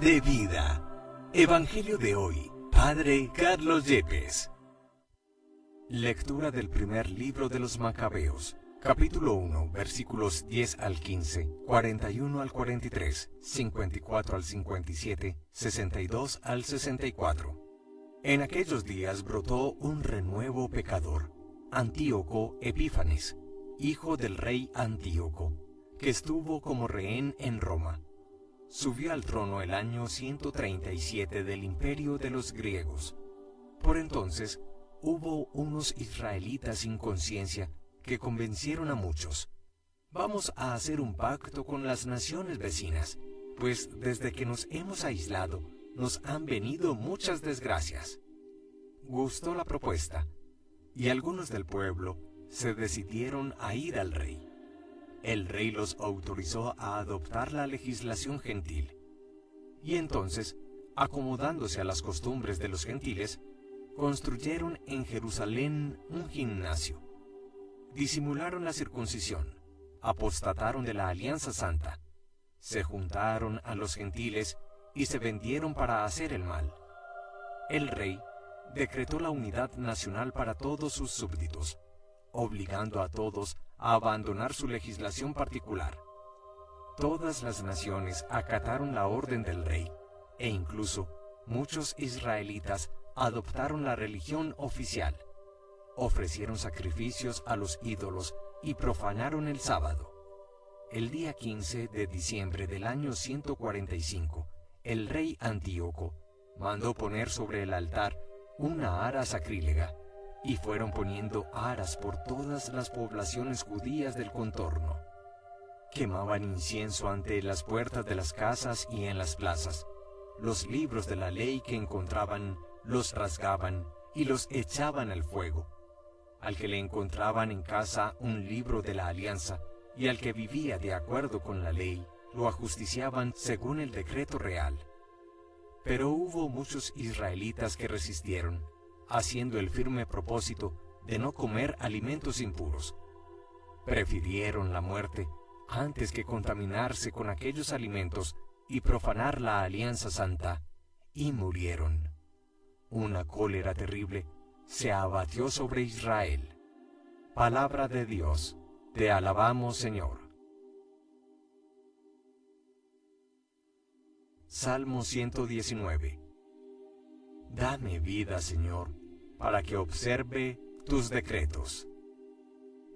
De vida. Evangelio de hoy. Padre Carlos Yepes. Lectura del primer libro de los Macabeos. Capítulo 1, versículos 10 al 15, 41 al 43, 54 al 57, 62 al 64. En aquellos días brotó un renuevo pecador, Antíoco Epífanes, hijo del rey Antíoco, que estuvo como rehén en Roma subió al trono el año 137 del imperio de los griegos. Por entonces hubo unos israelitas sin conciencia que convencieron a muchos. Vamos a hacer un pacto con las naciones vecinas, pues desde que nos hemos aislado nos han venido muchas desgracias. Gustó la propuesta, y algunos del pueblo se decidieron a ir al rey el rey los autorizó a adoptar la legislación gentil. Y entonces, acomodándose a las costumbres de los gentiles, construyeron en Jerusalén un gimnasio. Disimularon la circuncisión, apostataron de la alianza santa, se juntaron a los gentiles y se vendieron para hacer el mal. El rey decretó la unidad nacional para todos sus súbditos, obligando a todos abandonar su legislación particular. Todas las naciones acataron la orden del rey, e incluso muchos israelitas adoptaron la religión oficial, ofrecieron sacrificios a los ídolos y profanaron el sábado. El día 15 de diciembre del año 145, el rey Antíoco mandó poner sobre el altar una ara sacrílega y fueron poniendo aras por todas las poblaciones judías del contorno. Quemaban incienso ante las puertas de las casas y en las plazas. Los libros de la ley que encontraban los rasgaban y los echaban al fuego. Al que le encontraban en casa un libro de la alianza y al que vivía de acuerdo con la ley, lo ajusticiaban según el decreto real. Pero hubo muchos israelitas que resistieron haciendo el firme propósito de no comer alimentos impuros. Prefirieron la muerte antes que contaminarse con aquellos alimentos y profanar la alianza santa, y murieron. Una cólera terrible se abatió sobre Israel. Palabra de Dios, te alabamos Señor. Salmo 119 Dame vida, Señor, para que observe tus decretos.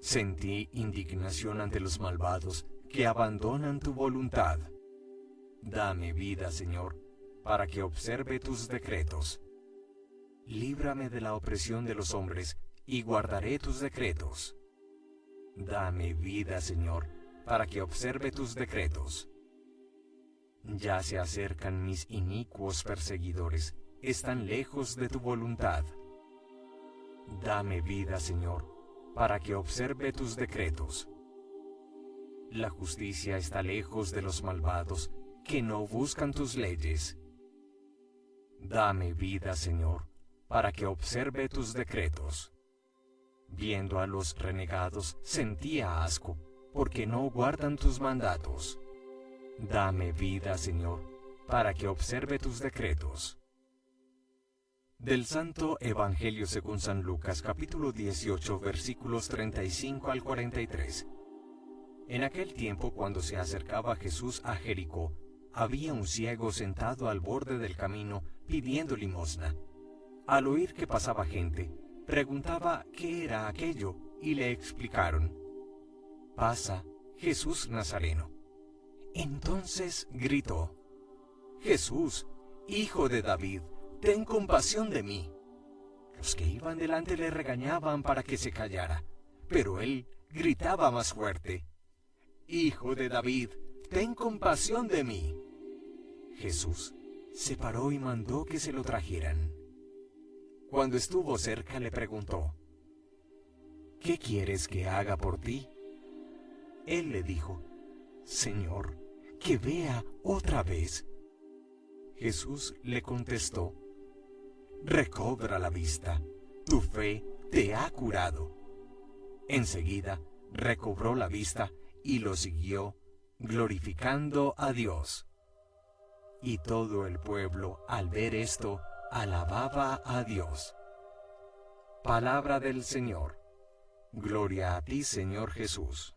Sentí indignación ante los malvados que abandonan tu voluntad. Dame vida, Señor, para que observe tus decretos. Líbrame de la opresión de los hombres y guardaré tus decretos. Dame vida, Señor, para que observe tus decretos. Ya se acercan mis inicuos perseguidores están lejos de tu voluntad. Dame vida, Señor, para que observe tus decretos. La justicia está lejos de los malvados que no buscan tus leyes. Dame vida, Señor, para que observe tus decretos. Viendo a los renegados sentía asco, porque no guardan tus mandatos. Dame vida, Señor, para que observe tus decretos. Del Santo Evangelio según San Lucas capítulo 18 versículos 35 al 43. En aquel tiempo cuando se acercaba Jesús a Jericó, había un ciego sentado al borde del camino pidiendo limosna. Al oír que pasaba gente, preguntaba qué era aquello y le explicaron. Pasa Jesús Nazareno. Entonces gritó, Jesús, hijo de David, ten compasión de mí. Los que iban delante le regañaban para que se callara, pero él gritaba más fuerte, Hijo de David, ten compasión de mí. Jesús se paró y mandó que se lo trajeran. Cuando estuvo cerca le preguntó, ¿Qué quieres que haga por ti? Él le dijo, Señor, que vea otra vez. Jesús le contestó, recobra la vista, tu fe te ha curado. Enseguida recobró la vista y lo siguió, glorificando a Dios. Y todo el pueblo, al ver esto, alababa a Dios. Palabra del Señor. Gloria a ti, Señor Jesús.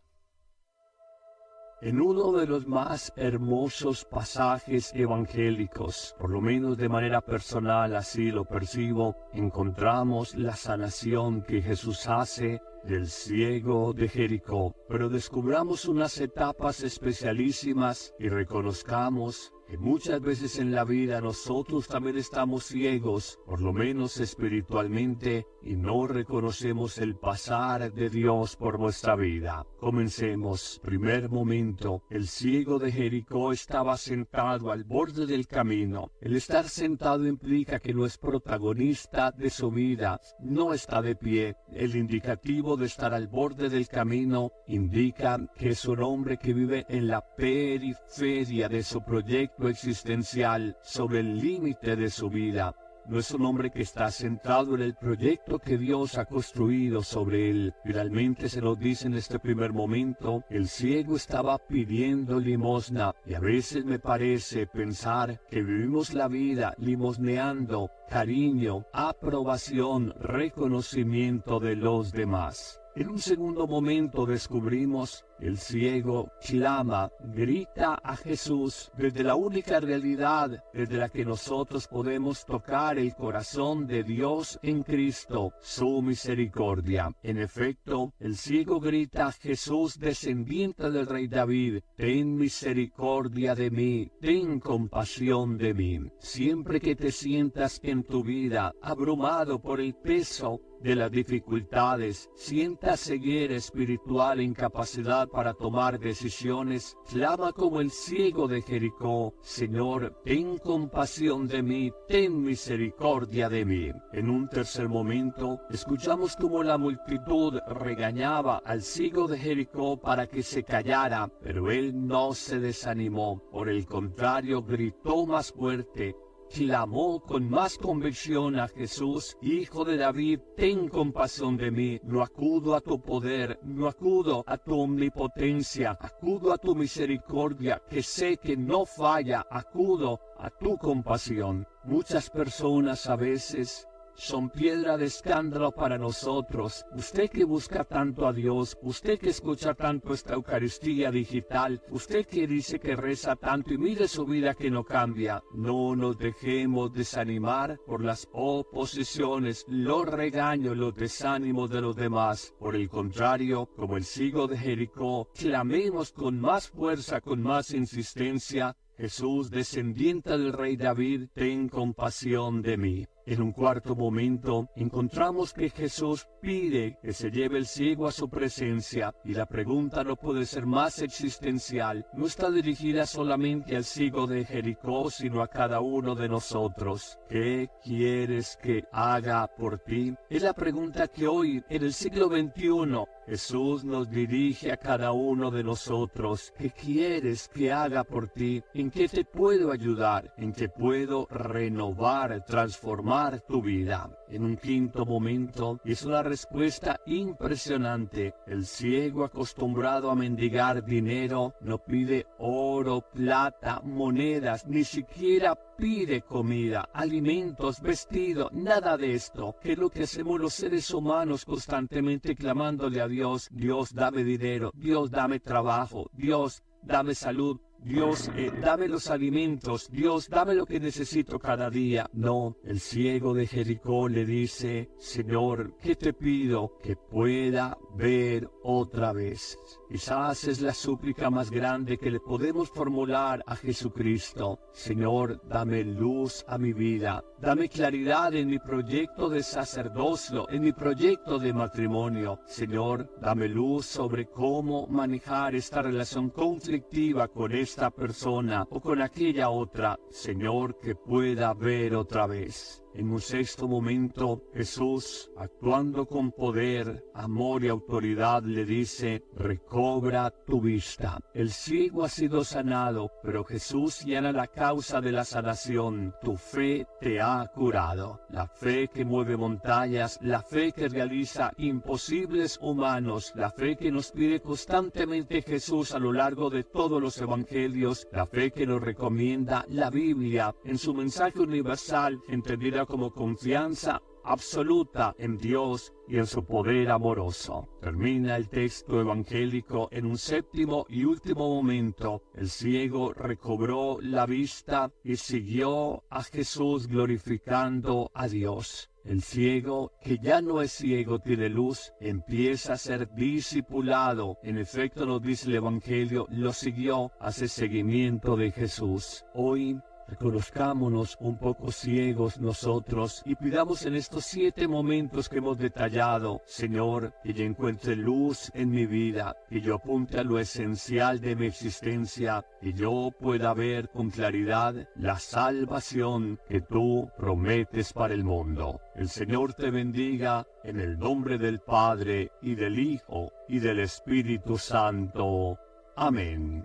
En uno de los más hermosos pasajes evangélicos, por lo menos de manera personal así lo percibo, encontramos la sanación que Jesús hace del ciego de Jericó. Pero descubramos unas etapas especialísimas y reconozcamos que muchas veces en la vida nosotros también estamos ciegos, por lo menos espiritualmente, y no reconocemos el pasar de Dios por nuestra vida. Comencemos. Primer momento, el ciego de Jericó estaba sentado al borde del camino. El estar sentado implica que no es protagonista de su vida, no está de pie. El indicativo de estar al borde del camino indica que es un hombre que vive en la periferia de su proyecto existencial sobre el límite de su vida. No es un hombre que está centrado en el proyecto que Dios ha construido sobre él. Finalmente se nos dice en este primer momento, el ciego estaba pidiendo limosna y a veces me parece pensar que vivimos la vida limosneando cariño, aprobación, reconocimiento de los demás. En un segundo momento descubrimos el ciego clama, grita a Jesús desde la única realidad desde la que nosotros podemos tocar el corazón de Dios en Cristo, su misericordia. En efecto, el ciego grita a Jesús descendiente del rey David, ten misericordia de mí, ten compasión de mí. Siempre que te sientas en tu vida abrumado por el peso de las dificultades, sientas ceguera espiritual incapacidad para tomar decisiones, clama como el ciego de Jericó, Señor, ten compasión de mí, ten misericordia de mí. En un tercer momento, escuchamos como la multitud regañaba al ciego de Jericó para que se callara, pero él no se desanimó, por el contrario, gritó más fuerte, clamó con más convicción a Jesús, Hijo de David, ten compasión de mí, no acudo a tu poder, no acudo a tu omnipotencia, acudo a tu misericordia, que sé que no falla, acudo a tu compasión. Muchas personas a veces son piedra de escándalo para nosotros. Usted que busca tanto a Dios, usted que escucha tanto esta Eucaristía digital, usted que dice que reza tanto y mire su vida que no cambia, no nos dejemos desanimar por las oposiciones, los regaños, los desánimos de los demás. Por el contrario, como el sigo de Jericó, clamemos con más fuerza, con más insistencia, Jesús, descendiente del rey David, ten compasión de mí. En un cuarto momento encontramos que Jesús pide que se lleve el ciego a su presencia y la pregunta no puede ser más existencial. No está dirigida solamente al ciego de Jericó, sino a cada uno de nosotros. ¿Qué quieres que haga por ti? Es la pregunta que hoy, en el siglo XXI, Jesús nos dirige a cada uno de nosotros. ¿Qué quieres que haga por ti? ¿En qué te puedo ayudar? ¿En qué puedo renovar, transformar? tu vida. En un quinto momento es una respuesta impresionante. El ciego acostumbrado a mendigar dinero no pide oro, plata, monedas, ni siquiera pide comida, alimentos, vestido, nada de esto, que es lo que hacemos los seres humanos constantemente clamándole a Dios, Dios dame dinero, Dios dame trabajo, Dios dame salud, Dios, eh, dame los alimentos, Dios, dame lo que necesito cada día. No, el ciego de Jericó le dice, Señor, ¿qué te pido? Que pueda ver otra vez. Quizás es la súplica más grande que le podemos formular a Jesucristo. Señor, dame luz a mi vida, dame claridad en mi proyecto de sacerdocio, en mi proyecto de matrimonio. Señor, dame luz sobre cómo manejar esta relación conflictiva con esta persona o con aquella otra. Señor, que pueda ver otra vez. En un sexto momento, Jesús, actuando con poder, amor y autoridad, le dice, recobra tu vista. El ciego ha sido sanado, pero Jesús llena la causa de la sanación. Tu fe te ha curado. La fe que mueve montañas, la fe que realiza imposibles humanos, la fe que nos pide constantemente Jesús a lo largo de todos los evangelios, la fe que nos recomienda la Biblia en su mensaje universal, entendida como confianza absoluta en Dios y en su poder amoroso. Termina el texto evangélico en un séptimo y último momento. El ciego recobró la vista y siguió a Jesús glorificando a Dios. El ciego, que ya no es ciego, tiene luz, empieza a ser discipulado. En efecto, nos dice el Evangelio, lo siguió, hace seguimiento de Jesús. Hoy Reconozcámonos un poco ciegos nosotros y pidamos en estos siete momentos que hemos detallado, Señor, que yo encuentre luz en mi vida, que yo apunte a lo esencial de mi existencia, que yo pueda ver con claridad la salvación que tú prometes para el mundo. El Señor te bendiga en el nombre del Padre y del Hijo y del Espíritu Santo. Amén.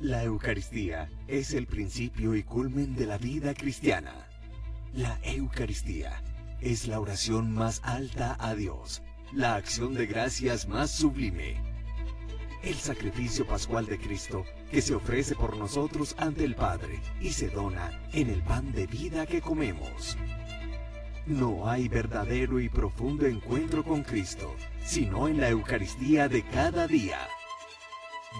La Eucaristía es el principio y culmen de la vida cristiana. La Eucaristía es la oración más alta a Dios, la acción de gracias más sublime, el sacrificio pascual de Cristo que se ofrece por nosotros ante el Padre y se dona en el pan de vida que comemos. No hay verdadero y profundo encuentro con Cristo, sino en la Eucaristía de cada día.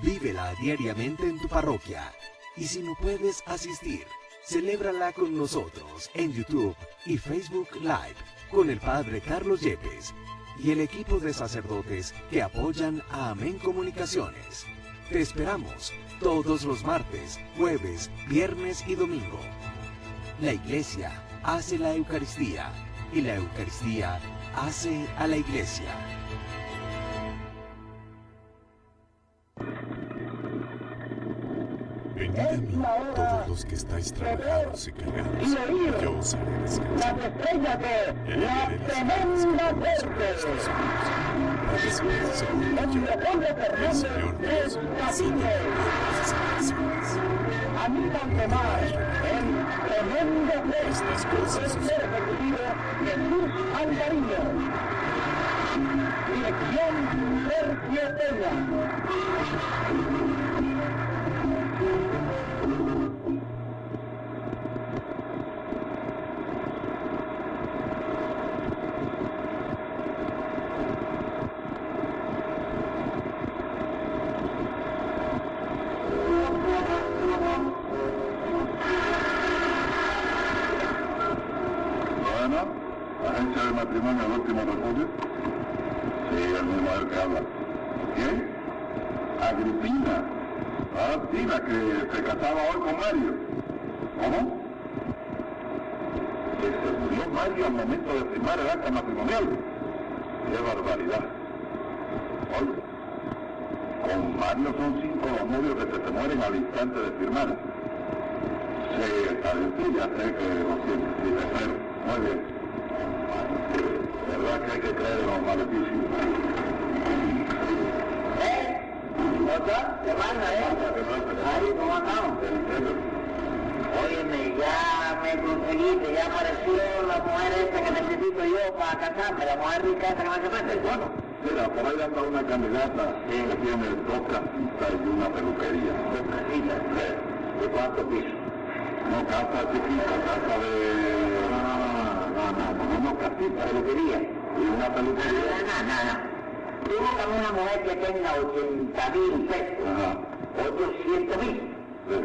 Vívela diariamente en tu parroquia. Y si no puedes asistir, celébrala con nosotros en YouTube y Facebook Live con el Padre Carlos Yepes y el equipo de sacerdotes que apoyan a Amén Comunicaciones. Te esperamos todos los martes, jueves, viernes y domingo. La Iglesia hace la Eucaristía y la Eucaristía hace a la Iglesia. Venid a mí, todos los que estáis trabajados y cargados, y yo os haré descansar. las estrellas de la tremenda muerte. Recibid según yo, el Señor Dios, sin Mar, tremendo muerte. Estas cosas os-. Dirección Sergio Peña. Bueno, agencia de matrimonio del último refugio. Sí, el mismo del que habla. ¿Quién? Agripina. Ah, sí, la que se casaba hoy con Mario. ¿Cómo? Que se murió Mario al momento de firmar el acta matrimonial. ¡Qué barbaridad! Oye, con Mario son cinco los novios que se te mueren al instante de firmar. Sí, está bien, sí, ya sé que lo siento, sí, te espero. Muy bien. ¿Verdad que hay que creer en los maleficios? ¿Otra? Semana, ¿eh? Ahí, ¿cómo andamos? Óyeme, ya me conseguiste, ya apareció la mujer esta que necesito yo para casarme, la mujer rica esta que me hace. Bueno, mira, por ahí anda una candidata que tiene dos casitas y una peluquería. Dos casitas. Sí. ¿De cuántos pisos? No, casa chiquita, casa de... No, no, no, no, no, no, no, casita. Peluquería. Y una No, peluquería. no, no, no. Tú búscame una mujer que tenga 80 mil pesos, Ajá. 800 mil. Sí.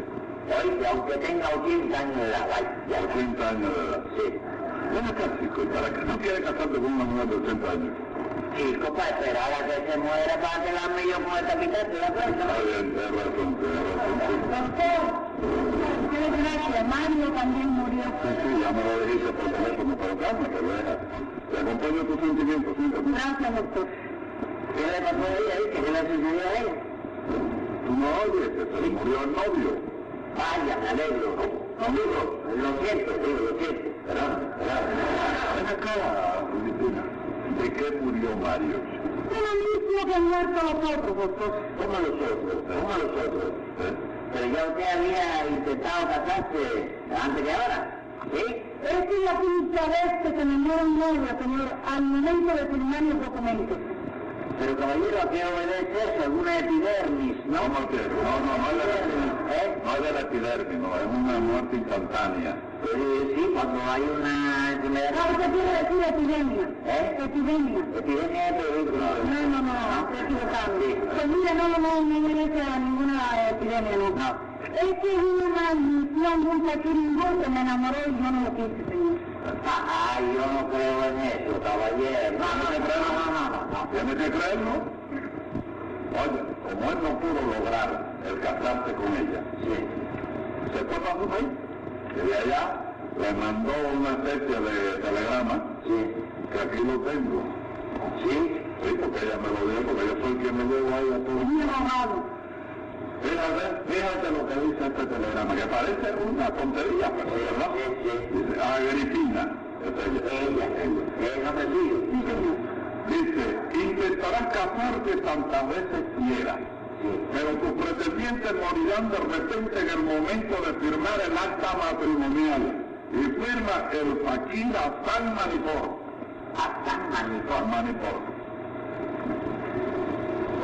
Oye, aunque tenga 80 años de edad, vaya. ya está. 80 años de edad. Sí. Bueno, chico, ¿y para qué no quiere casarte con una mujer de 80 años? Chico, para esperar a que se muera para quedarme yo con esta mitad de la Está cuenta. bien, tienes razón, tienes razón. Doctor, qué desgracia, Mario también murió. Sí, sí, ya me lo dijiste por teléfono, pero calma, que deja. Te acompaño tus sentimientos, sí, también. Gracias, doctor. ¿Qué le pasó a ella? ¿Qué le sucedió a ella? Tú no oyes que se le murió el novio. Vaya, me alegro. Conmigo, lo siento, digo, lo siento. Perdón, perdón. Ven acá, Cristina. ¿De qué murió Mario? De lo mismo que han muerto los otros, doctor. ¿Cómo los otros? ¿Cómo los otros? ¿Eh? Pero ya usted había intentado casarse antes que ahora, ¿sí? Esta es la quinta vez que se me muere un señor, al momento de firmar los documentos. Pero caballero, ¿a qué obedece eso? ¿Alguna epidermis, no? ¿Cómo que? No, no, no es de la epidermis. ¿Eh? No es de la epidermis, no, es una muerte instantánea. Eh, sí, cuando hay una enfermedad... No, usted quiere decir epidemia. ¿Eh? Epidemia. Epidemia de película. No, no, no, estoy equivocado. Pues mire, no, no, no, no merece a ninguna epidemia, no. No. Es que es una maldición de un paquiringón que me enamoró y yo no lo quise, señor. Ah, yo no creo en eso, caballero. No, no, no, no, no. Tienes que creerlo. Oye, como él no pudo lograr el casarse con ella, Sí, se fue para su país. Y de allá le mandó una especie de telegrama, sí. que aquí lo tengo. ¿Sí? Sí, porque ella me lo dio, porque yo soy quien me llevo ahí a todo. Fíjate, fíjate lo que dice este telegrama, que parece una tontería, pero de verdad. Dice, Agripina, es ella. Ella. Dice, intentarás casarte tantas veces quieras, Sí. pero tus pretendientes morirán de repente en el momento de firmar el acta matrimonial. Y firma el Fakir Hassan Manipur. Hasta manipor. Hassan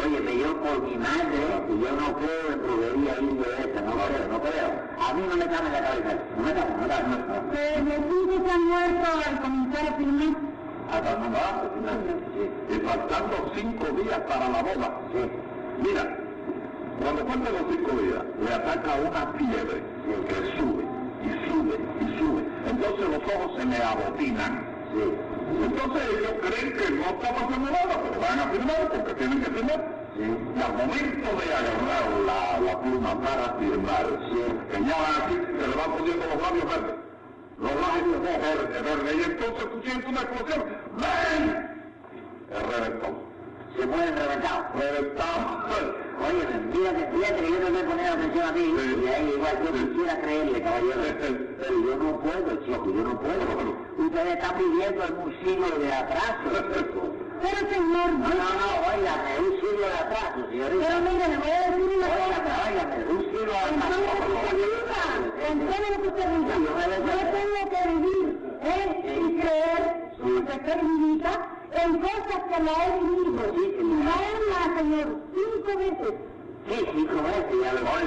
Oye, yo por mi madre, que yo no creo en brujería indio esa, no creo, no creo. A mí no me cabe en la cabeza, no me cabe, no me cabe. No me los hijos han muerto al comenzar a filmar. Hasta no va, Sí, Y faltando cinco días para la boda. sí, Mira, cuando faltan los cinco días, le ataca una fiebre que sube y sube y sube. Entonces los ojos se le abotinan. sí. Entonces ellos creen que no está pasando nada, pero van a firmar porque tienen que firmar. Y al momento de agarrar la, la pluma para firmar, que ya así se le van poniendo los labios verdes. Los labios verdes, verdes. Y entonces tú sientes una explosión. ¡Ven! El reventón. Se mueren reventados. Reventado. Oye, fíjate, fíjate que yo no he ponido atención a ti, Sí. y ahí igual yo Sí. quisiera creerle, caballero, Sí, pero yo no puedo, chico, yo no puedo. Ustedes están viviendo en un siglo de atraso. Pero señor, no, no, no, óigame, un siglo de atraso, señorita. Pero mire, le voy a decir una cosa. Óigame, un siglo de atraso. Entiende lo que usted dice. Yo tengo que vivir, ¿eh? Y creer, que soy vivita, en cosas que la he vivido. No una, señor, cinco veces. Sí, cinco veces, ya lo voy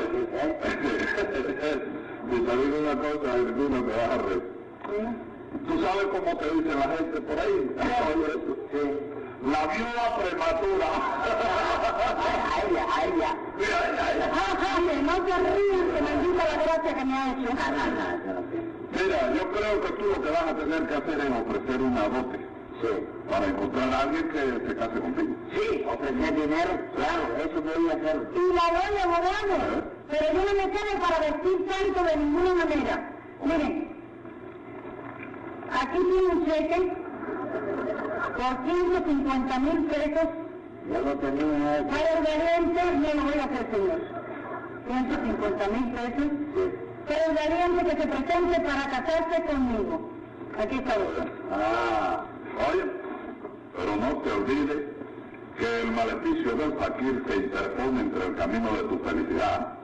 Si te digo una cosa, tú no te vas a reír. ¿Tú sabes cómo te dice la gente por ahí? Eso. La viuda prematura. A ella, a ella. Mira, ay, ay. no te rías, que maldita la gracia que me ha hecho. Mira, yo creo que tú lo que vas a tener que hacer es ofrecer una dote Sí. para encontrar a alguien que se case contigo. Sí, ofrecer dinero, claro, eso podría hacer. Y la doy abogado, pero yo no me quedo para vestir santo de ninguna manera. Miren, aquí tiene un cheque por 150 mil pesos. Ya lo tenía. Para el valiente, no lo voy a hacer, señor. 150 mil pesos. Para el valiente que se presente para casarse conmigo. Aquí está usted. Ah, oye, pero no te olvides que el maleficio del fakir se interpone entre el camino de tu felicidad.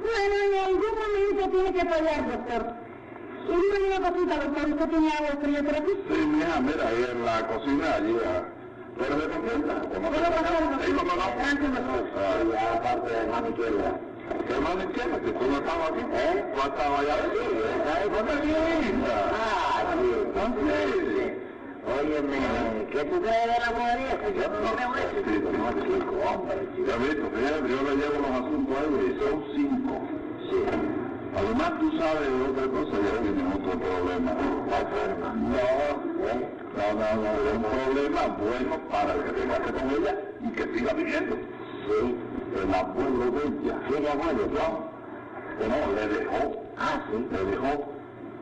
Bueno, en algún momento tiene que fallar, doctor. Y dime una cosita, doctor, ¿usted tiene agua fría por aquí? Sí, mija, mira, ahí en la cocina, allí, ah, ¿tú eres de confianza? ¿Cómo te ¿Puedo pasar? Sí, cómo no. Doctor. Ah, aparte de mano izquierda. ¿Qué mano izquierda? Que tú no estabas aquí. ¿Eh? Tú estabas allá. Sí, ¿sabes cómo linda? Ah, sí. Óyeme, ¿qué tú crees de la mujería? Que yo no. Sí, sí, No, hombre, chico. Ya fíjate, yo le llevo los asuntos a ellos y son cinco. Sí. Además, tú sabes de otra cosa, ya tienen otro problema. La forma. No, ¿Eh? no, no, no, es un problema bueno para que se case con ella y que siga viviendo. Sí. El abuelo de ella. Sí, abuelo, No, no, le dejó, Ah, sí. le dejó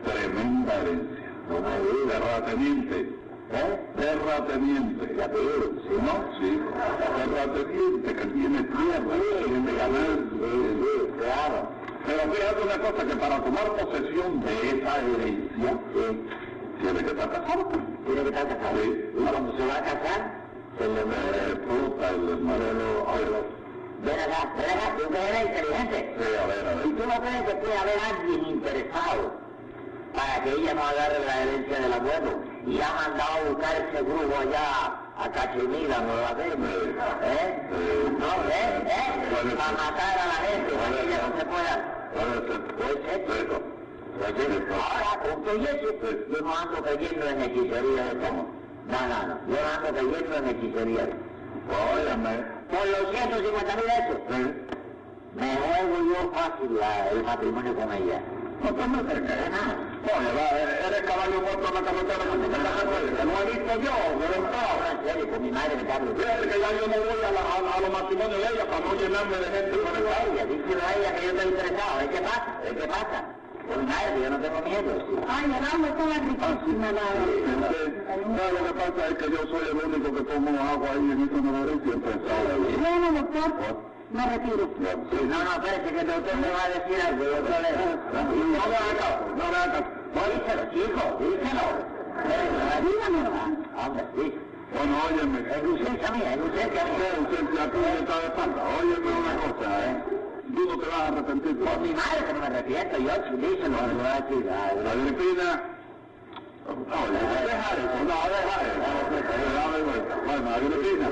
tremenda herencia. No me digas. Terrateniente. ¿Eh? Terrateniente. ¿Ya te digo? Sí, ¿no? Sí. Terrateniente que tiene tierra, que tiene ganado. Sí, sí, claro. Pero fíjate una cosa, que para tomar posesión de esa herencia, tiene que estar casado. Tiene que estar casado. Sí. Y cuando se va a casar, se le Eh, puta, el modelo, a ver, Ven acá, ven acá, tú que eres inteligente. sí, a ver, a ¿Y ver. tú no crees que puede haber alguien interesado para que ella no agarre la herencia del abuelo? Y ha mandado a buscar ese grupo allá a Cachemira, Nueva Delhi. ¿Eh? No, ¿eh? ¿Eh? Para matar a la gente, para que no se pueda. Pues Ahora, con todo eso, yo no ando creyendo en hechicería de todo. No, no, no. Yo no ando creyendo en hechicería. Óyame. Por los 150 mil pesos, me juego yo fácil la- el matrimonio con ella. No te metes en De Oye, va, eres caballo muerto en la carretera que te ella. Que no he visto yo, verdad. Ahora, en serio, con mi madre me cargo. Fíjate que ya yo no voy a, la- a- a los matrimonios de ella para no llenarme de gente con el a ella, díselo a ella que yo estoy interesado. ¿Eh, ¿Qué pasa? ¿Eh, ¿Qué pasa? Mi madre, yo no tengo miedo. Ay, el agua estaba riquísima, la No, lo que pasa es que yo soy el único que tomo agua ahí en esta y siempre bien. Bueno, doctor, me retiro. No, no, espérese que el doctor me va a decir algo, doctor. No le hagas caso, no le hagas caso. Díselo, chico, díselo. Dígamelo. Ah, Hombre, sí. Bueno, óyeme. Es licencia mía, es licencia mía. Usted, usted, aquí está de espalda. Óyeme una cosa, ¿eh? No te vas a arrepentir. Con mi madre que no me arrepiento, yo díselo, a decir. ah, Agripina. Deja eso, no, deja eso. Dame vuelta. Bueno, Agripina.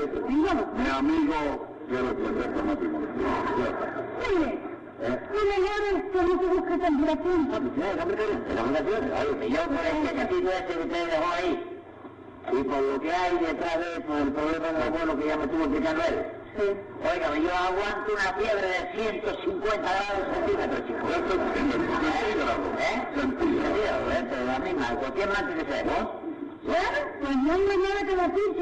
Mi amigo ofrecerte matrimonio. Mire, es que no se busque temperatura. Oye, yo por este gatito ese que usted dejó ahí, y por lo que hay detrás de eso, el problema de abuelo que ya me estuvo explicando él. Sí. Oiga, yo aguanto una fiebre de 150 grados centímetros, chico. Ya centímetros, centígrados. ¿Eh? Centígrados. Centígrados, ¿eh? Pero la misma, cualquier más tiene que ser. Bueno, pues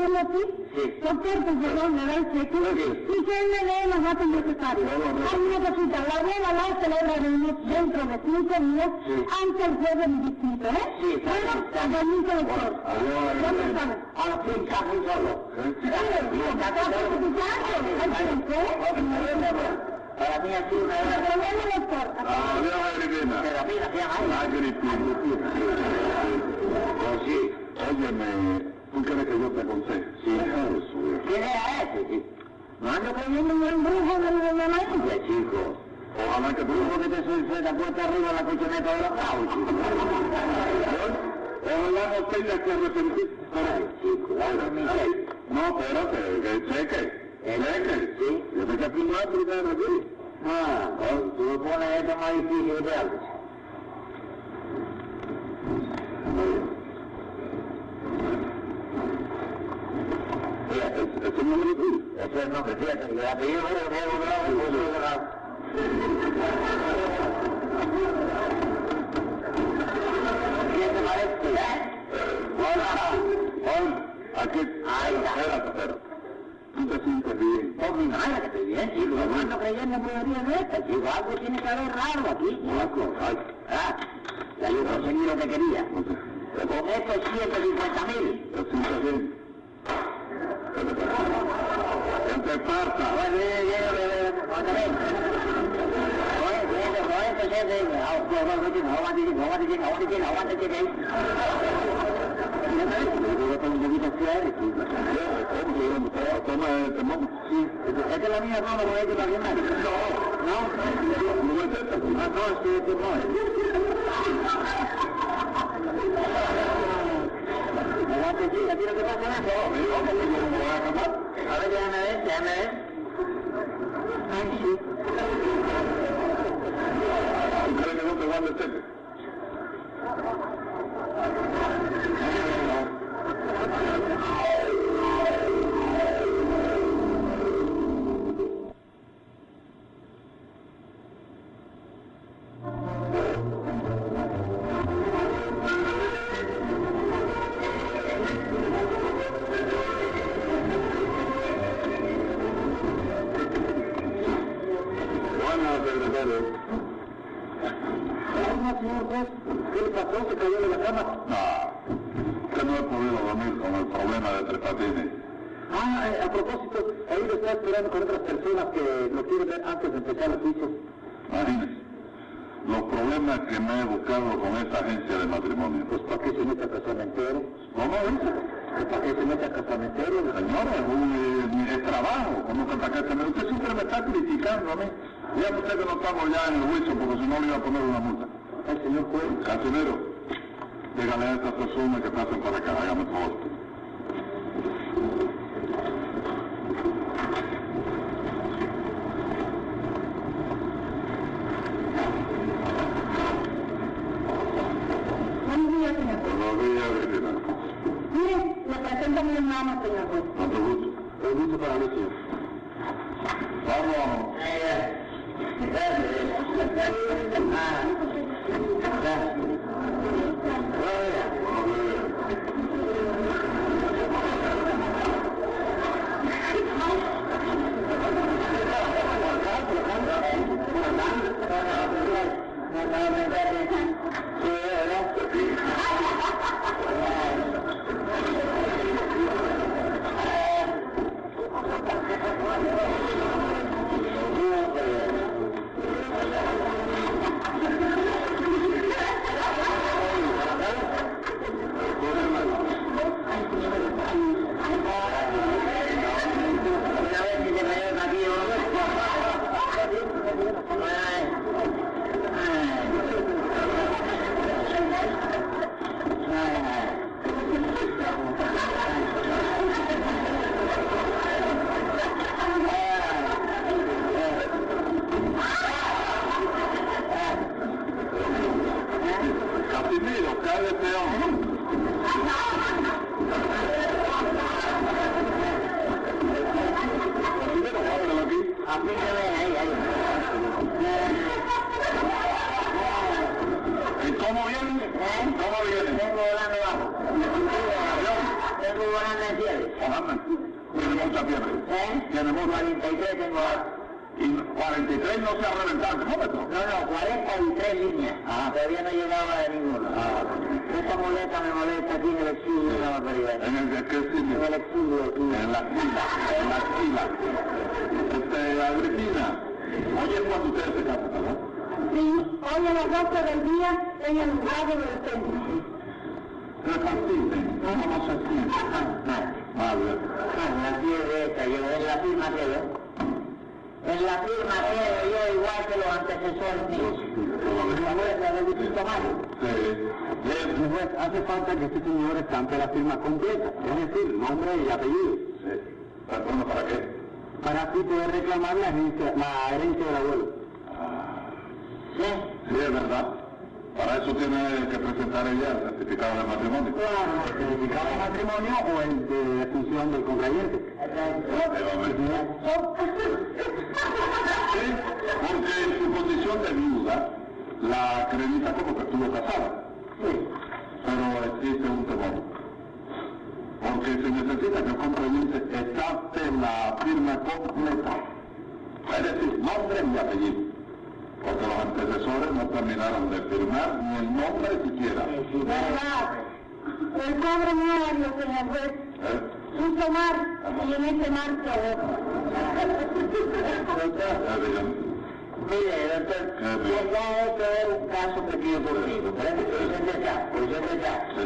es así. Sí. Doctor, pues perdón, me da el cheque. Y que él me dé los datos necesarios. Hay una cosita, la la reunir dentro de cinco días antes del jueves de mi distrito, ¿eh? Sí, Bueno, bien. permiso, doctor. Agripina. sabe. A los fin casi solo. Para mí sido una Adiós, Agripina. Agripina. Pues sí, óyeme, ¿tú quieres que yo te aconseje? Sí. Eso, viejo. ¿Quién era ese, chico? No ando en el brujo de la India, chico. Ojalá que tú Brujo que te suelta puesta arriba la colchoneta de los chico. Ojalá no tengas que arrepentir. Ay, chico, dame. No, espérate, que cheque. Cheque. Sí. Tienes que firmar primero aquí. Ah, tú me pones esto más difícil de algo. Fíjate, ¿Es es un fíjate, que el apellido y Diego Bravo. ¿Qué? ¿Eh? Que de. Algo tiene que haber raro aquí. Ah, conseguí lo que quería. No sé. Con estos 150 mil. ¿Te sientes bien? Sempre parta. É que la mía no lo voy a não, bien. No. não, No, es não, Ah, no, não, que es Aguante, chica, ¿tienes que pasa eso? A ver, déjame ver, déjame ver. Estamos ya en el juicio porque si no le iba a poner una multa. El señor juez. Casimiro, hace falta que este señor estampe la firma completa, es decir, nombre y apellido, Sí. ¿Perdona para qué? para así poder reclamar la herencia, la herencia del abuelo. ¿Sí? Sí, es verdad. Para eso tiene que presentar ella el certificado de matrimonio. Claro, el certificado de matrimonio o el de defunción del contrayente. Sí, porque en su condición de viuda la acredita como que estuvo casada. Sí. Pero existe un temor. Porque se necesita que el estampe la firma completa. Es decir, nombre y apellido. Porque los antecesores no terminaron de firmar ni el nombre siquiera. ¿Verdad? El pobre Mario, señor juez, quiso mar y en ese mar quedó. Mire, doctor, Ah, ya bien. ya esto es un caso pequeño conmigo, ¿verdad? Presente acá, presente acá. Sí.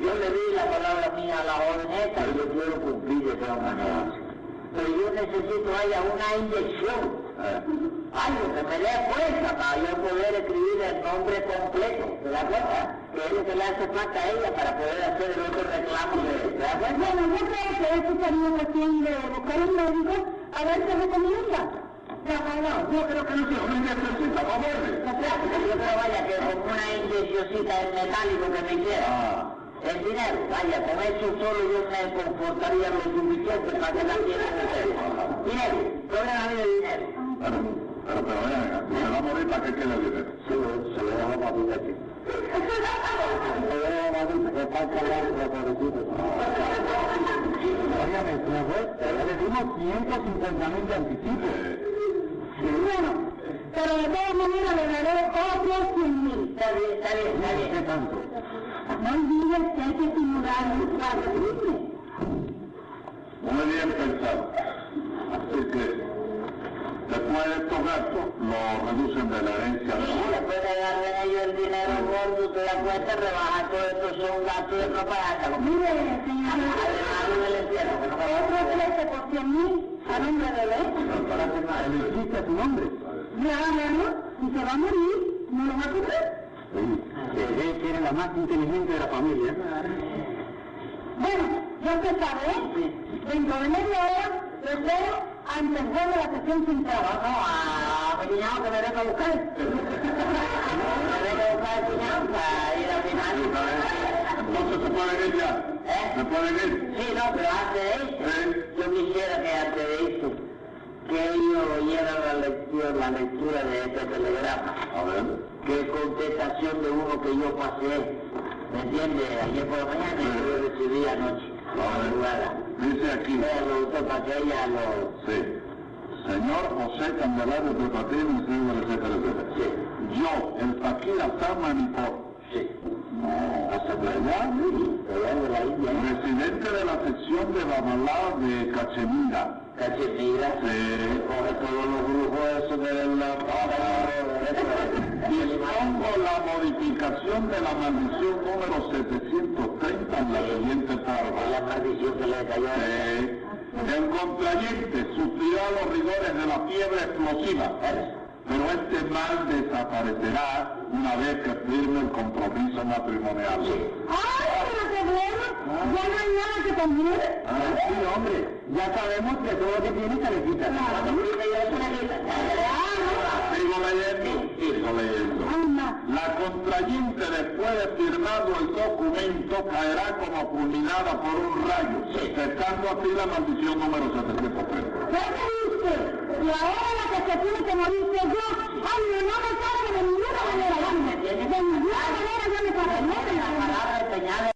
Yo le di la palabra mía a la orden esta y yo quiero cumplir de esa manera. Pero yo necesito haya una inyección, Eh. algo que me dé fuerza para yo poder escribir el nombre completo, ¿te das cuenta? Que es lo que le hace falta a ella para poder hacer el otro reclamo de ¿te das cuenta? Bueno, yo creo que esto sería cuestión de buscar un médico a ver qué recomienda. No, no, no, yo creo que no se No necesita, no muere. No, claro, yo creo vaya que con una inyeccióncita en metálico que me hiciera. Ah. El dinero, vaya, con eso solo yo me confortaría lo suficiente para que la tienen ustedes. Dinero, problema a mí de dinero. Pero, pero, pero si se va a morir, ¿para qué quiere el dinero? Se lo, se lo damos para mi aquí. Se lo damos para que hablar con la pobrecita. Óigame, le dimos 150 mil de anticipo. Bueno, pero de todas maneras le daré otros 100 mil. Está bien, está bien, está bien. ¿Qué tanto? No olvides que hay que simular un patrocinio. Muy bien pensado. Así que, después de estos gastos lo reducen de la herencia Y después de darle a ellos el dinero gordo, te das cuenta, rebaja todo esto, son gastos de propaganda. Mire, señor, Además, no me lo entiendo, que no me lo otro entiendo. flete por cien mil a nombre de él. Para firmar, ¿le existe tu nombre? Ya, verlo, si se va a morir, no lo va a cubrir. Él tiene la más inteligente de la familia. Bueno, ya usted sabe, ¿eh? Dentro de media hora, ante el juez de la sesión central. No, no, a mi cuñado que me venga a buscar. Me venga a buscar el cuñado para ir al final. Entonces se pueden ir ya. ¿Eh? Se pueden ir. Sí, no, pero antes de eso, ¿Eh? yo quisiera que antes de eso, que ellos oyeran la lectura, la lectura de este telegrama. A ver. Qué contestación de uno que yo pasé, ¿me entiendes? Ayer por la mañana y yo recibí anoche, a la madrugada. Dice aquí. Véalo usted para que ella lo... Sí. Señor José Candelario de Patín, etcétera, etcétera. Sí. Yo, el Hasta por allá, sí, allá de la la sección de Babalá de Cachemira, Cachemira, Sí. coge todos los grupos de la... dispongo la modificación de la maldición número 730 en la siguiente La forma. maldición que le cayó. El contrayente sufrirá los rigores de la fiebre explosiva, pero este mal desaparecerá una vez que firme el compromiso matrimonial. ¡Ay, pero qué bueno! Ya no hay nada que. Ah, sí, hombre, ya sabemos que todo lo que tiene se le quita. Pide yo se le quita. Leyendo, sigo leyendo. Anda. La contrayente después de firmado el documento caerá como fulminada por un rayo, cesando así la maldición número 730. ¿Qué dice? Y ahora la que se tiene que morir soy yo. Ay, no, me saque de ninguna manera. De ninguna manera yo me saque. No me La palabra empeñada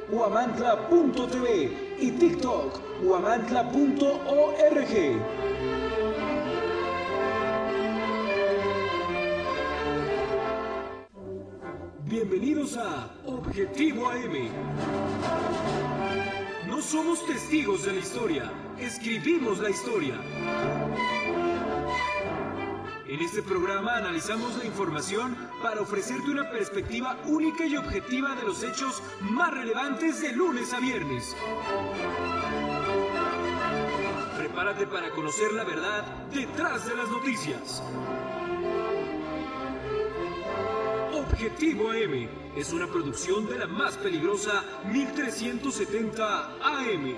huamantla.tv y TikTok, huamantla.org. Bienvenidos a Objetivo AM. No somos testigos de la historia, escribimos la historia. En este programa analizamos la información para ofrecerte una perspectiva única y objetiva de los hechos más relevantes de lunes a viernes. Prepárate para conocer la verdad detrás de las noticias. Objetivo AM es una producción de la más peligrosa 1370 AM.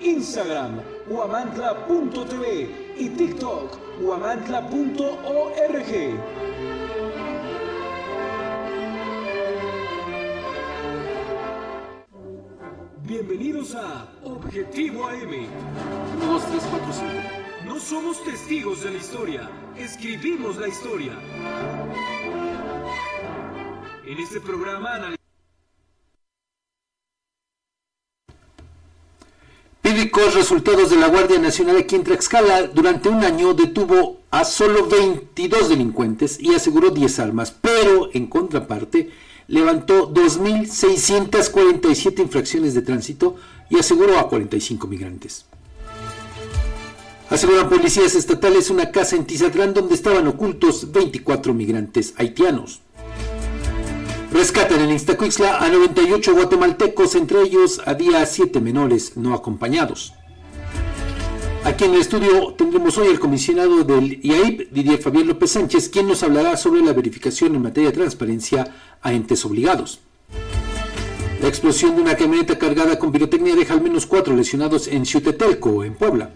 Instagram, huamantla.tv y TikTok, huamantla.org. Bienvenidos a Objetivo AM. 1, 2, 3, 4, 5. No Somos testigos de la historia. Escribimos la historia. En este programa analizamos Públicos resultados de la Guardia Nacional aquí en Tlaxcala durante un año detuvo a solo 22 delincuentes y aseguró 10 armas, pero en contraparte levantó 2.647 infracciones de tránsito y aseguró a 45 migrantes. Aseguran policías estatales una casa en Tizatlán donde estaban ocultos 24 migrantes haitianos. Rescatan en Iztacuixla a 98 guatemaltecos, entre ellos había 7 menores no acompañados. Aquí en el estudio tendremos hoy el comisionado del IAIP, Didier Fabián López Sánchez, quien nos hablará sobre la verificación en materia de transparencia a entes obligados. La explosión de una camioneta cargada con pirotecnia deja al menos cuatro lesionados en Ciutetelco, en Puebla.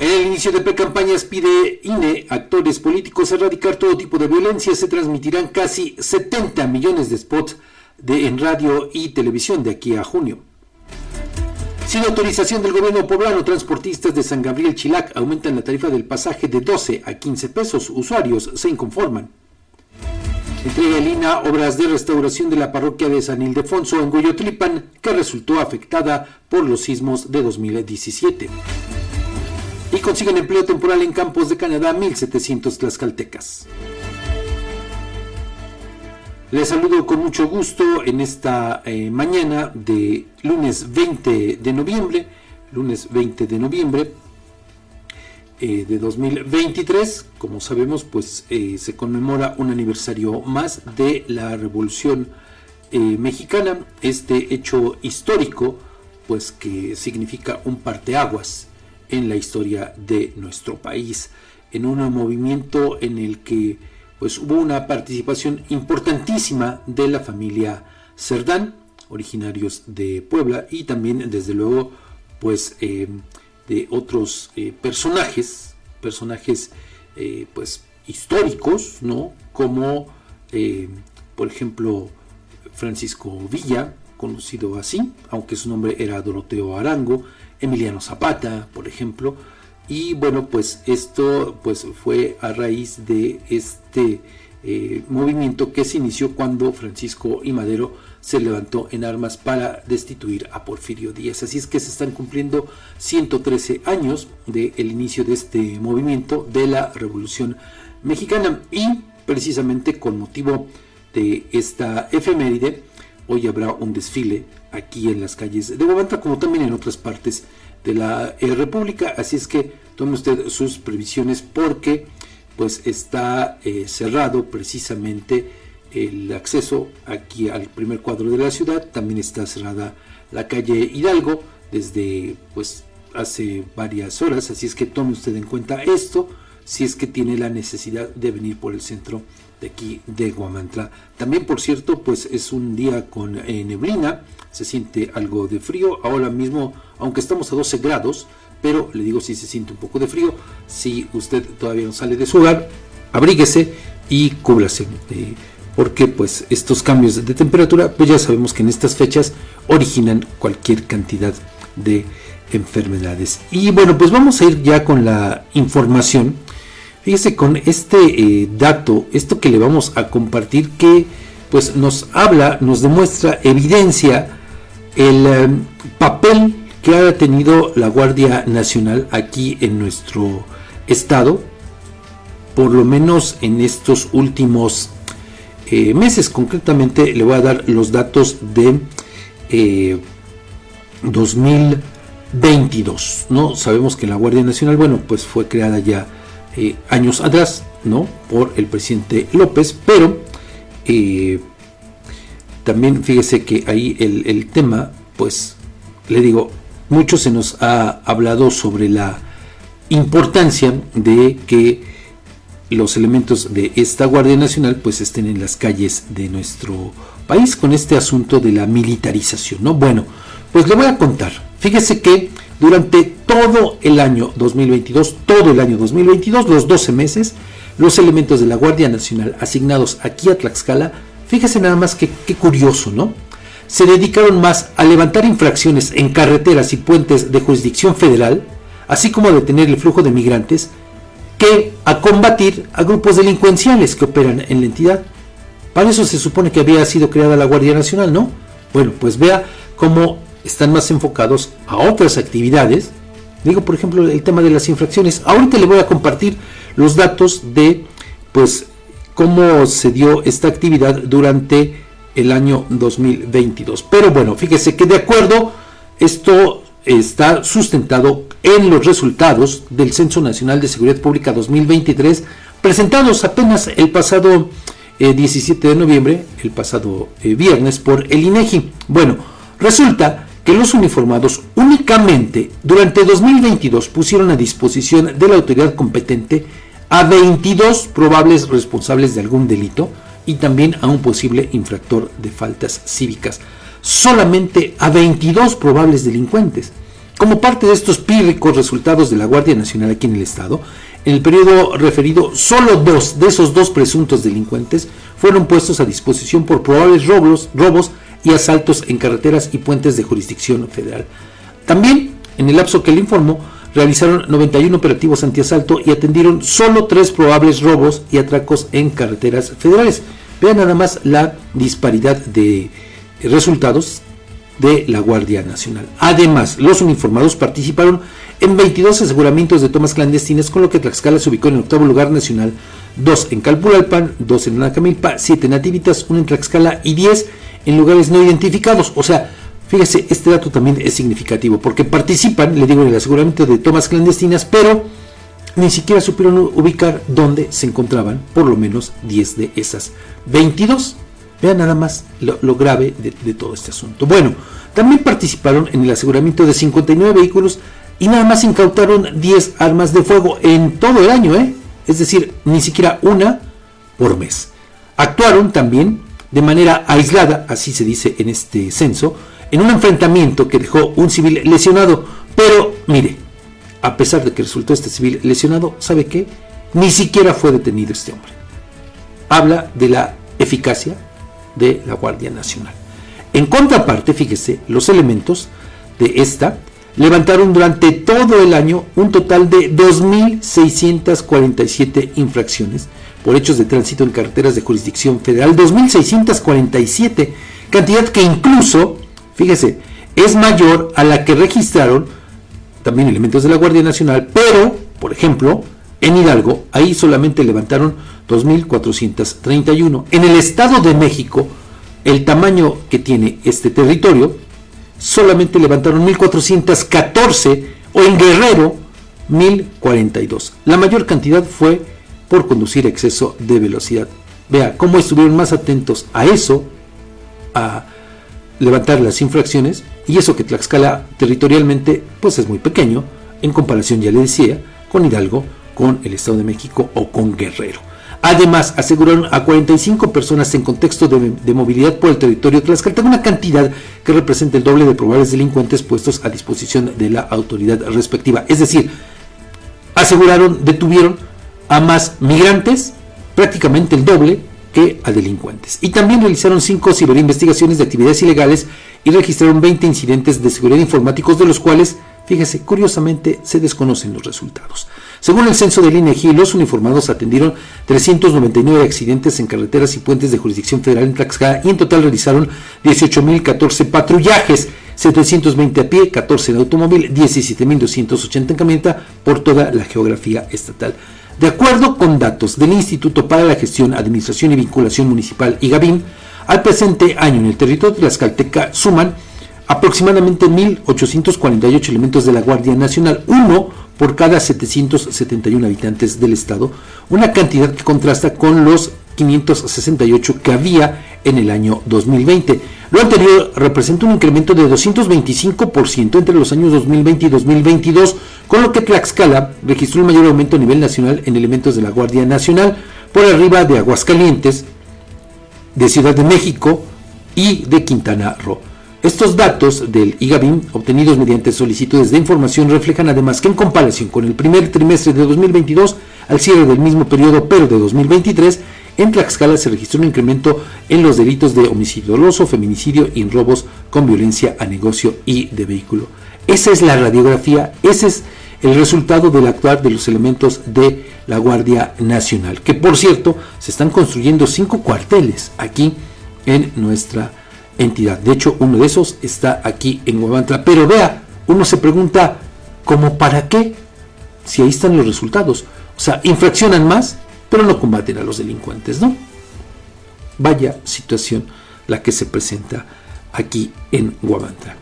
En el inicio de pre-campañas pide INE actores políticos erradicar todo tipo de violencia. Se transmitirán casi 70 millones de spots de, en radio y televisión de aquí a junio. Sin autorización del gobierno poblano, transportistas de San Gabriel Chilac aumentan la tarifa del pasaje de 12 a 15 pesos. Usuarios se inconforman. Entrega Lina obras de restauración de la parroquia de San Ildefonso en Goyotlipan, que resultó afectada por los sismos de 2017 y consiguen empleo temporal en campos de Canadá 1.700 tlaxcaltecas. Les saludo con mucho gusto en esta eh, mañana de lunes 20 de noviembre, lunes 20 de noviembre eh, de 2023. Como sabemos, pues eh, se conmemora un aniversario más de la Revolución Mexicana, este hecho histórico, pues que significa un parteaguas en la historia de nuestro país, en un movimiento en el que pues hubo una participación importantísima de la familia Cerdán, originarios de Puebla, y también desde luego pues eh, de otros eh, personajes, personajes eh, pues históricos, ¿no? Como por ejemplo Francisco Villa, conocido así, aunque su nombre era Doroteo Arango, Emiliano Zapata, por ejemplo. Y bueno, pues esto pues fue a raíz de este eh, movimiento que se inició cuando Francisco y Madero se levantó en armas para destituir a Porfirio Díaz. Así es que se están cumpliendo 113 años del inicio de este movimiento de la Revolución Mexicana y precisamente con motivo de esta efeméride Hoy habrá un desfile aquí en las calles de Guamantla, como también en otras partes de la eh, República. Así es que tome usted sus previsiones porque pues está eh, cerrado precisamente el acceso aquí al primer cuadro de la ciudad. También está cerrada la calle Hidalgo desde pues hace varias horas. Así es que tome usted en cuenta esto si es que tiene la necesidad de venir por el centro de aquí de Guamantla. También, por cierto, pues es un día con eh, neblina, se siente algo de frío. Ahora mismo, aunque estamos a 12 grados, pero le digo si se siente un poco de frío, si usted todavía no sale de su hogar, abríguese y cúbrase. Eh, porque pues estos cambios de temperatura, pues ya sabemos que en estas fechas originan cualquier cantidad de enfermedades. Y bueno, pues vamos a ir ya con la información Fíjese con este eh, dato, esto que le vamos a compartir, que pues nos habla, nos demuestra, evidencia el em, papel que ha tenido la Guardia Nacional aquí en nuestro estado, por lo menos en estos últimos eh, meses. Concretamente le voy a dar los datos de 2022. Eh, ¿no? Sabemos que la Guardia Nacional, bueno, pues fue creada ya eh, años atrás, ¿no? Por el presidente López, pero eh, también fíjese que ahí el, tema, pues, le digo, mucho se nos ha hablado sobre la importancia de que los elementos de esta Guardia Nacional pues estén en las calles de nuestro país con este asunto de la militarización, ¿no? Bueno, pues le voy a contar. Fíjese que durante todo el año 2022, todo el año 2022, los 12 meses, los elementos de la Guardia Nacional asignados aquí a Tlaxcala, fíjese nada más que curioso, ¿no? Se dedicaron más a levantar infracciones en carreteras y puentes de jurisdicción federal, así como a detener el flujo de migrantes, que a combatir a grupos delincuenciales que operan en la entidad. Para eso se supone que había sido creada la Guardia Nacional, ¿no? Bueno, pues vea cómo están más enfocados a otras actividades. Digo, por ejemplo, el tema de las infracciones. Ahorita le voy a compartir los datos de, pues, cómo se dio esta actividad durante el año 2022. Pero bueno, fíjese que de acuerdo, esto está sustentado en los resultados del Censo Nacional de Seguridad Pública 2023, presentados apenas el pasado 17 eh, de noviembre, el pasado eh, viernes, por el INEGI. Bueno, resulta que los uniformados únicamente durante 2022 pusieron a disposición de la autoridad competente a 22 probables responsables de algún delito y también a un posible infractor de faltas cívicas. Solamente a 22 probables delincuentes. Como parte de estos pírricos resultados de la Guardia Nacional aquí en el Estado, en el periodo referido, solo dos de esos dos presuntos delincuentes fueron puestos a disposición por probables robos, robos y asaltos en carreteras y puentes de jurisdicción federal. También, en el lapso que le informó, realizaron 91 operativos antiasalto y atendieron solo tres probables robos y atracos en carreteras federales. Vean nada más la disparidad de resultados de la Guardia Nacional. Además, los uniformados participaron en 22 aseguramientos de tomas clandestinas, con lo que Tlaxcala se ubicó en el octavo lugar nacional, 2 en Calpulalpan, 2 en Anacamilpa, 7 en Nativitas, 1 en Tlaxcala y 10 en lugares no identificados. O sea, fíjese, este dato también es significativo, porque participan, le digo, en el aseguramiento de tomas clandestinas, pero ni siquiera supieron ubicar dónde se encontraban por lo menos 10 de esas 22 Vean nada más lo, grave de, todo este asunto. Bueno, también participaron en el aseguramiento de 59 vehículos y nada más incautaron 10 armas de fuego en todo el año, ¿eh? es decir, ni siquiera una por mes. Actuaron también de manera aislada, así se dice en este censo, en un enfrentamiento que dejó un civil lesionado. Pero mire, a pesar de que resultó este civil lesionado, ¿sabe qué? Ni siquiera fue detenido este hombre. Habla de la eficacia de la Guardia Nacional. En contraparte, fíjese, los elementos de esta levantaron durante todo el año un total de 2.647 infracciones por hechos de tránsito en carreteras de jurisdicción federal. 2.647, cantidad que incluso, fíjese, es mayor a la que registraron también elementos de la Guardia Nacional, pero, por ejemplo, en Hidalgo, ahí solamente levantaron 2.431. En el Estado de México, el tamaño que tiene este territorio, solamente levantaron 1.414 o en Guerrero 1.042. La mayor cantidad fue por conducir exceso de velocidad. Vea cómo estuvieron más atentos a eso, a levantar las infracciones, y eso que Tlaxcala territorialmente pues es muy pequeño, en comparación, ya le decía, con Hidalgo, con el Estado de México o con Guerrero. Además, aseguraron a 45 personas en contexto de, movilidad por el territorio tlaxcalteca, una cantidad que representa el doble de probables delincuentes puestos a disposición de la autoridad respectiva. Es decir, aseguraron, detuvieron a más migrantes, prácticamente el doble que a delincuentes. Y también realizaron cinco ciberinvestigaciones de actividades ilegales y registraron 20 incidentes de seguridad informáticos, de los cuales, fíjese, curiosamente se desconocen los resultados. Según el censo del INEGI, los uniformados atendieron 399 accidentes en carreteras y puentes de jurisdicción federal en Tlaxcala y en total realizaron 18.014 patrullajes, 720 a pie, 14 en automóvil, 17.280 en camioneta por toda la geografía estatal. De acuerdo con datos del Instituto para la Gestión, Administración y Vinculación Municipal IGABIN, al presente año en el territorio de Tlaxcalteca suman aproximadamente 1.848 elementos de la Guardia Nacional, uno por cada 771 habitantes del estado, una cantidad que contrasta con los 568 que había en el año 2020. Lo anterior representa un incremento de 225% entre los años 2020 y 2022, con lo que Tlaxcala registró el mayor aumento a nivel nacional en elementos de la Guardia Nacional, por arriba de Aguascalientes, de Ciudad de México y de Quintana Roo. Estos datos del IGABIN, obtenidos mediante solicitudes de información, reflejan además que en comparación con el primer trimestre de 2022, al cierre del mismo periodo pero de 2023, en Tlaxcala se registró un incremento en los delitos de homicidio doloso, feminicidio y en robos con violencia a negocio y de vehículo. Esa es la radiografía, ese es el resultado del actuar de los elementos de la Guardia Nacional. Que por cierto, se están construyendo cinco cuarteles aquí en nuestra entidad. De hecho, uno de esos está aquí en Guamantra. Pero vea, uno se pregunta, ¿cómo para qué? Si ahí están los resultados. O sea, infraccionan más, pero no combaten a los delincuentes, ¿no? Vaya situación la que se presenta aquí en Guamantra.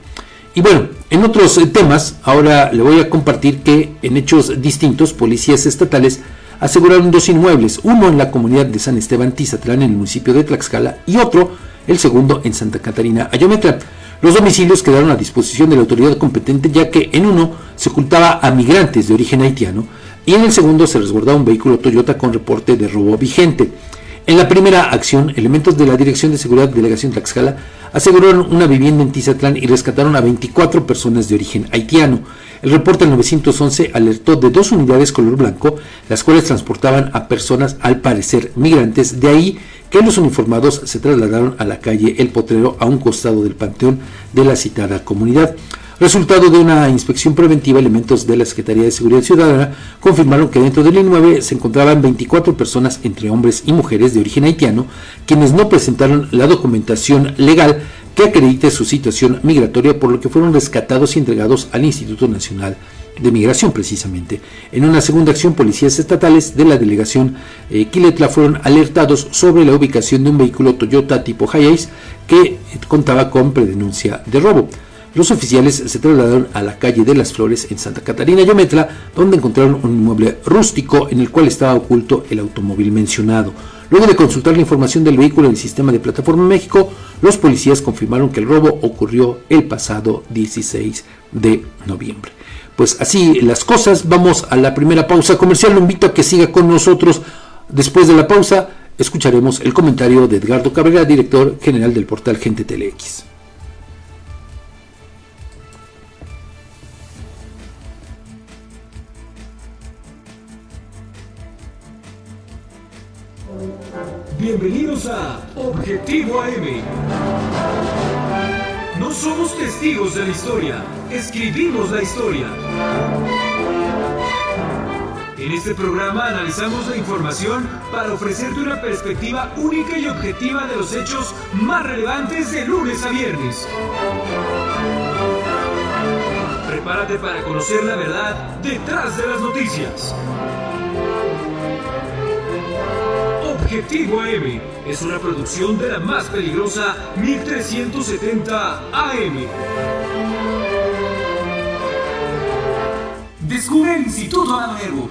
Y bueno, en otros eh, temas, ahora le voy a compartir que en hechos distintos, policías estatales aseguraron dos inmuebles, uno en la comunidad de San Esteban Tizatlán en el municipio de Tlaxcala y otro, el segundo, en Santa Catarina, Ayometla. Los domicilios quedaron a disposición de la autoridad competente ya que en uno se ocultaba a migrantes de origen haitiano y en el segundo se resguardaba un vehículo Toyota con reporte de robo vigente. En la primera acción, elementos de la Dirección de Seguridad Delegación Tlaxcala aseguraron una vivienda en Tizatlán y rescataron a 24 personas de origen haitiano. El reporte 911 alertó de dos unidades color blanco, las cuales transportaban a personas al parecer migrantes, de ahí que los uniformados se trasladaron a la calle El Potrero a un costado del panteón de la citada comunidad. Resultado de una inspección preventiva, elementos de la Secretaría de Seguridad Ciudadana confirmaron que dentro del inmueble se encontraban 24 personas entre hombres y mujeres de origen haitiano, quienes no presentaron la documentación legal que acredite su situación migratoria, por lo que fueron rescatados y entregados al Instituto Nacional de Migración precisamente. En una segunda acción, policías estatales de la delegación eh, Quiletla fueron alertados sobre la ubicación de un vehículo Toyota tipo Hiace que contaba con predenuncia de robo. Los oficiales se trasladaron a la calle de las Flores en Santa Catarina, Yometla, donde encontraron un inmueble rústico en el cual estaba oculto el automóvil mencionado. Luego de consultar la información del vehículo en el sistema de Plataforma México, los policías confirmaron que el robo ocurrió el pasado 16 de noviembre. Pues así las cosas, vamos a la primera pausa comercial, lo invito a que siga con nosotros. Después de la pausa, escucharemos el comentario de Edgardo Cabrera, director general del portal Gente Telex. Bienvenidos a Objetivo AM. No somos testigos de la historia, escribimos la historia. En este programa analizamos la información para ofrecerte una perspectiva única y objetiva de los hechos más relevantes de lunes a viernes. Prepárate para conocer la verdad detrás de las noticias. Objetivo AM es una producción de la más peligrosa 1370 AM. Descubre el Instituto Adamo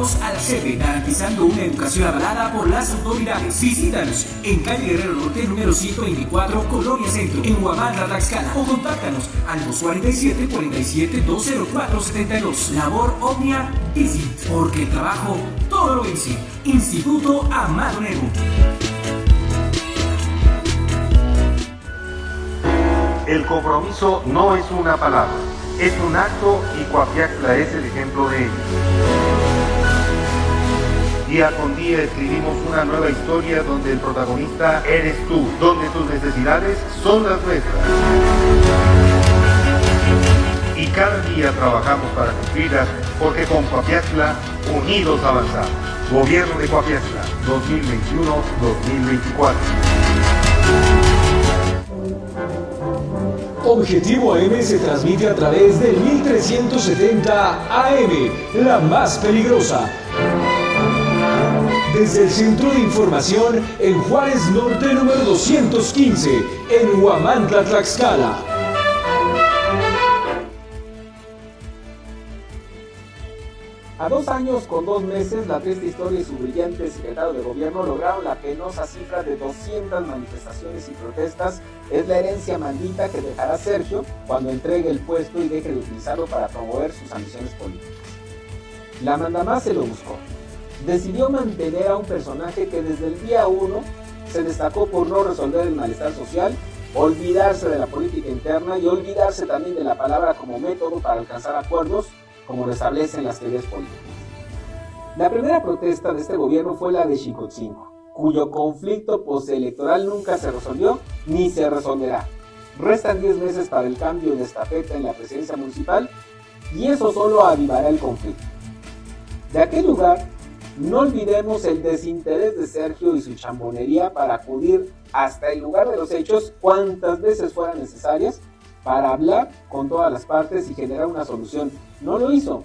a la sede, garantizando una educación avalada por las autoridades. Visítanos en calle Guerrero Norte, número 124, Colonia Centro, en Huamantla, Tlaxcala, o contáctanos al 247 47 204 72. Labor Omnia Visit, porque el trabajo todo lo vence. Instituto Amado Negro. El compromiso no es una palabra, es un acto y Coapiacla es el ejemplo de ello. Día con día escribimos una nueva historia donde el protagonista eres tú, donde tus necesidades son las nuestras. Y cada día trabajamos para cumplirlas porque con Coapiazla unidos avanzamos. Gobierno de Coapiazla 2021-2024. Objetivo AM se transmite a través del 1370 AM, la más peligrosa desde el Centro de Información en Juárez Norte número 215, en Huamantla, Tlaxcala. A dos años con dos meses, la triste historia y su brillante secretario de gobierno lograron la penosa cifra de 200 manifestaciones y protestas. Es la herencia maldita que dejará Sergio cuando entregue el puesto y deje de utilizarlo para promover sus ambiciones políticas. La mandamás se lo buscó. Decidió mantener a un personaje que desde el día 1 se destacó por no resolver el malestar social, olvidarse de la política interna y olvidarse también de la palabra como método para alcanzar acuerdos como lo establecen las teorías políticas. La primera protesta de este gobierno fue la de Chicotzingo, cuyo conflicto postelectoral nunca se resolvió ni se resolverá. Restan 10 meses para el cambio de estafeta en la presidencia municipal y eso solo avivará el conflicto. De aquel lugar, no olvidemos el desinterés de Sergio y su chambonería para acudir hasta el lugar de los hechos cuantas veces fueran necesarias para hablar con todas las partes y generar una solución. No lo hizo.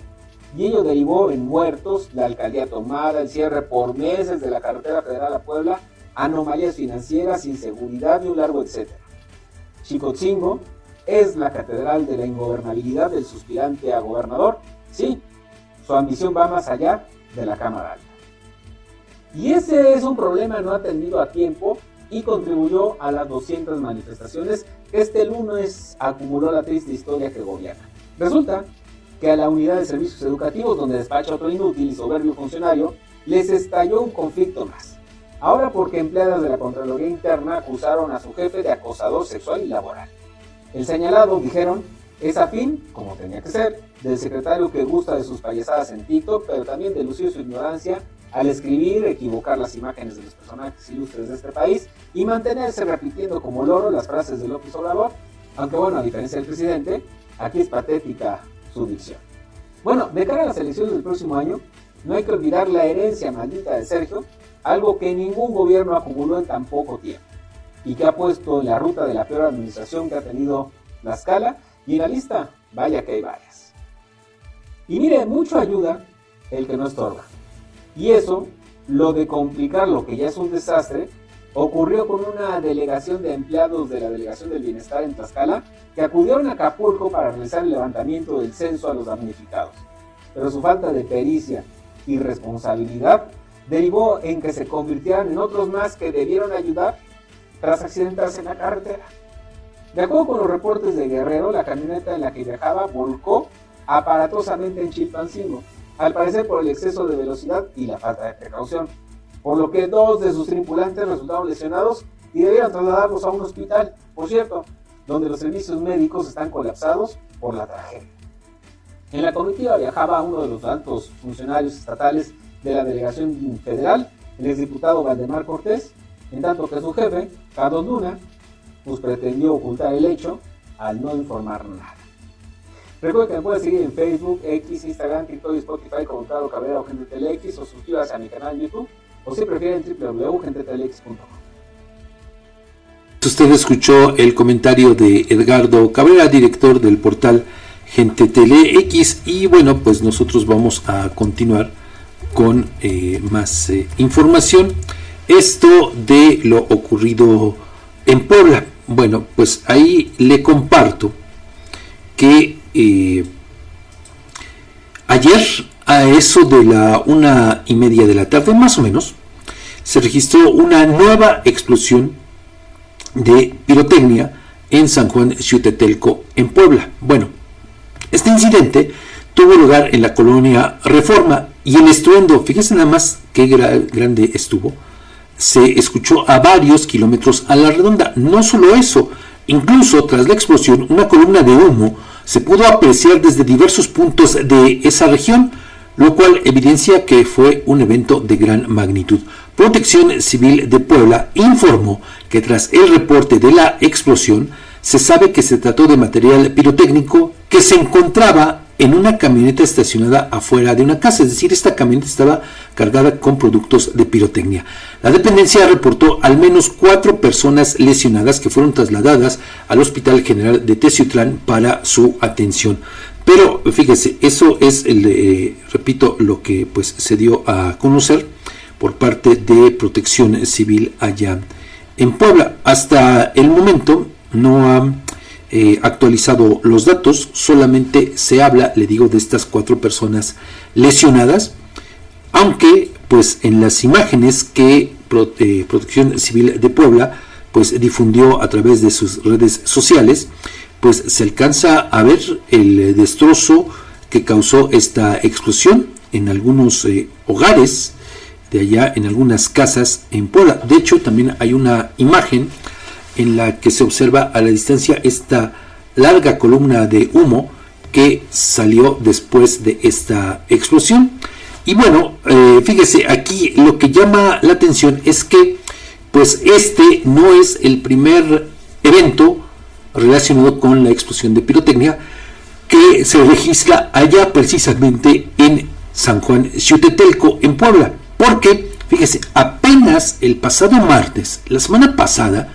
Y ello derivó en muertos, la alcaldía tomada, el cierre por meses de la carretera federal a Puebla, anomalías financieras, inseguridad y un largo etcétera. Chicotzingo es la catedral de la ingobernabilidad del suspirante a gobernador. Sí, su ambición va más allá de la Cámara. Y ese es un problema no atendido a tiempo y contribuyó a las 200 manifestaciones que este lunes acumuló la triste historia que gobierna. Resulta que a la unidad de servicios educativos donde despacha otro inútil y soberbio funcionario, les estalló un conflicto más. Ahora porque empleadas de la Contraloría Interna acusaron a su jefe de acosador sexual y laboral. El señalado, dijeron, es afín, como tenía que ser, del secretario que gusta de sus payasadas en TikTok, pero también de lucir su ignorancia al escribir, equivocar las imágenes de los personajes ilustres de este país y mantenerse repitiendo como loro las frases de López Obrador, aunque bueno, a diferencia del presidente, aquí es patética su dicción. Bueno, de cara a las elecciones del próximo año, no hay que olvidar la herencia maldita de Sergio, algo que ningún gobierno acumuló en tan poco tiempo y que ha puesto en la ruta de la peor administración que ha tenido la escala y en la lista, vaya que hay varias. Y mire, mucho ayuda el que no estorba. Y eso, lo de complicar lo que ya es un desastre, ocurrió con una delegación de empleados de la Delegación del Bienestar en Tlaxcala que acudieron a Acapulco para realizar el levantamiento del censo a los damnificados. Pero su falta de pericia y responsabilidad derivó en que se convirtieran en otros más que debieron ayudar tras accidentarse en la carretera. De acuerdo con los reportes de Guerrero, la camioneta en la que viajaba volcó aparatosamente en Chilpancingo, al parecer por el exceso de velocidad y la falta de precaución, por lo que dos de sus tripulantes resultaron lesionados y debieron trasladarlos a un hospital, por cierto, donde los servicios médicos están colapsados por la tragedia. En la comitiva viajaba uno de los altos funcionarios estatales de la delegación federal, el exdiputado Valdemar Cortés, en tanto que su jefe, Carlos Luna, pues pretendió ocultar el hecho al no informar nada. Recuerden que me pueden seguir en Facebook, X, Instagram, TikTok y Spotify como Carlos Cabrera o Gente Telex o suscríbase a mi canal YouTube o si prefieren www.gentetelex.com. Usted escuchó el comentario de Edgardo Cabrera, director del portal Gente Telex y bueno, pues nosotros vamos a continuar con eh, más eh, información. Esto de lo ocurrido en Puebla. Bueno, pues ahí le comparto que eh, ayer a eso de la una y media de la tarde, más o menos, se registró una nueva explosión de pirotecnia en San Juan Ciutetelco, en Puebla. Bueno, este incidente tuvo lugar en la colonia Reforma y el estruendo, fíjense nada más qué grande estuvo, se escuchó a varios kilómetros a la redonda. No solo eso, incluso tras la explosión, una columna de humo se pudo apreciar desde diversos puntos de esa región, lo cual evidencia que fue un evento de gran magnitud. Protección Civil de Puebla informó que tras el reporte de la explosión, se sabe que se trató de material pirotécnico que se encontraba en una camioneta estacionada afuera de una casa, es decir, esta camioneta estaba cargada con productos de pirotecnia. La dependencia reportó al menos cuatro personas lesionadas que fueron trasladadas al Hospital General de Teciutlán para su atención. Pero fíjese, eso es, el, eh, repito, lo que pues se dio a conocer por parte de Protección Civil allá en Puebla. Hasta el momento no ha eh, actualizado los datos, solamente se habla, le digo, de estas cuatro personas lesionadas, aunque pues en las imágenes que eh, Protección Civil de Puebla pues difundió a través de sus redes sociales, pues se alcanza a ver el destrozo que causó esta explosión en algunos eh, hogares de allá, en algunas casas en Puebla. De hecho, también hay una imagen en la que se observa a la distancia esta larga columna de humo que salió después de esta explosión. Y bueno, eh, fíjese, aquí lo que llama la atención es que pues este no es el primer evento relacionado con la explosión de pirotecnia que se registra allá precisamente en San Juan Ciutetelco, en Puebla. Porque, fíjese, apenas el pasado martes, la semana pasada,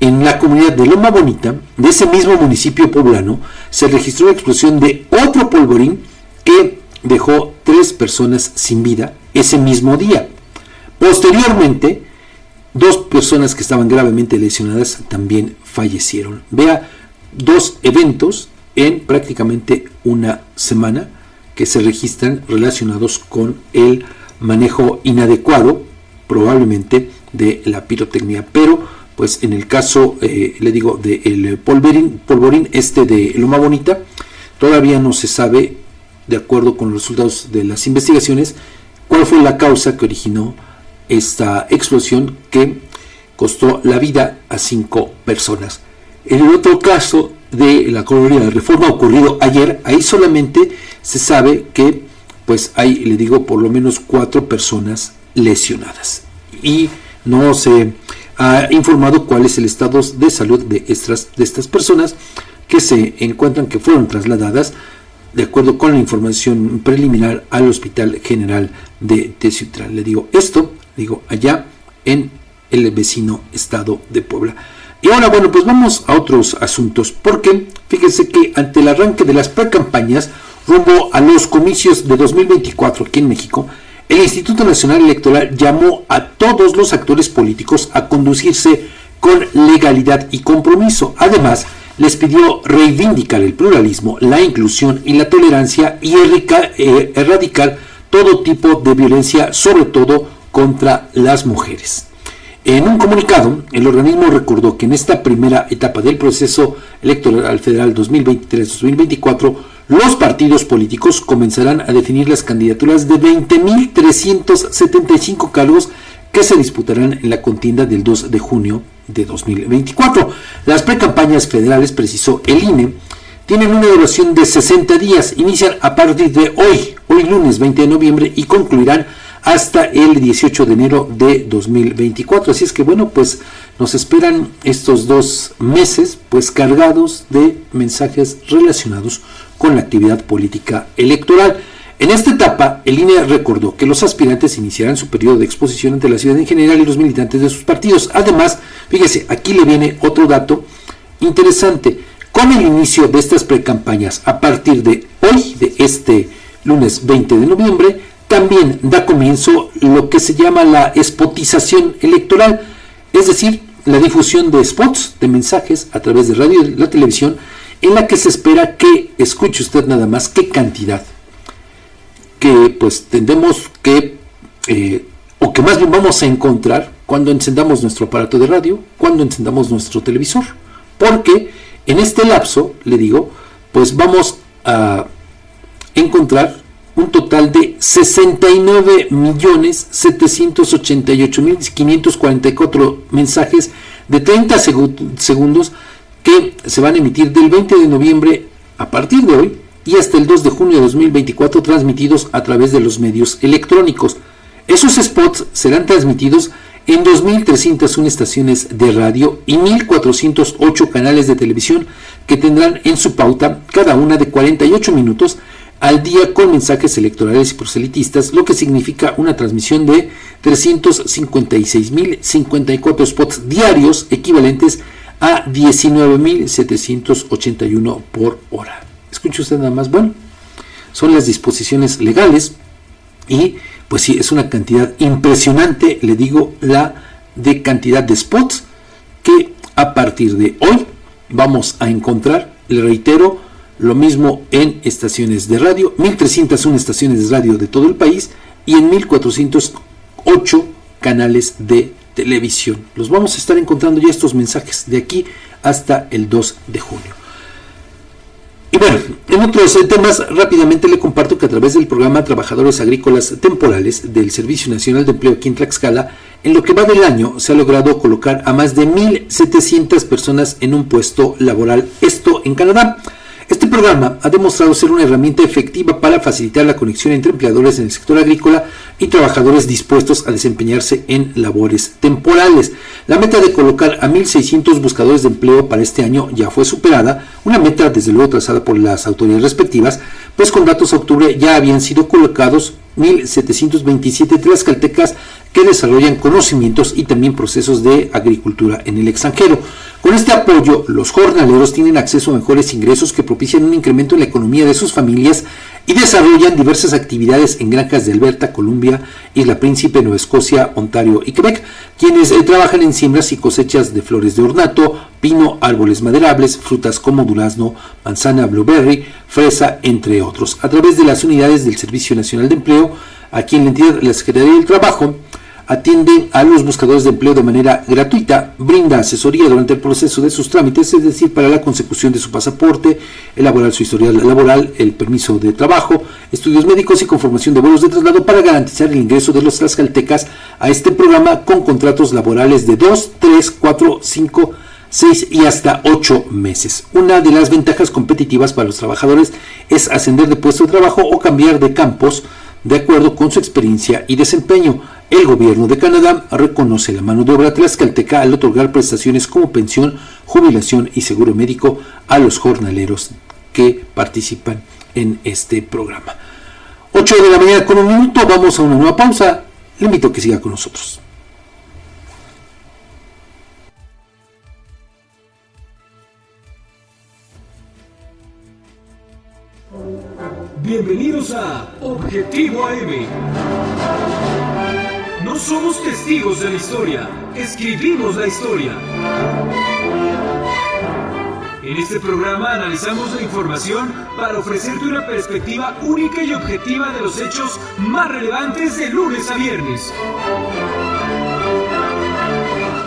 en la comunidad de Loma Bonita, de ese mismo municipio poblano, se registró la explosión de otro polvorín que dejó tres personas sin vida ese mismo día. Posteriormente, dos personas que estaban gravemente lesionadas también fallecieron. Vea dos eventos en prácticamente una semana que se registran relacionados con el manejo inadecuado, probablemente, de la pirotecnia. Pero pues en el caso, eh, le digo, del polvorín, polvorín este de Loma Bonita, todavía no se sabe, de acuerdo con los resultados de las investigaciones, cuál fue la causa que originó esta explosión que costó la vida a cinco personas. En el otro caso de la colonia de reforma ocurrido ayer, ahí solamente se sabe que pues hay, le digo, por lo menos cuatro personas lesionadas. Y no se ha informado cuál es el estado de salud de estas, de estas personas que se encuentran, que fueron trasladadas, de acuerdo con la información preliminar, al Hospital General de Teciutlán. Le digo esto, digo allá en el vecino estado de Puebla. Y ahora, bueno, pues vamos a otros asuntos, porque fíjense que ante el arranque de las precampañas rumbo a los comicios de 2024 aquí en México, el Instituto Nacional Electoral llamó a todos los actores políticos a conducirse con legalidad y compromiso. Además, les pidió reivindicar el pluralismo, la inclusión y la tolerancia y eh, erradicar todo tipo de violencia, sobre todo contra las mujeres. En un comunicado, el organismo recordó que en esta primera etapa del proceso electoral federal 2023-2024, los partidos políticos comenzarán a definir las candidaturas de 20.375 cargos que se disputarán en la contienda del 2 de junio de 2024. Las precampañas federales, precisó el INE, tienen una duración de 60 días, inician a partir de hoy, hoy lunes 20 de noviembre y concluirán hasta el 18 de enero de 2024. Así es que bueno, pues nos esperan estos dos meses pues cargados de mensajes relacionados con la actividad política electoral. En esta etapa, el INE recordó que los aspirantes iniciarán su periodo de exposición ante la ciudad en general y los militantes de sus partidos. Además, fíjese, aquí le viene otro dato interesante. Con el inicio de estas precampañas a partir de hoy, de este lunes 20 de noviembre, también da comienzo lo que se llama la spotización electoral, es decir, la difusión de spots, de mensajes a través de radio y la televisión, en la que se espera que escuche usted nada más qué cantidad que pues tendemos que, eh, o que más bien vamos a encontrar cuando encendamos nuestro aparato de radio, cuando encendamos nuestro televisor. Porque en este lapso, le digo, pues vamos a encontrar un total de 69 millones 788 mil 544 mensajes de 30 segundos que se van a emitir del 20 de noviembre a partir de hoy y hasta el 2 de junio de 2024 transmitidos a través de los medios electrónicos. Esos spots serán transmitidos en 2.301 estaciones de radio y 1.408 canales de televisión que tendrán en su pauta cada una de 48 minutos al día con mensajes electorales y proselitistas, lo que significa una transmisión de 356.054 spots diarios equivalentes a 19.781 por hora. Escuche usted nada más, bueno, son las disposiciones legales y pues sí, es una cantidad impresionante, le digo, la de cantidad de spots que a partir de hoy vamos a encontrar, le reitero, lo mismo en estaciones de radio, 1301 estaciones de radio de todo el país y en 1408 canales de televisión. Los vamos a estar encontrando ya estos mensajes de aquí hasta el 2 de junio. Y bueno, en otros temas, rápidamente le comparto que a través del programa Trabajadores Agrícolas Temporales del Servicio Nacional de Empleo aquí en Tlaxcala, en lo que va del año se ha logrado colocar a más de 1.700 personas en un puesto laboral, esto en Canadá. Este programa ha demostrado ser una herramienta efectiva para facilitar la conexión entre empleadores en el sector agrícola y trabajadores dispuestos a desempeñarse en labores temporales. La meta de colocar a 1.600 buscadores de empleo para este año ya fue superada, una meta desde luego trazada por las autoridades respectivas, pues con datos a octubre ya habían sido colocados 1.727 tlaxcaltecas que desarrollan conocimientos y también procesos de agricultura en el extranjero. Con este apoyo, los jornaleros tienen acceso a mejores ingresos que propician un incremento en la economía de sus familias y desarrollan diversas actividades en granjas de Alberta, Columbia, Isla Príncipe, Nueva Escocia, Ontario y Quebec, quienes eh, trabajan en siembras y cosechas de flores de ornato, pino, árboles maderables, frutas como durazno, manzana, blueberry, fresa, entre otros. A través de las unidades del Servicio Nacional de Empleo, aquí en la entidad la Secretaría del Trabajo, atiende a los buscadores de empleo de manera gratuita, brinda asesoría durante el proceso de sus trámites, es decir, para la consecución de su pasaporte, elaborar su historial laboral, el permiso de trabajo, estudios médicos y conformación de vuelos de traslado para garantizar el ingreso de los tlaxcaltecas a este programa con contratos laborales de 2, 3, 4, 5, 6 y hasta 8 meses. Una de las ventajas competitivas para los trabajadores es ascender de puesto de trabajo o cambiar de campos de acuerdo con su experiencia y desempeño. El gobierno de Canadá reconoce la mano de obra tlaxcalteca al otorgar prestaciones como pensión, jubilación y seguro médico a los jornaleros que participan en este programa. 8 de la mañana con un minuto, vamos a una nueva pausa. Le invito a que siga con nosotros. Bienvenidos a Objetivo AM. No somos testigos de la historia, escribimos la historia. En este programa analizamos la información para ofrecerte una perspectiva única y objetiva de los hechos más relevantes de lunes a viernes.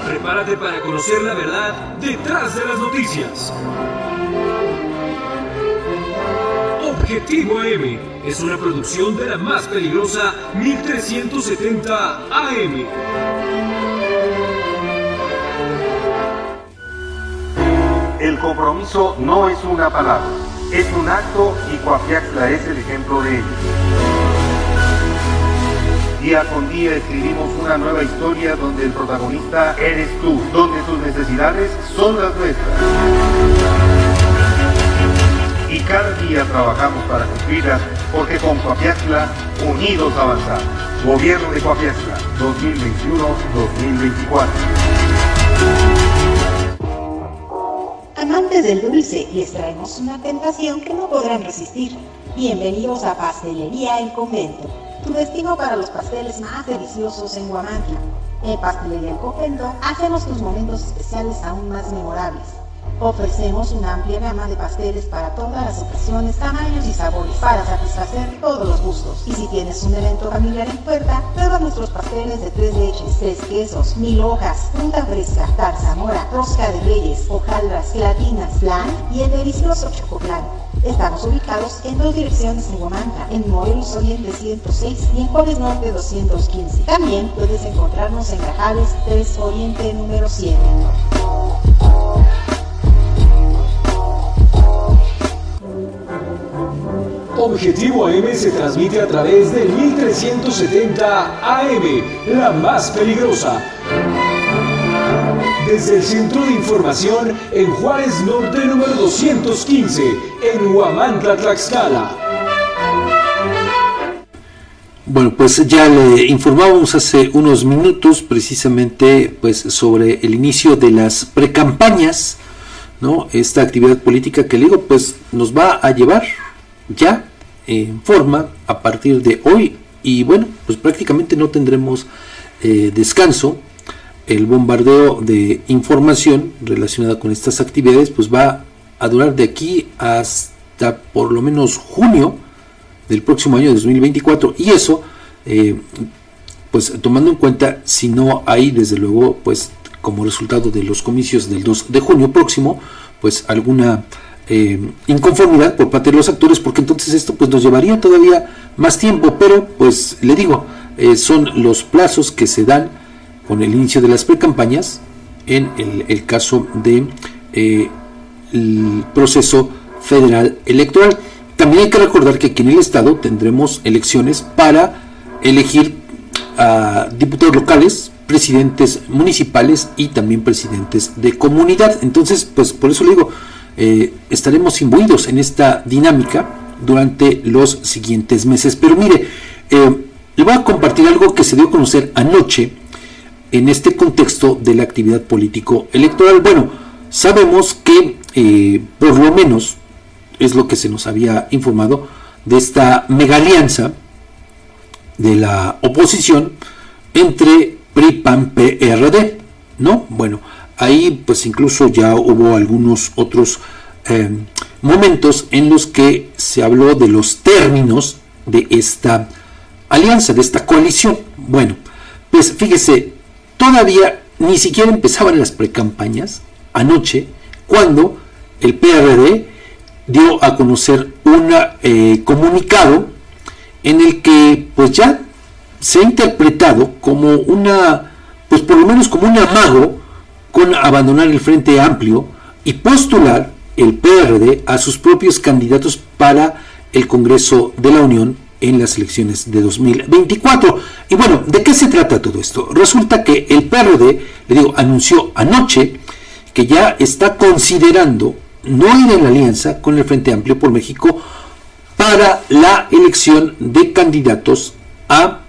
Prepárate para conocer la verdad detrás de las noticias. Objetivo AM es una producción de la más peligrosa 1370 AM. El compromiso no es una palabra, es un acto y Coapiaxla es el ejemplo de ello. Día con día escribimos una nueva historia donde el protagonista eres tú, donde tus necesidades son las nuestras. Y cada día trabajamos para cumplirlas porque con Coapiaxla, unidos avanzamos. Gobierno de Coapiaxla, 2021-2024. Amantes del dulce, les traemos una tentación que no podrán resistir. Bienvenidos a Pastelería El Convento, tu destino para los pasteles más deliciosos en Huamantla. En Pastelería El Convento hacemos tus momentos especiales aún más memorables. Ofrecemos una amplia gama de pasteles para todas las ocasiones, tamaños y sabores para satisfacer todos los gustos. Y si tienes un evento familiar en puerta, prueba nuestros pasteles de tres leches, tres quesos, mil hojas, fruta fresca, tarzamora, rosca de reyes, hojaldras, gelatinas, flan y el delicioso chocoplan. Estamos ubicados en dos direcciones en Huamantla, en Morelos Oriente 106 y en Juárez Norte 215. También puedes encontrarnos en Grajales 3 Oriente número 7. Objetivo AM se transmite a través del 1370 AM, la más peligrosa. Desde el Centro de Información en Juárez Norte número 215, en Huamantla, Tlaxcala. Bueno, pues ya le informábamos hace unos minutos precisamente pues sobre el inicio de las precampañas, ¿no? Esta actividad política que le digo pues nos va a llevar ya en forma a partir de hoy. Y bueno, pues prácticamente no tendremos eh, descanso. El bombardeo de información relacionada con estas actividades pues va a durar de aquí hasta por lo menos junio del próximo año 2024 y eso eh, pues tomando en cuenta si no hay desde luego pues como resultado de los comicios del 2 de junio próximo pues alguna eh, inconformidad por parte de los actores porque entonces esto pues nos llevaría todavía más tiempo pero pues le digo eh, son los plazos que se dan con el inicio de las precampañas en el, caso de eh, proceso federal electoral. También hay que recordar que aquí en el estado tendremos elecciones para elegir a diputados locales, presidentes municipales y también presidentes de comunidad. Entonces, pues por eso le digo, eh, estaremos imbuidos en esta dinámica durante los siguientes meses. Pero mire, eh, le voy a compartir algo que se dio a conocer anoche en este contexto de la actividad político electoral? Bueno, sabemos que eh, por lo menos es lo que se nos había informado de esta mega alianza de la oposición entre PRI, PAN, PRD, ¿no? Bueno, ahí pues incluso ya hubo algunos otros eh, momentos en los que se habló de los términos de esta alianza, de esta coalición. Bueno, pues fíjese, todavía ni siquiera empezaban las precampañas anoche cuando el PRD dio a conocer un eh, comunicado en el que pues ya se ha interpretado como una pues por lo menos como un amago con abandonar el Frente Amplio y postular el PRD a sus propios candidatos para el Congreso de la Unión en las elecciones de 2024. Y bueno, ¿de qué se trata todo esto? Resulta que el PRD, le digo, anunció anoche que ya está considerando no ir en la alianza con el Frente Amplio por México para la elección de candidatos a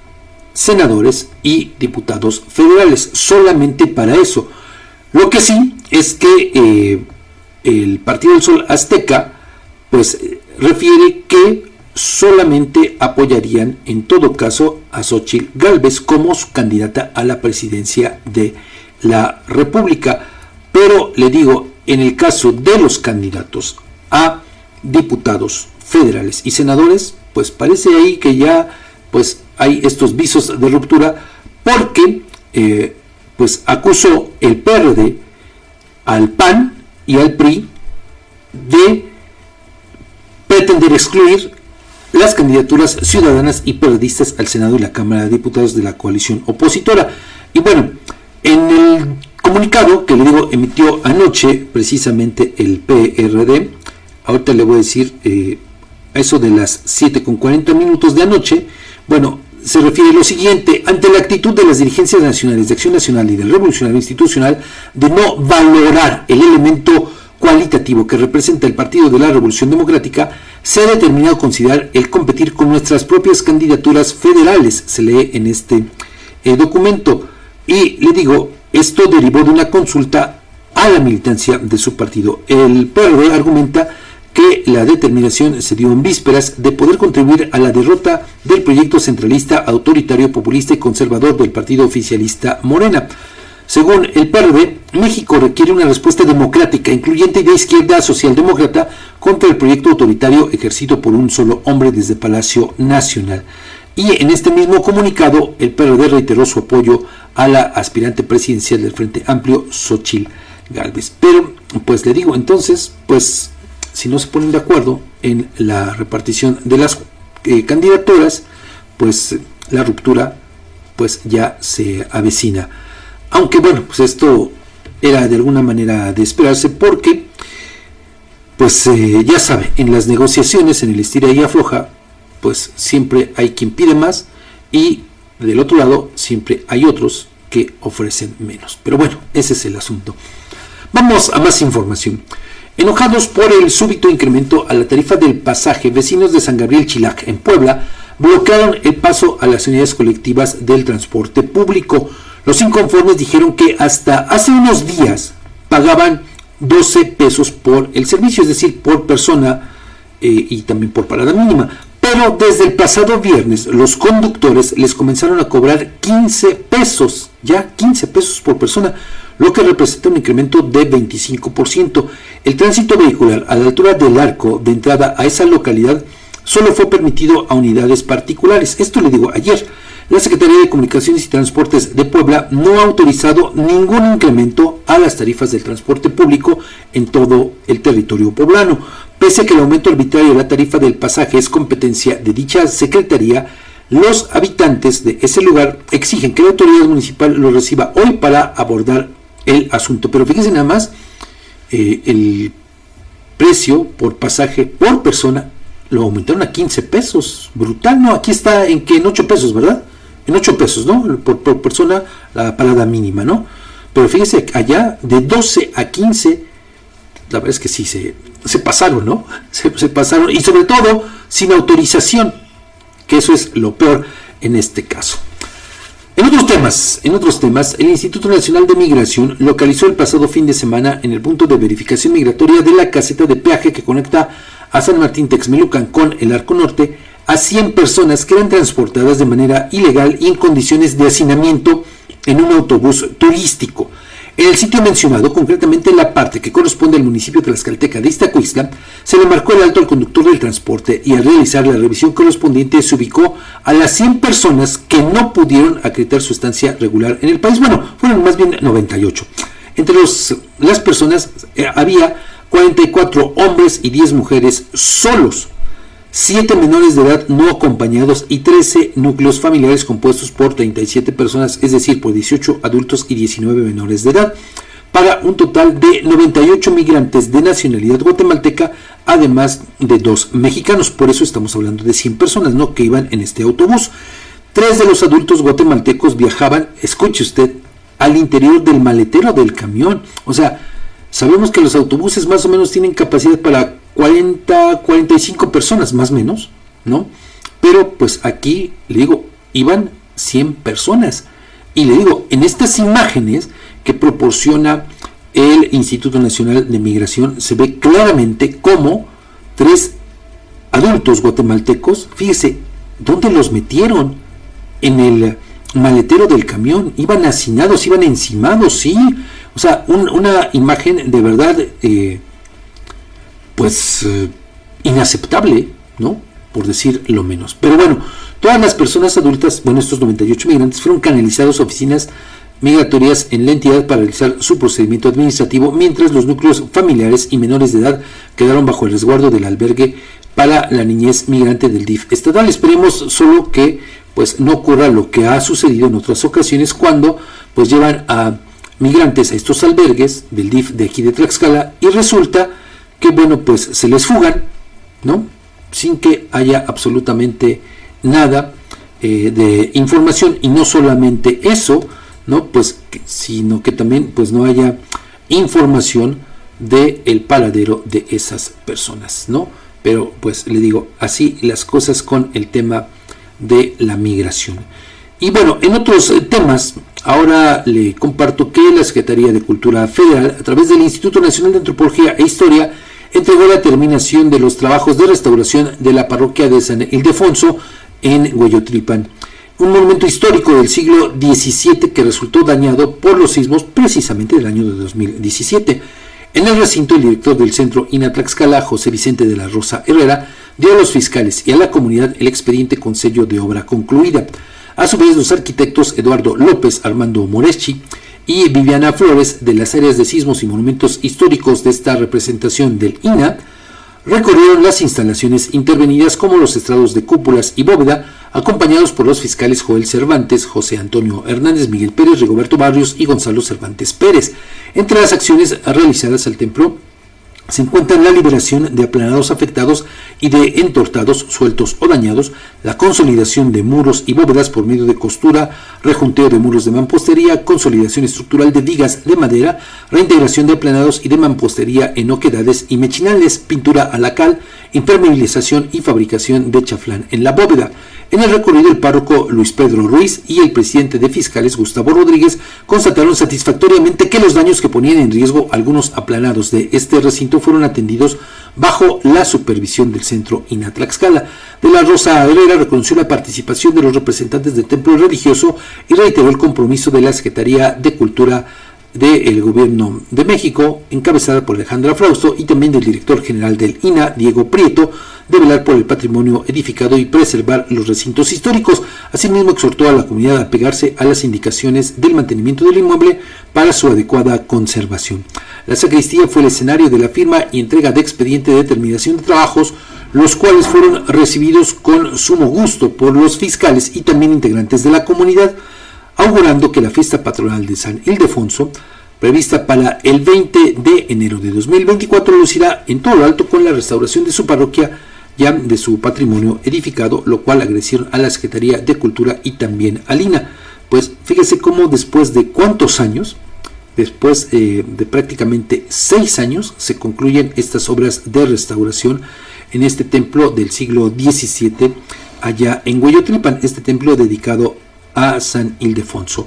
senadores y diputados federales, solamente para eso. Lo que sí es que eh, el Partido del Sol Azteca pues refiere que solamente apoyarían en todo caso a Xochitl Galvez como su candidata a la presidencia de la República. Pero le digo, en el caso de los candidatos a diputados federales y senadores, pues parece ahí que ya pues hay estos visos de ruptura porque eh, pues acusó el PRD al PAN y al PRI de pretender excluir las candidaturas ciudadanas y periodistas al Senado y la Cámara de Diputados de la coalición opositora. Y bueno, en el comunicado que le digo emitió anoche precisamente el PRD, ahorita le voy a decir eh, eso de las 7 con 40 minutos de anoche, bueno, se refiere a lo siguiente, ante la actitud de las dirigencias nacionales de Acción Nacional y del Revolucionario Institucional de no valorar el elemento cualitativo que representa el Partido de la Revolución Democrática, se ha determinado considerar el competir con nuestras propias candidaturas federales, se lee en este eh, documento. Y le digo, esto derivó de una consulta a la militancia de su partido. El PRD argumenta que la determinación se dio en vísperas de poder contribuir a la derrota del proyecto centralista, autoritario, populista y conservador del partido oficialista Morena. Según el PRD, México requiere una respuesta democrática, incluyente de izquierda socialdemócrata contra el proyecto autoritario ejercido por un solo hombre desde Palacio Nacional. Y en este mismo comunicado, el PRD reiteró su apoyo a la aspirante presidencial del Frente Amplio, Xochil Gálvez. Pero, pues le digo, entonces, pues si no se ponen de acuerdo en la repartición de las eh, candidaturas, pues la ruptura pues ya se avecina. Aunque bueno, pues esto era de alguna manera de esperarse porque, pues eh, ya sabe, en las negociaciones, en el estira y afloja, pues siempre hay quien pide más y del otro lado siempre hay otros que ofrecen menos. Pero bueno, ese es el asunto. Vamos a más información. Enojados por el súbito incremento a la tarifa del pasaje, vecinos de San Gabriel Chilac en Puebla bloquearon el paso a las unidades colectivas del transporte público. Los inconformes dijeron que hasta hace unos días pagaban 12 pesos por el servicio, es decir, por persona eh, y también por parada mínima. Pero desde el pasado viernes los conductores les comenzaron a cobrar 15 pesos ya 15 pesos por persona, lo que representa un incremento de 25%. El tránsito vehicular a la altura del arco de entrada a esa localidad solo fue permitido a unidades particulares. Esto le digo ayer. La Secretaría de Comunicaciones y Transportes de Puebla no ha autorizado ningún incremento a las tarifas del transporte público en todo el territorio poblano. Pese a que el aumento arbitrario de la tarifa del pasaje es competencia de dicha Secretaría, los habitantes de ese lugar exigen que la autoridad municipal lo reciba hoy para abordar el asunto. Pero fíjense nada más, eh, el precio por pasaje por persona lo aumentaron a 15 pesos. Brutal, ¿no? Aquí está en que en 8 pesos, ¿verdad? En 8 pesos, ¿no? Por, persona la parada mínima, ¿no? Pero fíjense, allá de 12 a 15, la verdad es que sí, se, se pasaron, ¿no? Se, se pasaron y sobre todo sin autorización, que eso es lo peor en este caso. En otros temas, en otros temas, el Instituto Nacional de Migración localizó el pasado fin de semana en el punto de verificación migratoria de la caseta de peaje que conecta a San Martín Texmelucan con el Arco Norte a 100 personas que eran transportadas de manera ilegal y en condiciones de hacinamiento en un autobús turístico. El sitio mencionado, concretamente en la parte que corresponde al municipio Tlaxcalteca de Iztacuistla, se le marcó el alto al conductor del transporte y al realizar la revisión correspondiente se ubicó a las 100 personas que no pudieron acreditar su estancia regular en el país. Bueno, fueron más bien 98. Entre las personas eh, había 44 hombres y 10 mujeres solos 7 menores de edad no acompañados y 13 núcleos familiares compuestos por 37 personas, es decir, por 18 adultos y 19 menores de edad, para un total de 98 migrantes de nacionalidad guatemalteca, además de dos mexicanos. Por eso estamos hablando de 100 personas ¿no? que iban en este autobús. Tres de los adultos guatemaltecos viajaban, escuche usted, al interior del maletero del camión. O sea, sabemos que los autobuses más o menos tienen capacidad para 40, 45 personas más o menos, ¿no? Pero pues aquí, le digo, iban 100 personas. Y le digo, en estas imágenes que proporciona el Instituto Nacional de Migración, se ve claramente cómo tres adultos guatemaltecos, fíjese, ¿dónde los metieron? En el maletero del camión, iban hacinados, iban encimados, sí. O sea, una imagen de verdad eh, pues eh, inaceptable, ¿no? Por decir lo menos. Pero bueno, todas las personas adultas, bueno, estos 98 migrantes fueron canalizados a oficinas migratorias en la entidad para realizar su procedimiento administrativo, mientras los núcleos familiares y menores de edad quedaron bajo el resguardo del albergue para la niñez migrante del DIF estatal. Esperemos solo que pues no ocurra lo que ha sucedido en otras ocasiones cuando pues llevan a migrantes a estos albergues del DIF de aquí de Tlaxcala y resulta que bueno, pues se les fugan, ¿no? Sin que haya absolutamente nada eh, de información y no solamente eso, ¿no? Pues, sino que también pues no haya información del el paradero de esas personas, ¿no? Pero pues le digo, así las cosas con el tema de la migración. Y bueno, en otros temas, ahora le comparto que la Secretaría de Cultura Federal, a través del Instituto Nacional de Antropología e Historia, entregó la terminación de los trabajos de restauración de la parroquia de San Ildefonso en Hueyotripan, un monumento histórico del siglo XVII que resultó dañado por los sismos precisamente del año de 2017. En el recinto, el director del centro Inatlaxcala, José Vicente de la Rosa Herrera, dio a los fiscales y a la comunidad el expediente con sello de obra concluida. A su vez, los arquitectos Eduardo López, Armando Moreschi y Viviana Flores de las áreas de sismos y monumentos históricos de esta representación del INA recorrieron las instalaciones intervenidas como los estrados de cúpulas y bóveda, acompañados por los fiscales Joel Cervantes, José Antonio Hernández, Miguel Pérez, Rigoberto Barrios y Gonzalo Cervantes Pérez. Entre las acciones realizadas al templo se encuentra la liberación de aplanados afectados y de entortados sueltos o dañados, la consolidación de muros y bóvedas por medio de costura, rejunteo de muros de mampostería, consolidación estructural de vigas de madera, reintegración de aplanados y de mampostería en oquedades y mechinales, pintura a la cal impermeabilización y fabricación de chaflán en la bóveda. En el recorrido, el párroco Luis Pedro Ruiz y el presidente de fiscales Gustavo Rodríguez constataron satisfactoriamente que los daños que ponían en riesgo algunos aplanados de este recinto fueron atendidos bajo la supervisión del centro Inatlaxcala. De la Rosa Herrera reconoció la participación de los representantes del templo religioso y reiteró el compromiso de la Secretaría de Cultura del Gobierno de México, encabezada por Alejandra Frausto, y también del director general del INA, Diego Prieto, de velar por el patrimonio edificado y preservar los recintos históricos. Asimismo, exhortó a la comunidad a pegarse a las indicaciones del mantenimiento del inmueble para su adecuada conservación. La sacristía fue el escenario de la firma y entrega de expediente de determinación de trabajos, los cuales fueron recibidos con sumo gusto por los fiscales y también integrantes de la comunidad augurando que la fiesta patronal de San Ildefonso, prevista para el 20 de enero de 2024, lucirá en todo lo alto con la restauración de su parroquia, ya de su patrimonio edificado, lo cual agresieron a la Secretaría de Cultura y también a Lina. Pues fíjese cómo después de cuántos años, después eh, de prácticamente seis años, se concluyen estas obras de restauración en este templo del siglo XVII allá en Hueyotripan, este templo dedicado a San Ildefonso.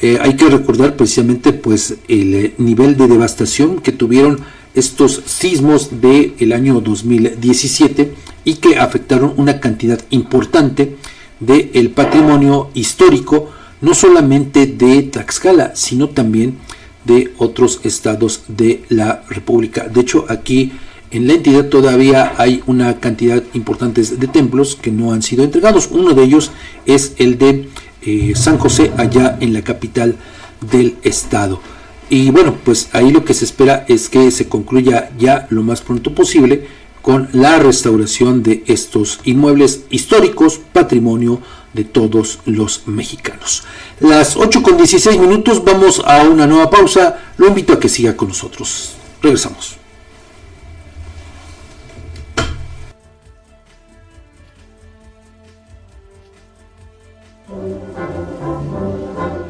Eh, hay que recordar precisamente pues el eh, nivel de devastación que tuvieron estos sismos del el año 2017 y que afectaron una cantidad importante del el patrimonio histórico, no solamente de Tlaxcala, sino también de otros estados de la República. De hecho, aquí en la entidad todavía hay una cantidad importante de templos que no han sido entregados. Uno de ellos es el de eh, San José allá en la capital del estado. Y bueno, pues ahí lo que se espera es que se concluya ya lo más pronto posible con la restauración de estos inmuebles históricos, patrimonio de todos los mexicanos. Las 8 con 16 minutos, vamos a una nueva pausa. Lo invito a que siga con nosotros. Regresamos.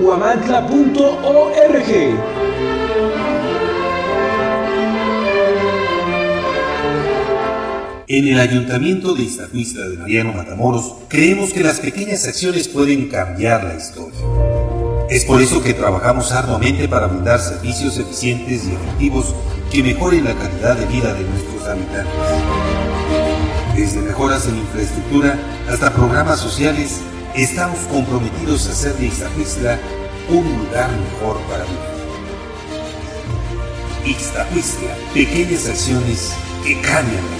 huamantla.org. En el Ayuntamiento de Iztacuistla de Mariano Matamoros creemos que las pequeñas acciones pueden cambiar la historia. Es por eso que trabajamos arduamente para brindar servicios eficientes y efectivos que mejoren la calidad de vida de nuestros habitantes. Desde mejoras en infraestructura hasta programas sociales, estamos comprometidos a hacer de Ixtapuistla un lugar mejor para vivir. Ixtapuistla, pequeñas acciones que cambian la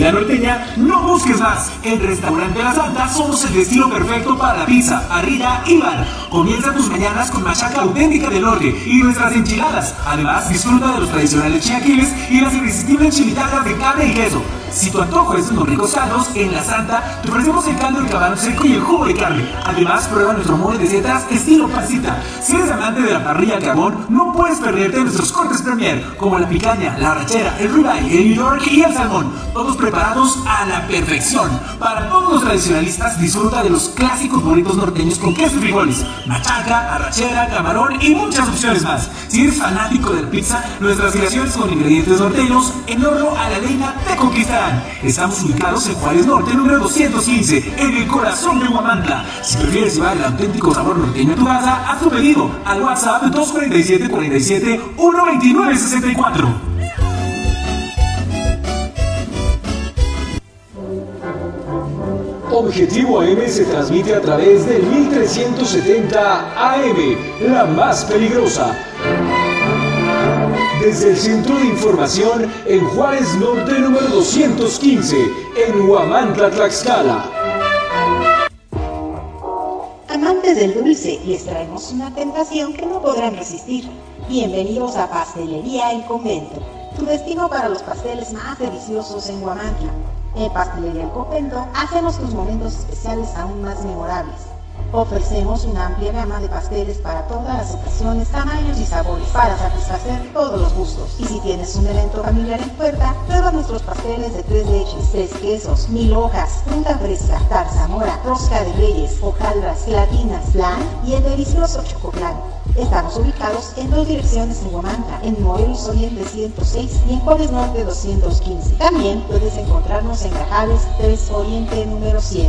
norteña, no busques más. En Restaurante La Santa somos el destino perfecto para la pizza, parrilla y bar. Comienza tus mañanas con machaca auténtica del norte y nuestras enchiladas. Además, disfruta de los tradicionales chiaquiles y las irresistibles enchiladas de carne y queso. Si tu antojo es unos ricos caldos, en La Santa te ofrecemos el caldo de camarón seco y el jugo de carne. Además, prueba nuestro mole de setas estilo pancita. Si eres amante de la parrilla al carbón, no puedes perderte nuestros cortes premier, como la picaña, la arrachera, el ribeye, el New York y el salmón. Todos preparados a la perfección. Para todos los tradicionalistas, disfruta de los clásicos burritos norteños con queso y frijoles, machaca, arrachera, camarón y muchas opciones más. Si eres fanático de la pizza, nuestras creaciones con ingredientes norteños en horno a la leña te conquistarán. Estamos ubicados en Juárez Norte, número 215, en el corazón de Huamantla. Si prefieres llevar el auténtico sabor norteño a tu casa, haz tu pedido al WhatsApp 247 47 129 64. Objetivo AM se transmite a través del 1370 AM, la más peligrosa. Desde el Centro de Información en Juárez Norte número 215, en Huamantla, Tlaxcala. Amantes del dulce, les traemos una tentación que no podrán resistir. Bienvenidos a Pastelería El Convento, tu destino para los pasteles más deliciosos en Huamantla. En Pastelería El Convento hacemos tus momentos especiales aún más memorables. Ofrecemos una amplia gama de pasteles para todas las ocasiones, tamaños y sabores para satisfacer todos los gustos. Y si tienes un evento familiar en puerta, prueba nuestros pasteles de tres leches, tres quesos, mil hojas, fruta fresca, tarzamora, rosca de reyes, hojaldras, gelatinas, flan y el delicioso chocoplan. Estamos ubicados en dos direcciones en Huamantla, en Morelos Oriente 106 y en Juárez Norte 215. También puedes encontrarnos en Grajales 3 Oriente número 100.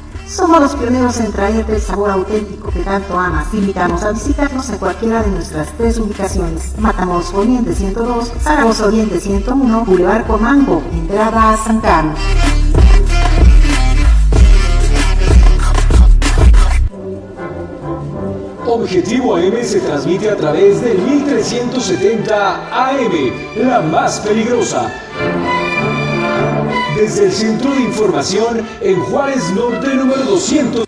Somos los pioneros en traerte el sabor auténtico que tanto amas. Te invitamos a visitarnos en cualquiera de nuestras tres ubicaciones. Matamoros Oriente 102, Zaragoza Oriente 101, Boulevard Comango, entrada a San Carlos. Objetivo AM se transmite a través del 1370 AM, la más peligrosa. Desde el Centro de Información en Juárez Norte número 200.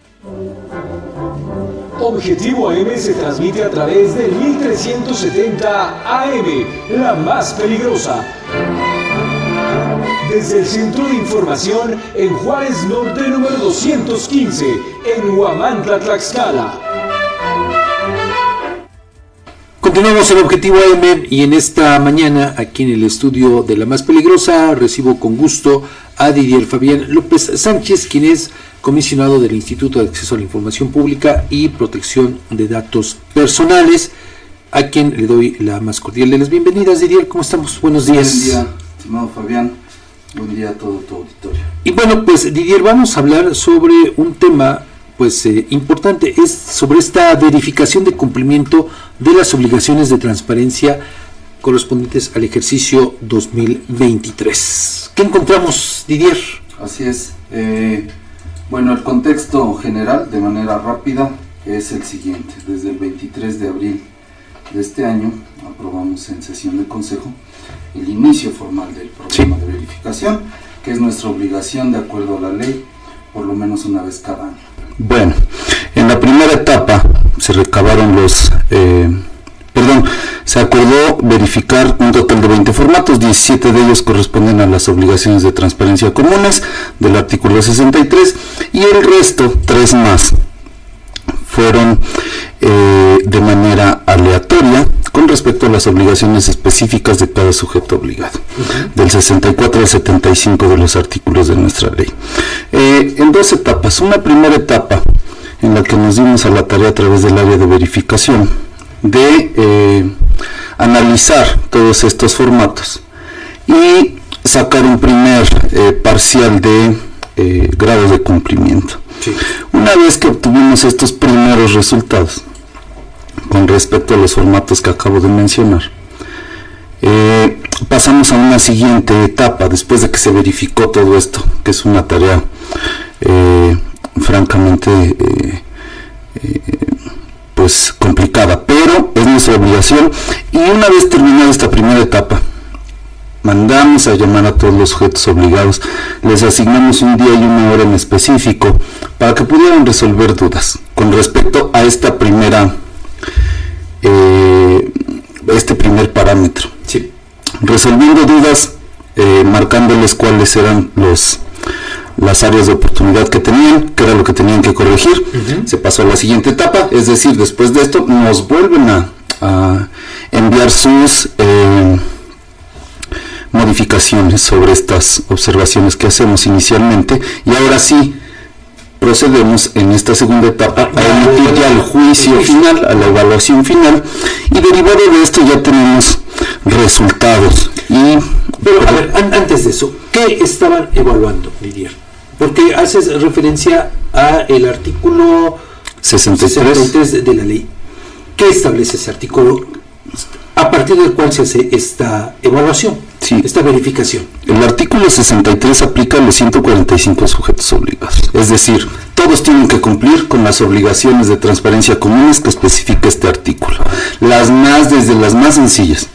Objetivo AM se transmite a través del 1370 AM, la más peligrosa. Desde el Centro de Información en Juárez Norte número 215, en Huamantla, Tlaxcala. Continuamos en Objetivo AM y en esta mañana aquí en el estudio de La Más Peligrosa recibo con gusto a Didier Fabián López Sánchez, quien es comisionado del Instituto de Acceso a la Información Pública y Protección de Datos Personales, a quien le doy la más cordial de las bienvenidas. Didier, ¿cómo estamos? Buenos días. Buen día, estimado Fabián. Buen día a todo tu auditorio. Y bueno, pues Didier, vamos a hablar sobre un tema pues eh, importante es sobre esta verificación de cumplimiento de las obligaciones de transparencia correspondientes al ejercicio 2023. ¿Qué encontramos, Didier? Así es. Eh, bueno, el contexto general, de manera rápida, es el siguiente. Desde el 23 de abril de este año, aprobamos en sesión de consejo el inicio formal del programa de verificación, que es nuestra obligación de acuerdo a la ley, por lo menos una vez cada año. Bueno, en la primera etapa se recabaron los, eh, perdón, se acordó verificar un total de 20 formatos, 17 de ellos corresponden a las obligaciones de transparencia comunes del artículo 63 y el resto, tres más, fueron eh, de manera aleatoria con respecto a las obligaciones específicas de cada sujeto obligado, del 64 al 75 de los artículos de nuestra ley. Eh, en dos etapas. Una primera etapa en la que nos dimos a la tarea a través del área de verificación de eh, analizar todos estos formatos y sacar un primer parcial de grado de cumplimiento. Una vez que obtuvimos estos primeros resultados con respecto a los formatos que acabo de mencionar, eh, pasamos a una siguiente etapa después de que se verificó todo esto, que es una tarea eh, francamente eh, pues complicada, pero es nuestra obligación y una vez terminada esta primera etapa, mandamos a llamar a todos los sujetos obligados, les asignamos un día y una hora en específico para que pudieran resolver dudas con respecto a esta primera, eh, este primer parámetro. Resolviendo dudas, eh, marcándoles cuáles eran los las áreas de oportunidad que tenían, que era lo que tenían que corregir. Se pasó a la siguiente etapa, es decir, después de esto nos vuelven a, enviar sus eh, modificaciones sobre estas observaciones que hacemos inicialmente y ahora sí procedemos en esta segunda etapa a emitir ya el juicio final, a la evaluación final y derivado de esto ya tenemos resultados y pero a ver antes de eso ¿qué estaban evaluando Didier? Porque haces referencia a el artículo 63 de la ley. ¿Qué establece ese artículo? A partir del cual se hace esta evaluación, esta verificación. El artículo 63 aplica a los 145 sujetos obligados. Es decir, todos tienen que cumplir con las obligaciones de transparencia comunes que especifica este artículo. Las más, desde las más sencillas.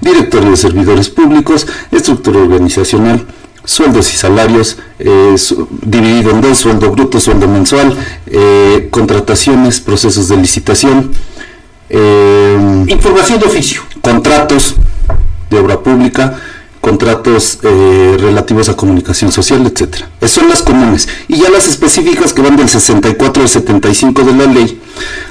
Directorio de servidores públicos, estructura organizacional, sueldos y salarios, eh, dividido en dos, sueldo bruto, sueldo mensual, eh, contrataciones, procesos de licitación, eh, información de oficio, contratos de obra pública, contratos relativos a comunicación social, etcétera. Esas son las comunes. Y ya las específicas que van del 64 al 75 de la ley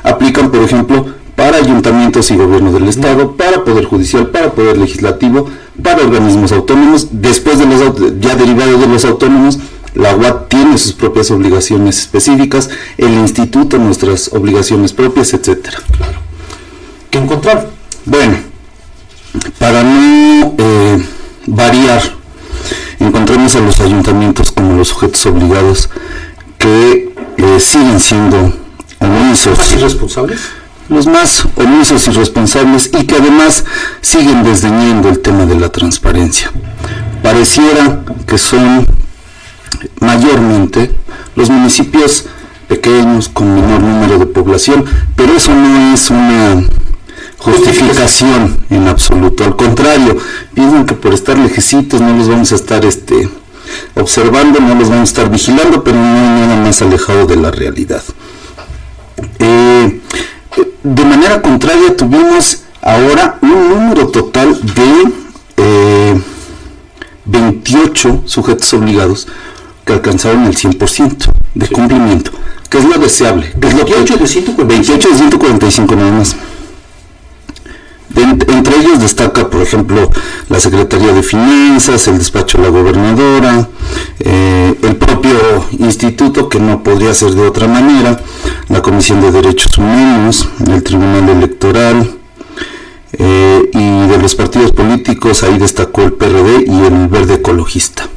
aplican, por ejemplo, para ayuntamientos y gobierno del Estado, para Poder Judicial, para Poder Legislativo, para organismos autónomos. Después de los ya derivado de los autónomos, la UAT tiene sus propias obligaciones específicas, el instituto nuestras obligaciones propias, etcétera. Claro. ¿Qué encontrar? Bueno, para no eh, variar, encontramos a los ayuntamientos como los sujetos obligados que eh, siguen siendo omisos. ¿Y responsables? los más omisos y responsables y que además siguen desdeñando el tema de la transparencia. Pareciera que son mayormente los municipios pequeños con menor número de población, pero eso no es una justificación en absoluto. Al contrario, piensan que por estar lejecitos no los vamos a estar este, observando, no los vamos a estar vigilando, pero no hay nada más alejado de la realidad. Eh, de manera contraria tuvimos ahora un número total de 28 eh, sujetos obligados que alcanzaron el 100% de cumplimiento, que es lo deseable. Que es lo 28 de 145. 28 de 145 nada más entre ellos destaca, por ejemplo, la Secretaría de Finanzas, el despacho de la gobernadora, eh, el propio instituto, que no podría ser de otra manera, la Comisión de Derechos Humanos, el Tribunal Electoral, eh, y de los partidos políticos, ahí destacó el PRD y el Verde Ecologista.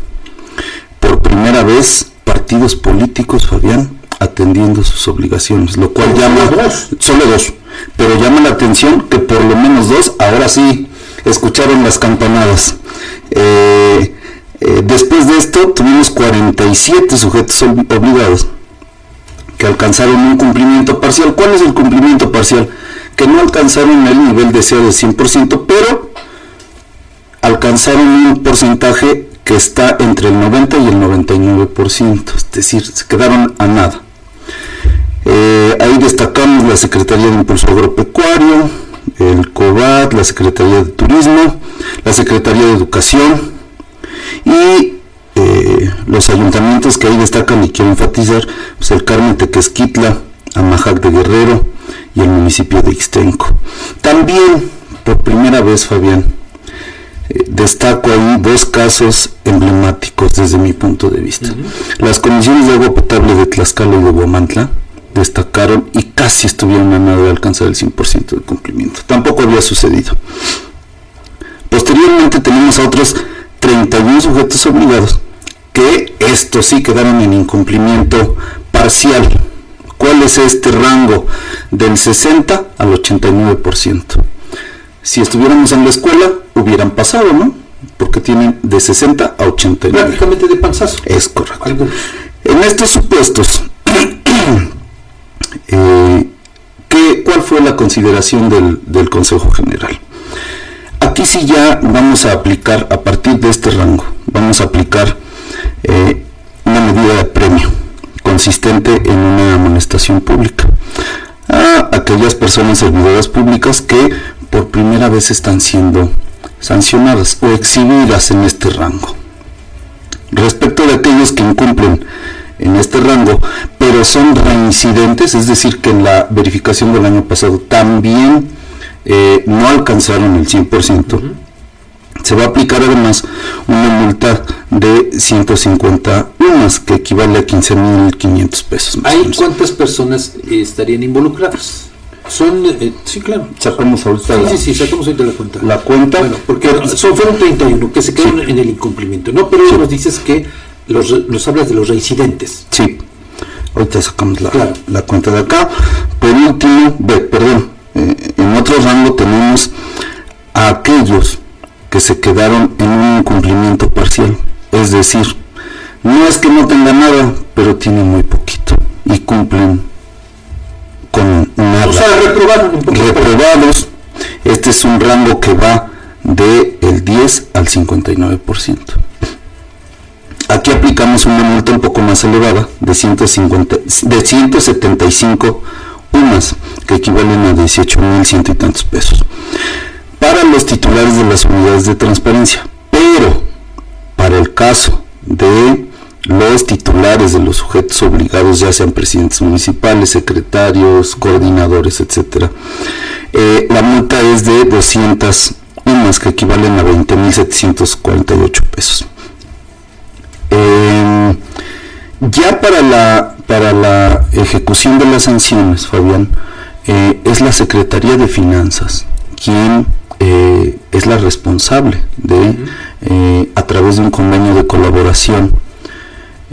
Por primera vez, partidos políticos, Fabián, atendiendo sus obligaciones, lo cual llama... Solo dos pero llama la atención que por lo menos dos, ahora sí, escucharon las campanadas. Eh, eh, después de esto tuvimos 47 sujetos obligados que alcanzaron un cumplimiento parcial. ¿Cuál es el cumplimiento parcial? Que no alcanzaron el nivel deseado de 100%, pero alcanzaron un porcentaje que está entre el 90 y el 99%, es decir, se quedaron a nada. Eh, ahí destacamos la Secretaría de Impulso Agropecuario, el COBAT, la Secretaría de Turismo, la Secretaría de Educación y eh, los ayuntamientos que ahí destacan y quiero enfatizar, pues el Carmen Tequesquitla, Amajac de Guerrero y el municipio de Ixtenco. También, por primera vez, Fabián, eh, destaco ahí dos casos emblemáticos desde mi punto de vista. Las comisiones de agua potable de Tlaxcala y de Guamantla, destacaron y casi estuvieron a nada de alcanzar el 100% de cumplimiento. Tampoco había sucedido. Posteriormente tenemos a otros 31 sujetos obligados que estos sí quedaron en incumplimiento parcial. ¿Cuál es este rango? Del 60 al 89%. Si estuviéramos en la escuela, hubieran pasado, ¿no? Porque tienen de 60 a 89. Prácticamente de panzazo. Es correcto. En estos supuestos, eh, ¿cuál fue la consideración del, Consejo General? Aquí sí ya vamos a aplicar, a partir de este rango, vamos a aplicar eh, una medida de premio consistente en una amonestación pública a aquellas personas servidoras públicas que por primera vez están siendo sancionadas o exhibidas en este rango. Respecto de aquellos que incumplen en este rango, pero son reincidentes, es decir, que en la verificación del año pasado también eh, no alcanzaron el 100%. Se va a aplicar además una multa de 150 unas, que equivale a 15.500 pesos. ¿Hay cuántas personas estarían involucradas? Son, eh, sí, claro. Sacamos ahorita. Sí, sí, sí, sacamos ahorita la cuenta. La cuenta. Bueno, porque son, fueron 31 que se quedaron en el incumplimiento, ¿no? Pero nos dices que los, nos hablas de los reincidentes. Sí, ahorita sacamos la, la cuenta de acá. Por último, perdón, eh, en otro rango tenemos a aquellos que se quedaron en un incumplimiento parcial. Es decir, no es que no tengan nada, pero tienen muy poquito y cumplen con nada. O sea, reprobaron un poquito. Reprobados. Este es un rango que va de el 10 al 59%. Aquí aplicamos una multa un poco más elevada de, 150, de 175 UMAS, que equivalen a 18 mil ciento y tantos pesos, para los titulares de las unidades de transparencia. Pero, para el caso de los titulares de los sujetos obligados, ya sean presidentes municipales, secretarios, coordinadores, etc. Eh, la multa es de 200 umas que equivalen a 20.748 pesos. Eh, ya para la, para la ejecución de las sanciones, Fabián, eh, es la Secretaría de Finanzas quien es la responsable de, a través de un convenio de colaboración,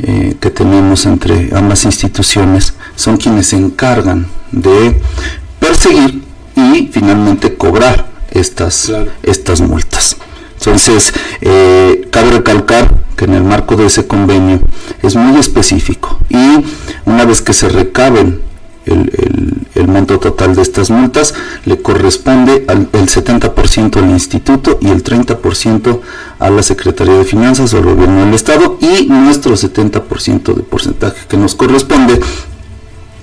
eh, que tenemos entre ambas instituciones son quienes se encargan de perseguir y finalmente cobrar estas, estas multas. Entonces, eh, cabe recalcar que en el marco de ese convenio es muy específico y una vez que se recaben el, monto total de estas multas le corresponde al, el 70% al instituto y el 30% a la Secretaría de Finanzas o al gobierno del Estado y nuestro 70% de porcentaje que nos corresponde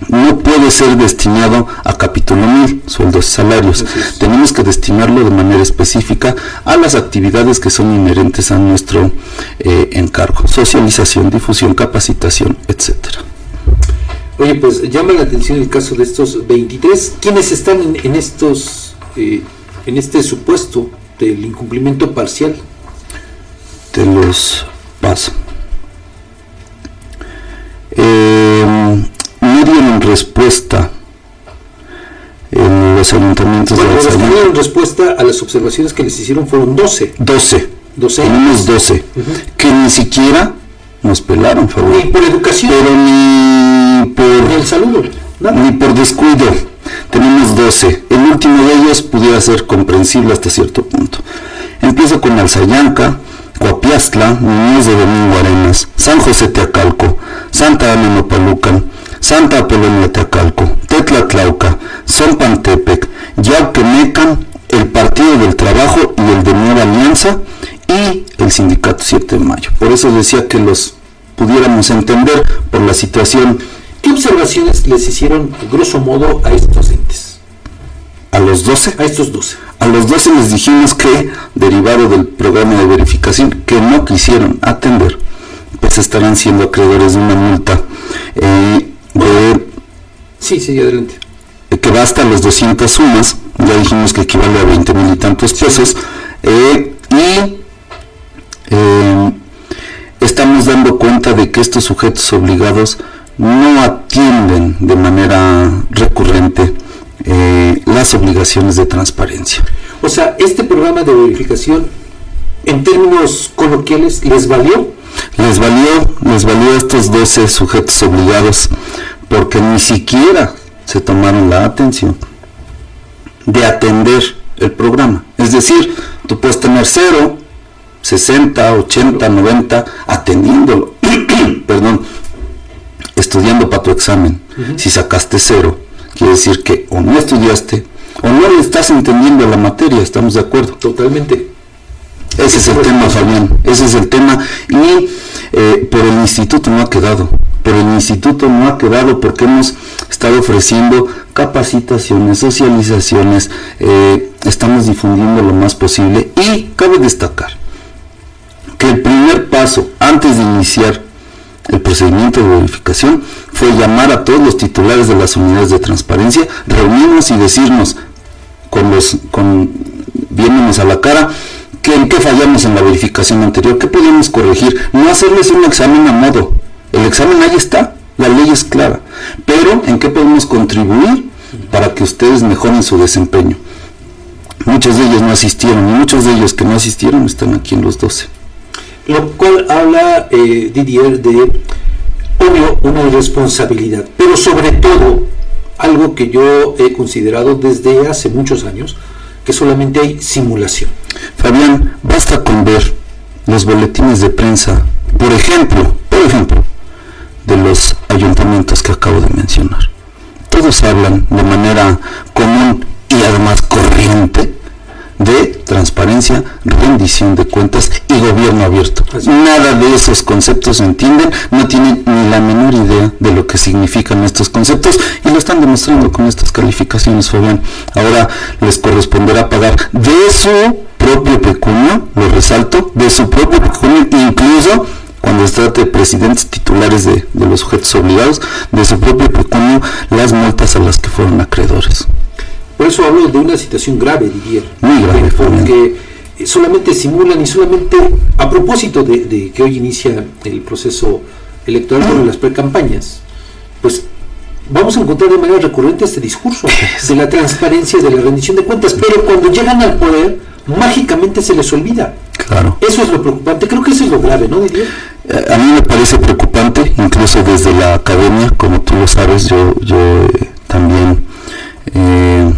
no puede ser destinado a capítulo 1000, sueldos y salarios. Tenemos que destinarlo de manera específica a las actividades que son inherentes a nuestro eh, encargo, socialización, difusión, capacitación, etcétera. Oye, pues llama la atención el caso de estos 23. ¿Quiénes están en, estos, eh, en este supuesto del incumplimiento parcial? Te los paso. Eh, dieron respuesta en los ayuntamientos bueno, de los que dieron respuesta a las observaciones que les hicieron fueron 12. 12. 12 Tenemos 12. Que ni siquiera nos pelaron, favor. Ni por educación. Pero ni por... Ni el saludo. Ni por descuido. Tenemos 12. El último de ellos pudiera ser comprensible hasta cierto punto. Empiezo con Alzayanca, Coapiastla, Niñez de Domingo Arenas, San José Teacalco, Santa Ana Nopalucan, Santa Apolonia Teacalco, Tetlatlauca, Zompantepec, Yauquemecan, el Partido del Trabajo y el de Nueva Alianza y el Sindicato 7 de Mayo. Por eso decía que los pudiéramos entender por la situación. ¿Qué observaciones les hicieron, grosso modo, a estos entes? ¿A los 12? A estos 12. A los 12 les dijimos que, derivado del programa de verificación, que no quisieron atender, pues estarán siendo acreedores de una multa eh, de... Sí, sí, adelante. Que va hasta los 200 sumas, ya dijimos que equivale a 20 mil y tantos pesos, eh, y eh, estamos dando cuenta de que estos sujetos obligados no atienden de manera recurrente eh, las obligaciones de transparencia. O sea, este programa de verificación, en términos coloquiales, ¿les valió? Les valió, les valió a estos 12 sujetos obligados porque ni siquiera se tomaron la atención de atender el programa. Es decir, tú puedes tener cero 60, 80, 90, atendiéndolo, perdón, estudiando para tu examen. Si sacaste cero, quiere decir que o no estudiaste o no le estás entendiendo la materia, ¿estamos de acuerdo? Totalmente. Ese es el tema, Fabián, ese es el tema. Y eh, por el instituto no ha quedado, por el instituto no ha quedado porque hemos estado ofreciendo capacitaciones, socializaciones, eh, estamos difundiendo lo más posible. Y cabe destacar que el primer paso antes de iniciar el procedimiento de verificación fue llamar a todos los titulares de las unidades de transparencia, reunirnos y decirnos con los con viéndonos a la cara en qué fallamos en la verificación anterior, qué podíamos corregir, no hacerles un examen a modo. El examen ahí está, la ley es clara, pero en qué podemos contribuir para que ustedes mejoren su desempeño. Muchos de ellos no asistieron y muchos de ellos que no asistieron están aquí en los 12. Lo cual habla eh, Didier de, obvio, una irresponsabilidad, pero sobre todo algo que yo he considerado desde hace muchos años, que solamente hay simulación. Fabián, basta con ver los boletines de prensa, por ejemplo, por ejemplo, de los ayuntamientos que acabo de mencionar. Todos hablan de manera común y además corriente de transparencia, rendición de cuentas y gobierno abierto. Nada de esos conceptos se entienden, no tienen ni la menor idea de lo que significan estos conceptos y lo están demostrando con estas calificaciones, Fabián. Ahora les corresponderá pagar de su propio pecunio, lo resalto, de su propio pecunio, incluso cuando se trate de presidentes titulares de, de los sujetos obligados, de su propio pecunio, las multas a las que fueron acreedores. Por eso hablo de una situación grave, Didier. Muy grave, porque solamente simulan y solamente a propósito de, que hoy inicia el proceso electoral con las precampañas, pues vamos a encontrar de manera recurrente este discurso de la transparencia, de la rendición de cuentas, pero cuando llegan al poder, mágicamente se les olvida. Claro. Eso es lo preocupante, creo que eso es lo grave, ¿no, Didier? Eh, a mí me parece preocupante, incluso desde la academia, como tú lo sabes, yo, yo eh, también eh,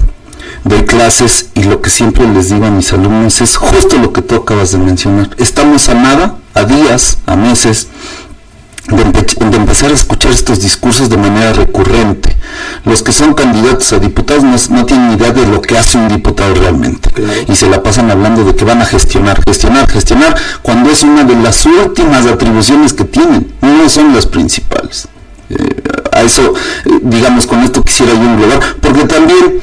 doy clases y lo que siempre les digo a mis alumnos es justo lo que tú acabas de mencionar. Estamos a nada, a días, a meses, de, empezar a escuchar estos discursos de manera recurrente. Los que son candidatos a diputados no, tienen idea de lo que hace un diputado realmente. Y se la pasan hablando de que van a gestionar, gestionar, gestionar, cuando es una de las últimas atribuciones que tienen, no son las principales. Eh, a eso, eh, digamos, con esto quisiera yo englobar, porque también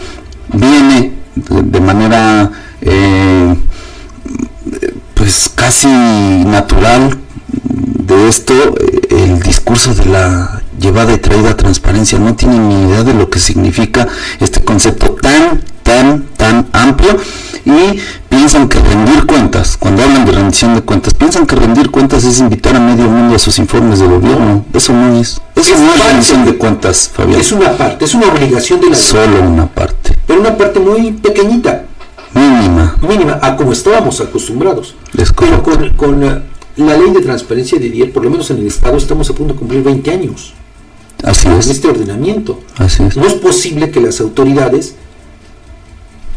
viene de, manera eh, pues casi natural de esto el discurso de la llevada y traída transparencia no tiene ni idea de lo que significa este concepto tan tan tan amplio y piensan que rendir cuentas, cuando hablan de rendición de cuentas, piensan que rendir cuentas es invitar a medio mundo a sus informes de gobierno. Eso no es. Eso no es rendición de cuentas, Fabián. Es una parte, es una obligación de la Solo una parte. Pero una parte muy pequeñita. Mínima. Mínima, a como estábamos acostumbrados. Es Pero con, con uh, la ley de transparencia de Dier, por lo menos en el Estado, estamos a punto de cumplir 20 años. Así es. En este ordenamiento. Así es. No es posible que las autoridades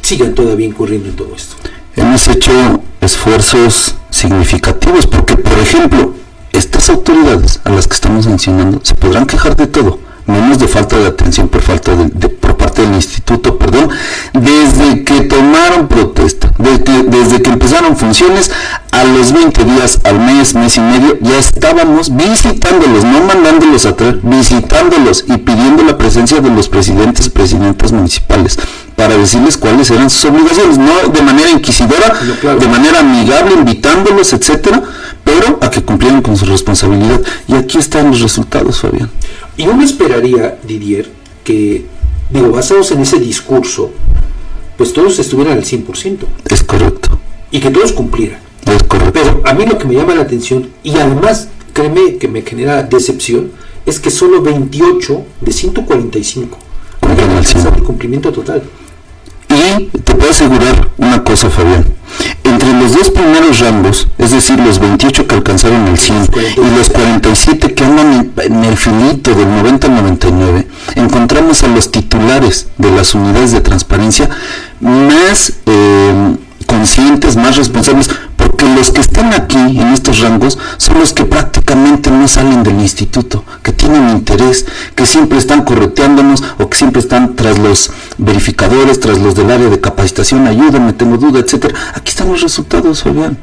sigan todavía incurriendo en todo esto. Hemos hecho esfuerzos significativos porque, por ejemplo, estas autoridades a las que estamos mencionando se podrán quejar de todo, menos de falta de atención por falta de, por parte del instituto, perdón, desde que tomaron protesta, desde, desde que empezaron funciones, a los 20 días, al mes, mes y medio, ya estábamos visitándolos, no mandándolos a traer, visitándolos y pidiendo la presencia de los presidentes presidentas municipales para decirles cuáles eran sus obligaciones, no de manera inquisidora, de manera amigable, invitándolos, etcétera, pero a que cumplieran con su responsabilidad. Y aquí están los resultados, Fabián. Y uno esperaría, Didier, que, digo, basados en ese discurso, pues todos estuvieran al 100%. Es correcto. Y que todos cumplieran. Es correcto. Pero a mí lo que me llama la atención, y además, créeme que me genera decepción, es que solo 28 de 145 el cumplimiento total. Te puedo asegurar una cosa, Fabián. Entre los dos primeros rangos, es decir, los 28 que alcanzaron el 100 y los 47 que andan en, el finito del 90-99, encontramos a los titulares de las unidades de transparencia más eh, conscientes, más responsables, porque los que están aquí en estos rangos son los que prácticamente no salen del instituto, que tienen interés, que siempre están correteándonos o que siempre están tras los verificadores, tras los del área de capacitación, ayúdame, tengo duda, etcétera. Aquí están los resultados, Fabián.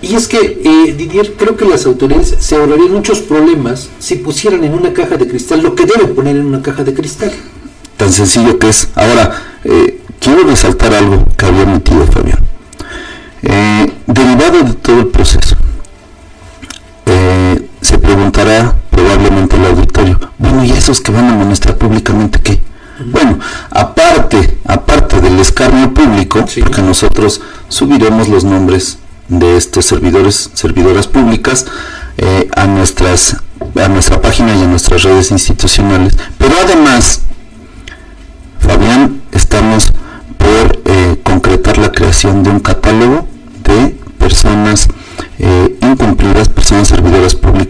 Y es que, eh, Didier, creo que las autoridades se ahorrarían muchos problemas si pusieran en una caja de cristal lo que deben poner en una caja de cristal. Tan sencillo que es. Ahora, eh, quiero resaltar algo que había metido Fabián. Eh, derivado de todo el proceso, eh, se preguntará probablemente el auditorio, bueno, ¿y esos que van a amonestar públicamente qué? Bueno, aparte, aparte del escarnio público, porque nosotros subiremos los nombres de estos servidores, servidoras públicas eh, a nuestras a nuestra página y a nuestras redes institucionales. Pero además, Fabián, estamos por concretar la creación de un catálogo de personas eh, incumplidas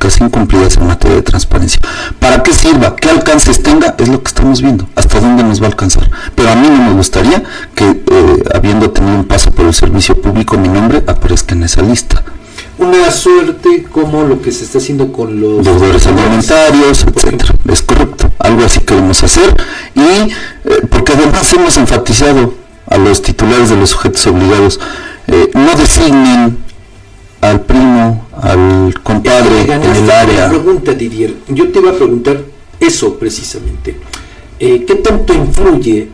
normas incumplidas en materia de transparencia. ¿Para qué sirva? ¿Qué alcances tenga? Es lo que estamos viendo. ¿Hasta dónde nos va a alcanzar? Pero a mí no me gustaría que, eh, habiendo tenido un paso por el servicio público, mi nombre aparezca en esa lista una suerte como lo que se está haciendo con los deudores alimentarios, etcétera. Es correcto, algo así queremos hacer y eh, porque además hemos enfatizado a los titulares de los sujetos obligados eh, no designen al primo, al compadre en el área. Pregunta Didier, yo te iba a preguntar eso precisamente. Eh, ¿Qué tanto influye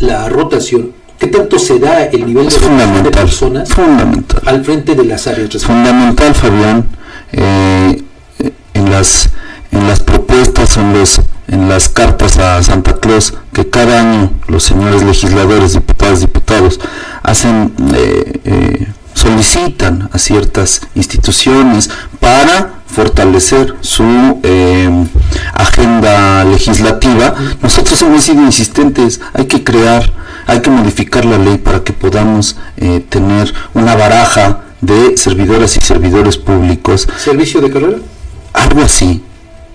la rotación ¿Qué tanto se da el nivel de, personas fundamental. al frente de las áreas? Fundamental, Fabián, eh, en, las, en las propuestas, en, los, en las cartas a Santa Claus, que cada año los señores legisladores, diputados, diputados, hacen, eh, eh, solicitan a ciertas instituciones para fortalecer su agenda legislativa, nosotros hemos sido insistentes, hay que crear hay que modificar la ley para que podamos eh, tener una baraja de servidoras y servidores públicos. ¿Servicio de carrera? Algo así,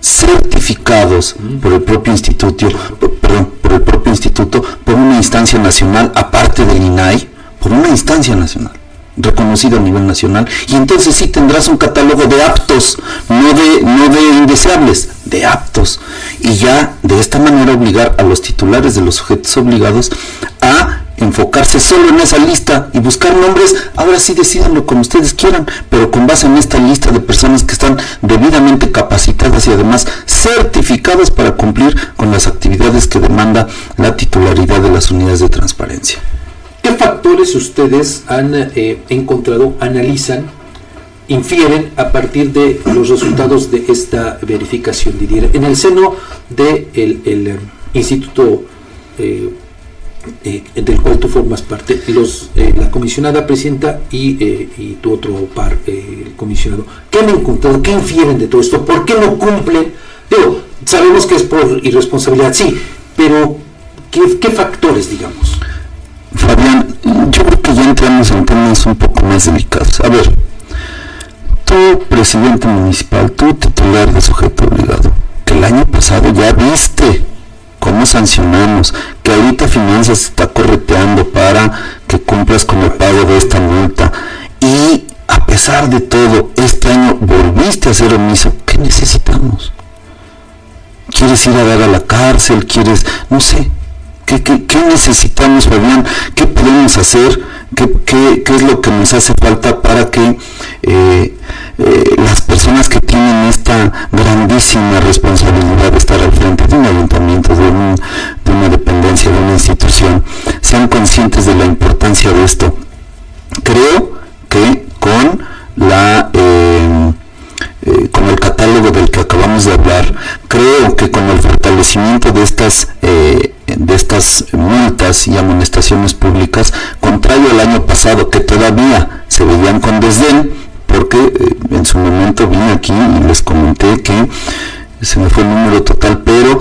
certificados mm. por el propio instituto, perdón, por el propio instituto, por una instancia nacional, aparte del INAI, por una instancia nacional reconocido a nivel nacional. Y entonces sí tendrás un catálogo de aptos, no de, no de indeseables, de aptos. Y ya de esta manera obligar a los titulares de los sujetos obligados a enfocarse solo en esa lista y buscar nombres, ahora sí decidanlo como ustedes quieran, pero con base en esta lista de personas que están debidamente capacitadas y además certificadas para cumplir con las actividades que demanda la titularidad de las unidades de transparencia. ¿Qué factores ustedes han eh, encontrado, analizan, infieren a partir de los resultados de esta verificación, Didier? En el seno del de el, eh, instituto eh, del cual tú formas parte, los, la comisionada presidenta y, tu otro par, comisionado, ¿qué han encontrado? ¿Qué infieren de todo esto? ¿Por qué no cumplen? Digo, sabemos que es por irresponsabilidad, sí, pero ¿qué, qué factores, digamos? Fabián, yo creo que ya entramos en temas un poco más delicados. A ver, tú, presidente municipal, tú, titular de sujeto obligado, que el año pasado ya viste cómo sancionamos, que ahorita Finanzas está correteando para que cumplas con el pago de esta multa. Y a pesar de todo, este año volviste a ser omiso. ¿Qué necesitamos? ¿Quieres ir a dar a la cárcel? ¿Quieres, no sé, ¿Qué, necesitamos, Fabián? ¿Qué podemos hacer? ¿Qué, es lo que nos hace falta para que eh, eh, las personas que tienen esta grandísima responsabilidad de estar al frente de un ayuntamiento, de, una dependencia, de una institución, sean conscientes de la importancia de esto? Creo que con la... Eh, con el catálogo del que acabamos de hablar, creo que con el fortalecimiento de estas de estas multas y amonestaciones públicas, contrario al año pasado que todavía se veían con desdén, porque eh, en su momento vine aquí y les comenté que se me fue el número total, pero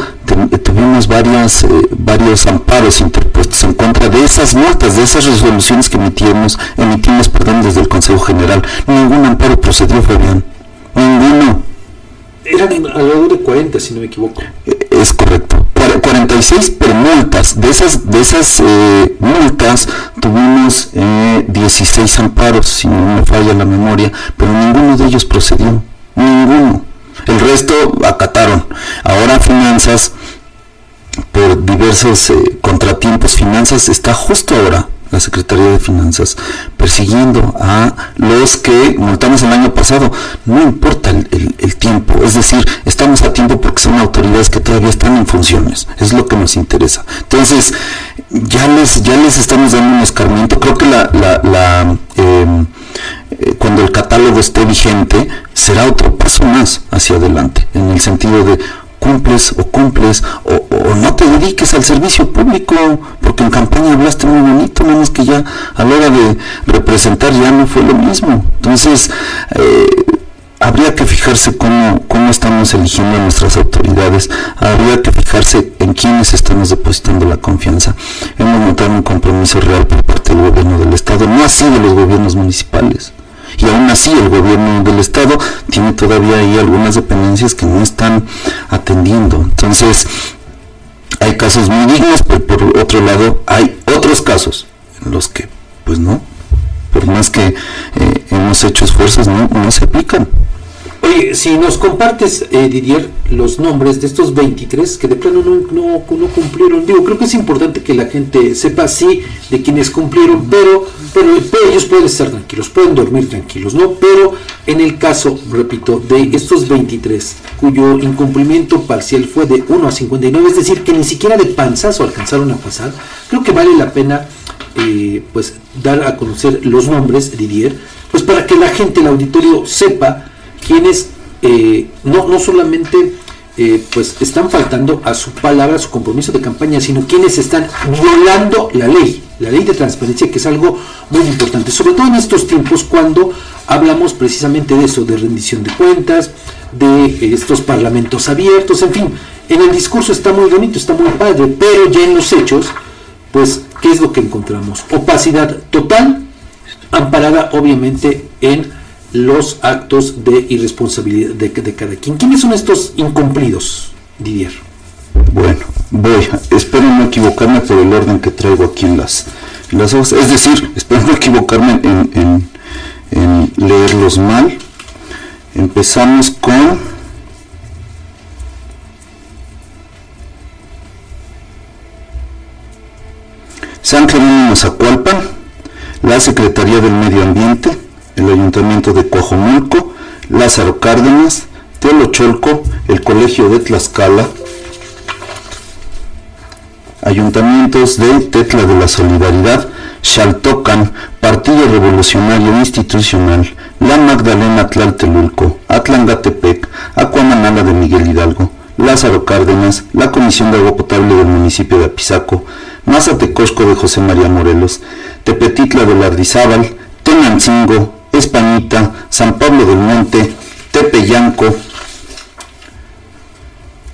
tuvimos varias, eh, varios amparos interpuestos en contra de esas multas, de esas resoluciones que emitimos, emitimos perdón, desde el Consejo General. Ningún amparo procedió, Fabián. Ninguno. Eran alrededor de 40, si no me equivoco. Eh, es correcto. 46 pero multas. De esas, de esas eh, multas tuvimos 16 eh, amparos, si no me falla la memoria, pero ninguno de ellos procedió. Ninguno. El resto acataron. Ahora finanzas, por diversos contratiempos, finanzas está justo ahora la Secretaría de Finanzas, persiguiendo a los que multamos el año pasado. No importa el, tiempo, es decir, estamos a tiempo porque son autoridades que todavía están en funciones, es lo que nos interesa. Entonces, ya les, ya les estamos dando un escarmiento, creo que la, la, em, eh, cuando el catálogo esté vigente, será otro paso más hacia adelante, en el sentido de, cumples o cumples o, no te dediques al servicio público porque en campaña hablaste muy bonito, menos que ya a la hora de representar ya no fue lo mismo. Entonces, eh, habría que fijarse cómo, cómo estamos eligiendo a nuestras autoridades, habría que fijarse en quiénes estamos depositando la confianza. Hemos notado un compromiso real por parte del gobierno del Estado, no así de los gobiernos municipales. Y aún así el gobierno del estado tiene todavía ahí algunas dependencias que no están atendiendo. Entonces, hay casos muy dignos, pero por otro lado hay otros casos en los que, pues no, por más que eh, hemos hecho esfuerzos, no, no se aplican. Oye, si nos compartes, eh, Didier, los nombres de estos 23 que de plano no, no, no, cumplieron, digo, creo que es importante que la gente sepa, sí, de quienes cumplieron, pero, pero, ellos pueden estar tranquilos, pueden dormir tranquilos, ¿no? Pero en el caso, repito, de estos 23, cuyo incumplimiento parcial fue de 1 a 59, es decir, que ni siquiera de panzazo alcanzaron a pasar, creo que vale la pena, eh, pues, dar a conocer los nombres, Didier, pues para que la gente, el auditorio, sepa quienes eh, no, no solamente eh, pues están faltando a su palabra, a su compromiso de campaña, sino quienes están violando la ley, la ley de transparencia, que es algo muy importante, sobre todo en estos tiempos cuando hablamos precisamente de eso, de rendición de cuentas, de estos parlamentos abiertos, en fin, en el discurso está muy bonito, está muy padre, pero ya en los hechos, pues, ¿qué es lo que encontramos? Opacidad total, amparada obviamente en los actos de irresponsabilidad de, cada quien. ¿Quiénes son estos incumplidos, Didier? Bueno, voy, espero no equivocarme por el orden que traigo aquí en las, las hojas, es decir, espero no equivocarme en, en leerlos mal. Empezamos con San Jerónimo Zacualpan, la Secretaría del Medio Ambiente, el Ayuntamiento de Coajomulco, Lázaro Cárdenas, Teolocholco, el Colegio de Tlaxcala, Ayuntamientos de Tetla de la Solidaridad, Xaltocan, Partido Revolucionario Institucional, La Magdalena Tlaltelulco, Atlangatepec, Acuamanala de Miguel Hidalgo, Lázaro Cárdenas, la Comisión de Agua Potable del municipio de Apizaco, Mazatecosco de José María Morelos, Tepetitla de Lardizábal, Tenancingo, Españita, San Pablo del Monte, Tepeyanco,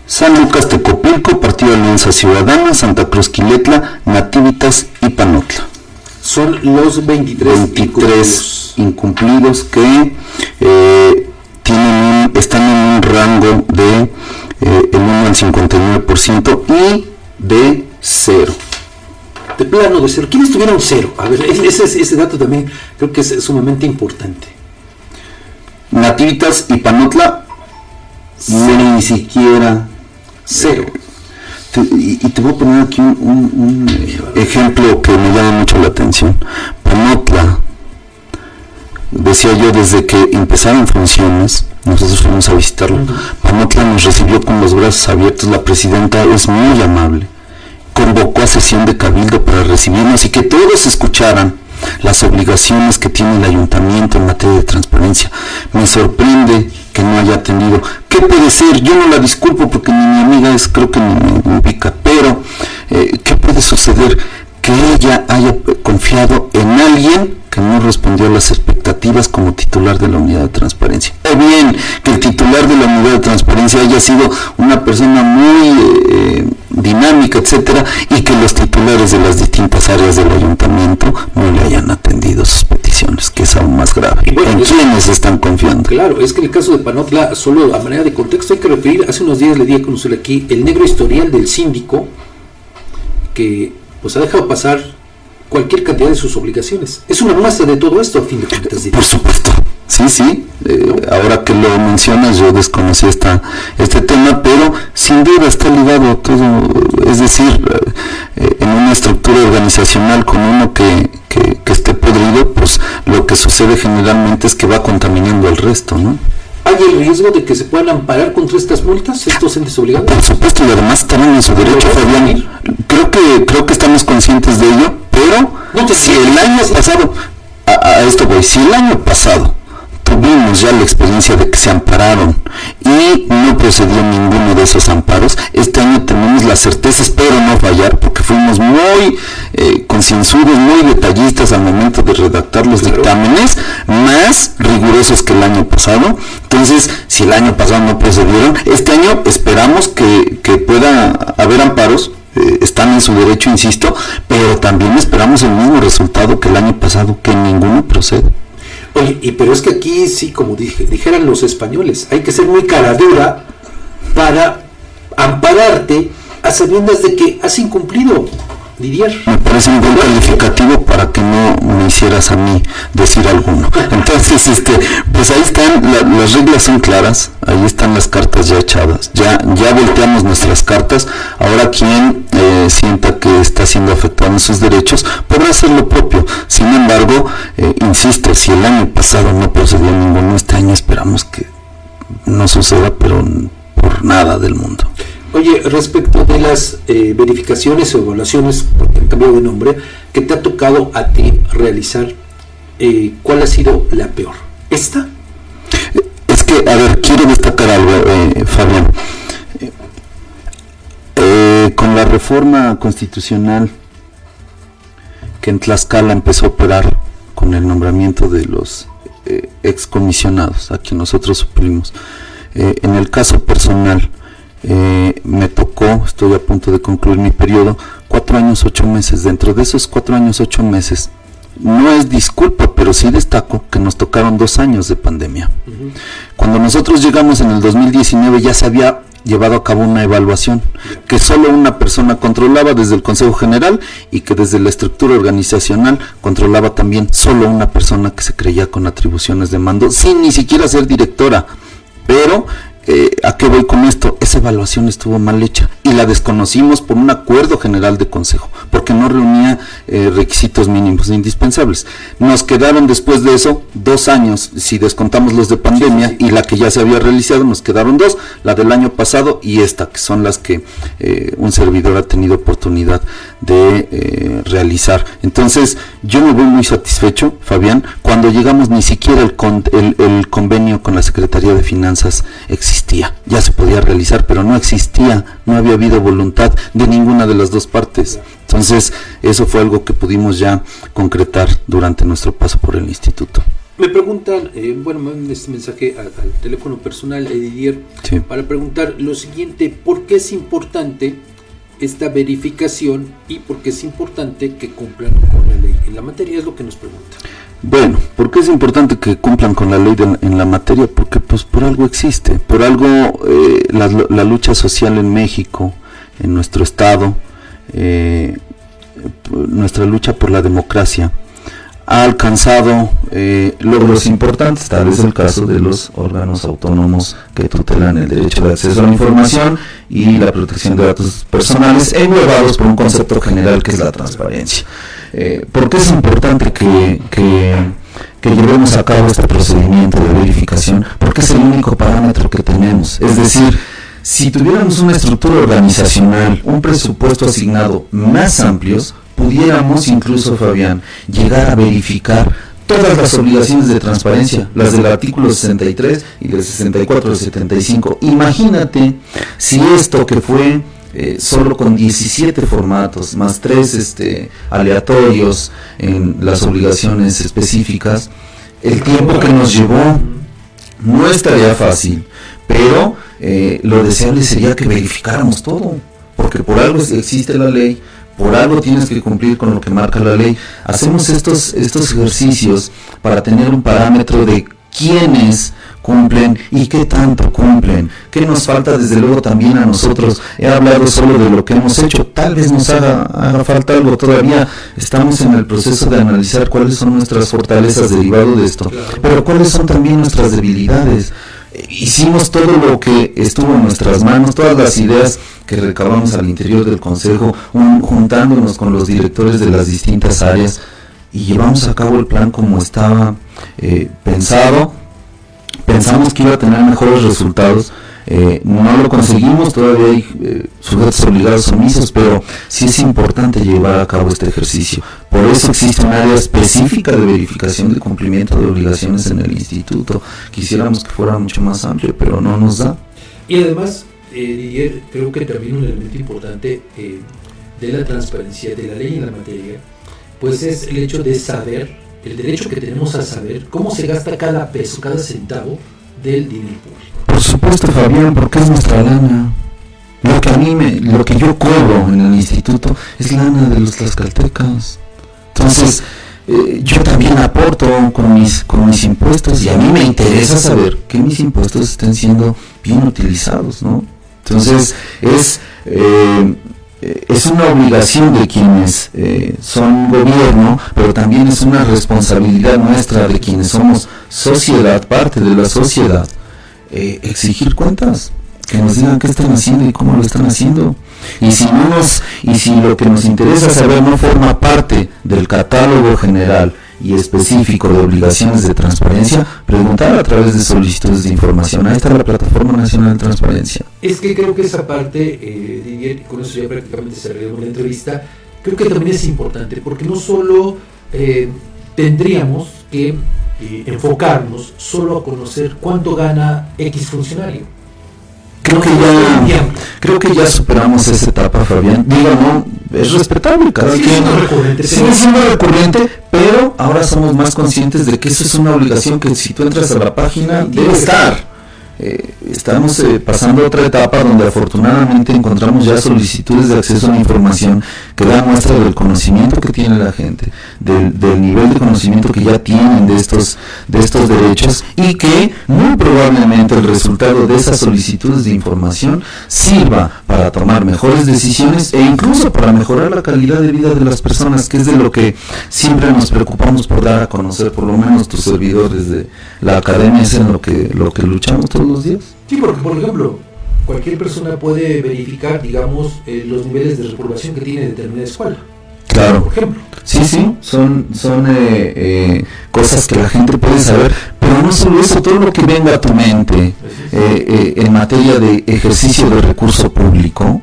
San Lucas Tecopilco, Partido Alianza Ciudadana, Santa Cruz Quiletla, Nativitas y Panotla. Son los 23, incumplidos. que eh, tienen están en un rango de eh, el 1 al 59% y de 0 de plano de cero. ¿Quiénes tuvieron cero? A ver, ese, ese dato también creo que es sumamente importante. Nativitas y Panotla, ni siquiera cero. y, te voy a poner aquí un, ejemplo que me llama mucho la atención. Panotla, decía yo, desde que empezaron funciones, nosotros fuimos a visitarlo. Panotla nos recibió con los brazos abiertos. La presidenta es muy amable convocó a sesión de cabildo para recibirnos y que todos escucharan las obligaciones que tiene el ayuntamiento en materia de transparencia. Me sorprende que no haya atendido. ¿Qué puede ser? Yo no la disculpo porque ni mi amiga es, creo que me ubica, pero eh, ¿qué puede suceder? Que ella haya confiado en alguien que no respondió a las expectativas como titular de la unidad de transparencia. O bien que el titular de la unidad de transparencia haya sido una persona muy eh, dinámica, etcétera, y que los titulares de las distintas áreas del ayuntamiento no le hayan atendido sus peticiones, que es aún más grave. ¿En quiénes están confiando? Claro, es que en el caso de Panotla, solo a manera de contexto hay que referir, hace unos días le di a conocer aquí el negro historial del síndico, que pues ha dejado pasar cualquier cantidad de sus obligaciones. Es una muestra de todo esto a fin de cuentas. Por supuesto. Sí, sí. Eh, ahora que lo mencionas, yo desconocí esta, este tema, pero sin duda está ligado todo, es decir, eh, en una estructura organizacional con uno que, que, que, esté podrido, pues lo que sucede generalmente es que va contaminando al resto, ¿no? ¿Hay el riesgo de que se puedan amparar contra estas multas, estos entes obligados? Por supuesto, y además están en su derecho, Fabián. Creo que, creo que estamos conscientes de ello pero si el año pasado, a, esto voy, si el año pasado tuvimos ya la experiencia de que se ampararon y no procedió ninguno de esos amparos, este año tenemos la certeza, espero no fallar, porque fuimos muy eh, concienzudos, muy detallistas al momento de redactar los dictámenes, más rigurosos que el año pasado. Entonces, si el año pasado no procedieron, este año esperamos que, que pueda haber amparos eh, están en su derecho, insisto, pero también esperamos el mismo resultado que el año pasado, que ninguno procede. Oye, y pero es que aquí sí, como dije, dijeran los españoles, hay que ser muy caradura para ampararte a sabiendas de que has incumplido. Didier. Me parece un buen calificativo para que no me hicieras a mí decir alguno. Entonces, este, pues ahí están, las reglas son claras, ahí están las cartas ya echadas, ya, ya volteamos nuestras cartas, ahora quien eh, sienta que está siendo afectado en sus derechos podrá hacer lo propio. Sin embargo, eh, insisto, si el año pasado no procedió ninguno, este año esperamos que no suceda, pero por nada del mundo. Oye, respecto de las eh, verificaciones o evaluaciones, porque han cambiado de nombre, que te ha tocado a ti realizar, eh, ¿cuál ha sido la peor? ¿Esta? Es que, a ver, quiero destacar algo, eh, Fabián. con la reforma constitucional que en Tlaxcala empezó a operar con el nombramiento de los excomisionados, a quien nosotros suplimos, en el caso personal, eh, me tocó, estoy a punto de concluir mi periodo, cuatro años, ocho meses. Dentro de esos cuatro años, ocho meses, no es disculpa, pero sí destaco que nos tocaron dos años de pandemia. Cuando nosotros llegamos en el 2019 ya se había llevado a cabo una evaluación que solo una persona controlaba desde el Consejo General y que desde la estructura organizacional controlaba también solo una persona que se creía con atribuciones de mando sin ni siquiera ser directora. Pero eh, ¿A qué voy con esto? Esa evaluación estuvo mal hecha y la desconocimos por un acuerdo general de consejo, porque no reunía eh, requisitos mínimos indispensables. Nos quedaron después de eso dos años, si descontamos los de pandemia y la que ya se había realizado, nos quedaron dos, la del año pasado y esta, que son las que eh, un servidor ha tenido oportunidad de realizar. Entonces, yo me voy muy satisfecho, Fabián, cuando llegamos ni siquiera el, el, el convenio con la Secretaría de Finanzas existía ya se podía realizar, pero no existía, no había habido voluntad de ninguna de las dos partes. Entonces, eso fue algo que pudimos ya concretar durante nuestro paso por el instituto. Me preguntan, eh, bueno, este mensaje al, teléfono personal de Didier para preguntar lo siguiente, ¿por qué es importante esta verificación y por qué es importante que cumplan con la ley? En la materia es lo que nos preguntan. Bueno, ¿por qué es importante que cumplan con la ley en la materia? Porque pues por algo existe, por algo eh, la, lucha social en México, en nuestro estado, eh, nuestra lucha por la democracia, ha alcanzado eh, logros importantes, tal es el caso de los órganos autónomos que tutelan el derecho de acceso a la información y la protección de datos personales, englobados por un concepto general que es la transparencia. Eh, ¿Por qué es importante que, que, llevemos a cabo este procedimiento de verificación? Porque es el único parámetro que tenemos. Es decir, si tuviéramos una estructura organizacional, un presupuesto asignado más amplios, pudiéramos incluso, Fabián, llegar a verificar todas las obligaciones de transparencia, las del artículo 63 y del 64 al 75. Imagínate si esto que fue eh, solo con 17 formatos, más 3 este, aleatorios en las obligaciones específicas, el tiempo que nos llevó no estaría fácil, pero eh, lo deseable sería que verificáramos todo, porque por algo existe la ley, por algo tienes que cumplir con lo que marca la ley. Hacemos estos, estos ejercicios para tener un parámetro de quiénes cumplen y qué tanto cumplen, qué nos falta desde luego también a nosotros. He hablado solo de lo que hemos hecho, tal vez nos haga, haga falta algo todavía. Estamos en el proceso de analizar cuáles son nuestras fortalezas derivado de esto, pero cuáles son también nuestras debilidades hicimos todo lo que estuvo en nuestras manos, todas las ideas que recabamos al interior del Consejo, juntándonos con los directores de las distintas áreas y llevamos a cabo el plan como estaba eh, pensado. Pensamos que iba a tener mejores resultados eh, no lo conseguimos, todavía hay eh, sujetos obligados omisos, pero sí es importante llevar a cabo este ejercicio. Por eso existe un área específica de verificación de cumplimiento de obligaciones en el instituto. Quisiéramos que fuera mucho más amplio, pero no nos da. Y además, eh, creo que también un elemento importante eh, de la transparencia de la ley en la materia, pues es el hecho de saber, el derecho que tenemos a saber cómo se gasta cada peso, cada centavo del dinero público. Por supuesto, Fabián, porque es nuestra lana. Lo que a mí me, lo que yo cobro en el instituto es lana de los tlaxcaltecas. Entonces, eh, yo también aporto con mis, con mis impuestos y a mí me interesa saber que mis impuestos estén siendo bien utilizados, ¿no? Entonces es, eh, es una obligación de quienes eh, son gobierno, pero también es una responsabilidad nuestra de quienes somos sociedad, parte de la sociedad, exigir cuentas que nos digan qué están haciendo y cómo lo están haciendo. Y si no nos, y si lo que nos interesa saber no forma parte del catálogo general y específico de obligaciones de transparencia, preguntar a través de solicitudes de información. Ahí está la Plataforma Nacional de Transparencia. Es que creo que esa parte, eh, con eso ya prácticamente cerraremos la entrevista, creo que también es importante, porque no solo eh, tendríamos que eh, enfocarnos solo a conocer cuánto gana X funcionario. Creo que ya creo que ya superamos esa etapa Fabián. Digo no es respetable cada quien. sigue siendo recurrente pero ahora somos más conscientes de que eso es una obligación que si tú entras a la página debe estar. Eh, estamos eh, pasando a otra etapa donde afortunadamente encontramos ya solicitudes de acceso a la información que dan muestra del conocimiento que tiene la gente, del, del, nivel de conocimiento que ya tienen de estos, de estos derechos y que muy probablemente el resultado de esas solicitudes de información sirva para tomar mejores decisiones e incluso para mejorar la calidad de vida de las personas, que es de lo que siempre nos preocupamos por dar a conocer, por lo menos tus servidores de la academia es en lo que, lo que luchamos todos los días. Sí, porque por ejemplo, cualquier persona puede verificar, digamos, eh, los niveles de reprobación que tiene determinada escuela. Claro. Por ejemplo. Sí, sí, son, son eh, eh, cosas que la gente puede saber, pero no solo eso, todo lo que venga a tu mente en materia de ejercicio de recurso público,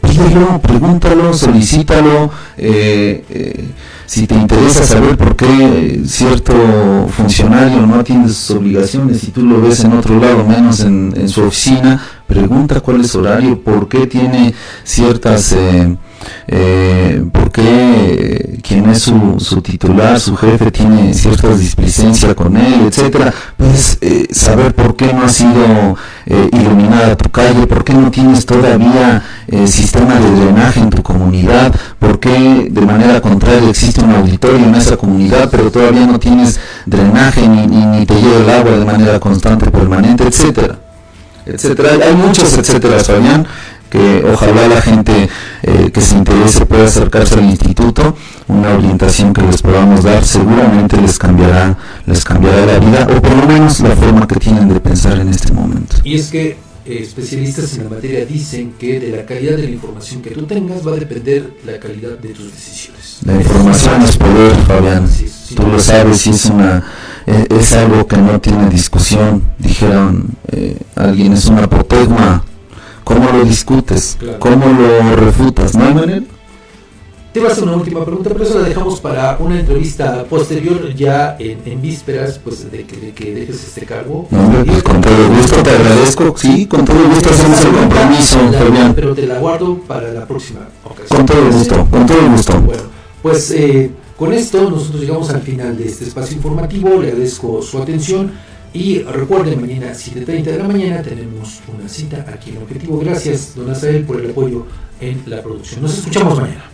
pídelo, pregúntalo, solicítalo. Eh, si te interesa saber por qué cierto funcionario no atiende sus obligaciones y tú lo ves en otro lado, menos en, su oficina, pregunta cuál es su horario, por qué tiene ciertas... Eh, eh, por qué quien es su, su, titular, su jefe, tiene cierta displicencia con él, etcétera, pues eh, saber por qué no ha sido eh, iluminada tu calle, por qué no tienes todavía eh, sistema de drenaje en tu comunidad, por qué de manera contraria existe un auditorio en esa comunidad, pero todavía no tienes drenaje ni, ni, ni te llega el agua de manera constante, permanente, etcétera etcétera. Hay muchos etcétera, Fabián que ojalá la gente eh, que se interese pueda acercarse al instituto, una orientación que les podamos dar seguramente les cambiará, les cambiará la vida o por lo menos la forma que tienen de pensar en este momento. Y es que especialistas en la materia dicen que de la calidad de la información que tú tengas va a depender la calidad de tus decisiones. La información es poder, Fabián. tú lo sabes y es una eh, es algo que no tiene discusión. Dijeron alguien es una protegma ¿Cómo lo discutes? ¿Cómo lo refutas? ¿No hay manera? Te vas a hacer una última pregunta, pero eso la dejamos para una entrevista posterior, ya en, vísperas pues, de, que, de, que, dejes este cargo. No, pues, con todo gusto te agradezco. Sí, con todo gusto hacemos el compromiso, Fabián. Pero te la guardo para la próxima ocasión. Con todo gusto, con todo gusto. Bueno, pues eh, con esto nosotros llegamos al final de este espacio informativo. Le agradezco su atención. Y recuerden, mañana a 7.30 de la mañana tenemos una cita aquí en Objetivo. Gracias, don Azael, por el apoyo en la producción. Nos escuchamos mañana.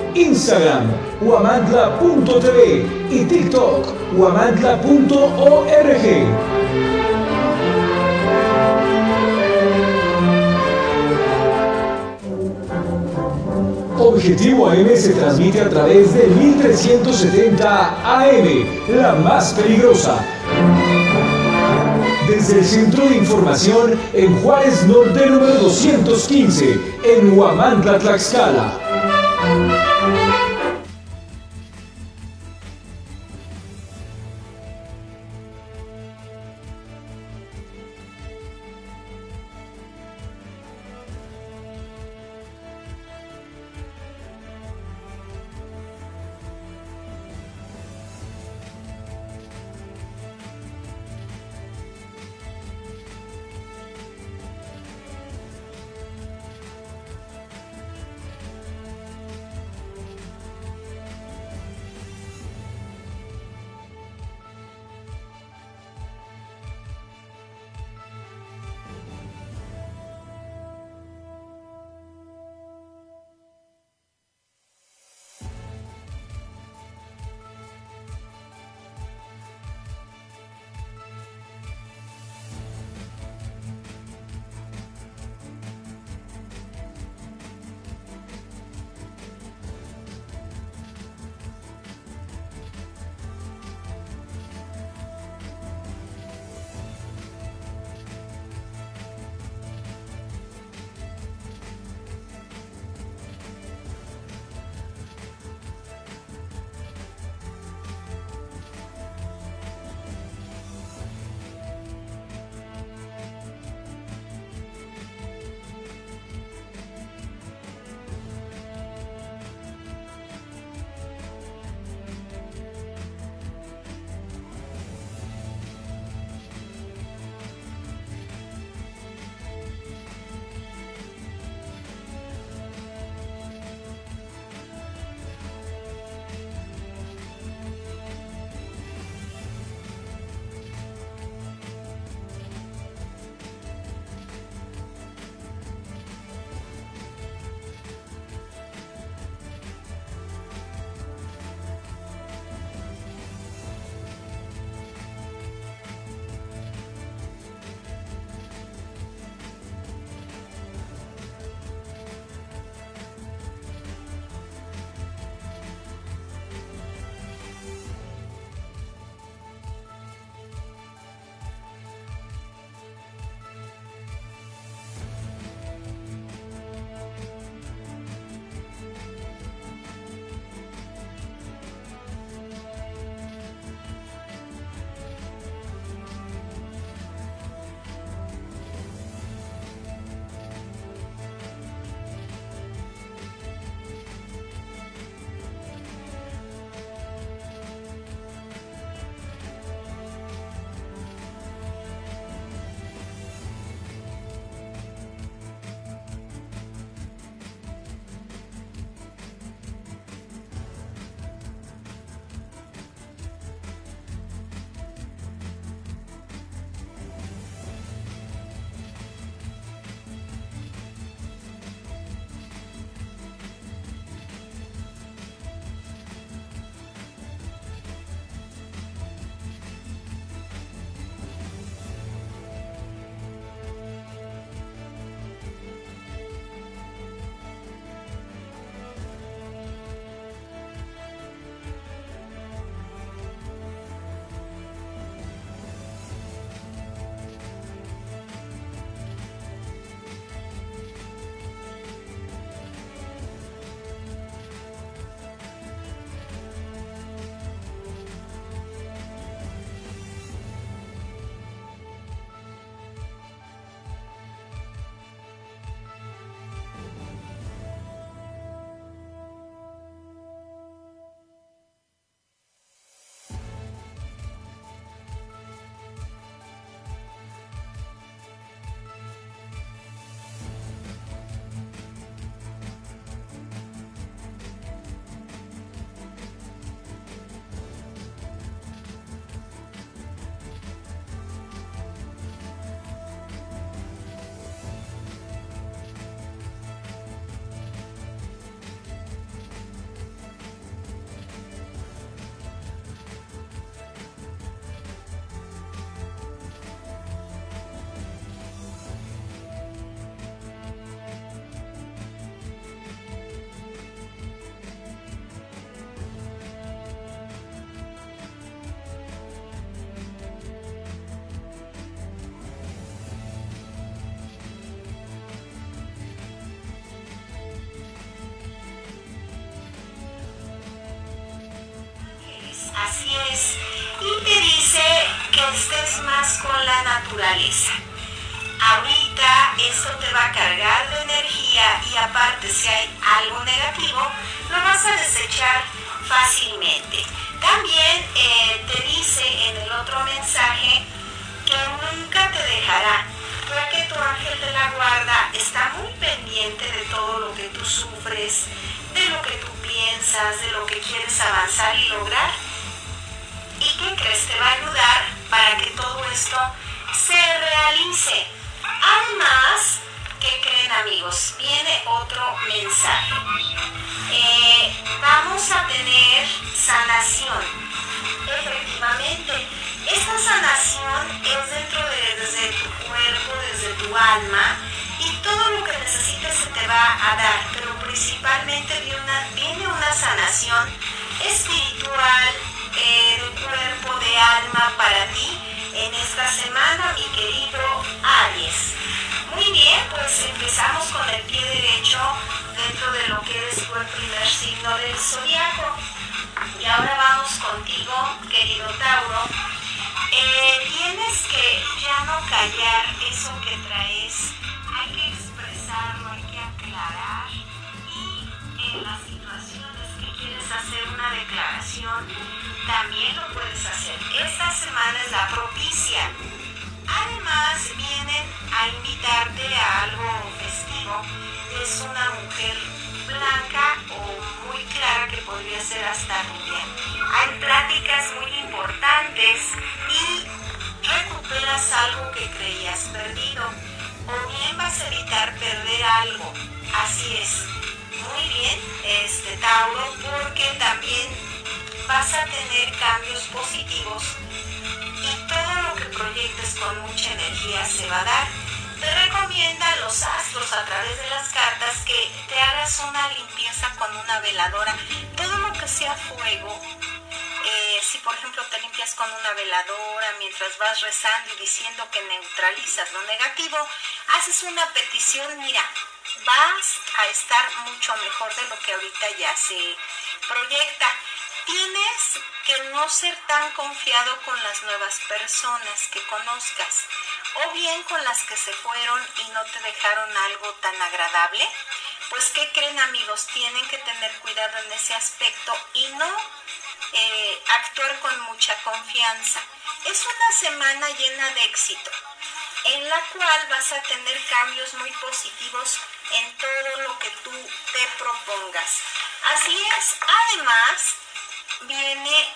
Instagram, huamantla.tv y TikTok, huamantla.org. Objetivo AM se transmite a través de 1370 AM, la más peligrosa. Desde el Centro de Información en Juárez Norte número 215, en Huamantla, Tlaxcala. 10 y te dice que estés más con la naturaleza. Ahorita esto te va a cargar de energía y aparte si hay algo negativo, lo vas a desechar fácilmente. También eh, te dice en el otro mensaje que nunca te dejará, ya que tu ángel de la guarda está muy pendiente de todo lo que tú sufres, de lo que tú piensas, de lo que quieres avanzar y lograr. Te va a ayudar para que todo esto se realice. Además, ¿qué creen amigos? Viene otro mensaje. Eh, vamos a tener sanación. Efectivamente, esta sanación es dentro de desde tu cuerpo, desde tu alma, y todo lo que necesites se te va a dar, pero principalmente viene una, sanación espiritual, alma para ti en esta semana, mi querido Aries. Muy bien, pues empezamos con el pie derecho dentro de lo que tu el primer signo del zodiaco. Y ahora vamos contigo, querido Tauro. Eh, tienes que ya no callar eso que traes, hay que expresarlo, hay que aclarar y en las situaciones que quieres hacer una declaración, también lo puedes hacer. Esta semana es la propicia. Además, vienen a invitarte a algo festivo. Es una mujer blanca o muy clara que podría ser hasta rubia. Hay pláticas muy importantes y recuperas algo que creías perdido. O bien vas a evitar perder algo. Así es. Muy bien, este Tauro, porque también vas a tener cambios positivos y todo lo que proyectes con mucha energía se va a dar. Te recomienda los astros a través de las cartas que te hagas una limpieza con una veladora. Todo lo que sea fuego, eh, si por ejemplo te limpias con una veladora mientras vas rezando y diciendo que neutralizas lo negativo, haces una petición, mira, vas a estar mucho mejor de lo que ahorita ya se proyecta. Tienes que no ser tan confiado con las nuevas personas que conozcas o bien con las que se fueron y no te dejaron algo tan agradable. Pues ¿qué creen amigos? Tienen que tener cuidado en ese aspecto y no eh, actuar con mucha confianza. Es una semana llena de éxito en la cual vas a tener cambios muy positivos en todo lo que tú te propongas. Así es, además, viene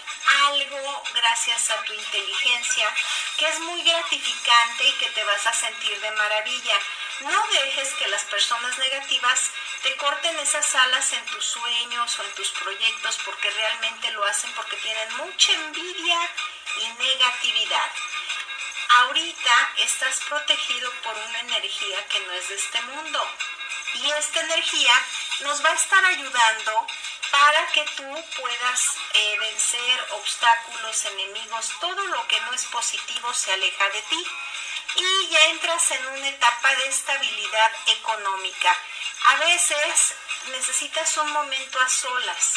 algo gracias a tu inteligencia que es muy gratificante y que te vas a sentir de maravilla. No dejes que las personas negativas te corten esas alas en tus sueños o en tus proyectos porque realmente lo hacen porque tienen mucha envidia y negatividad. Ahorita estás protegido por una energía que no es de este mundo. Y esta energía nos va a estar ayudando para que tú puedas eh, vencer obstáculos, enemigos, todo lo que no es positivo se aleja de ti y ya entras en una etapa de estabilidad económica. A veces necesitas un momento a solas.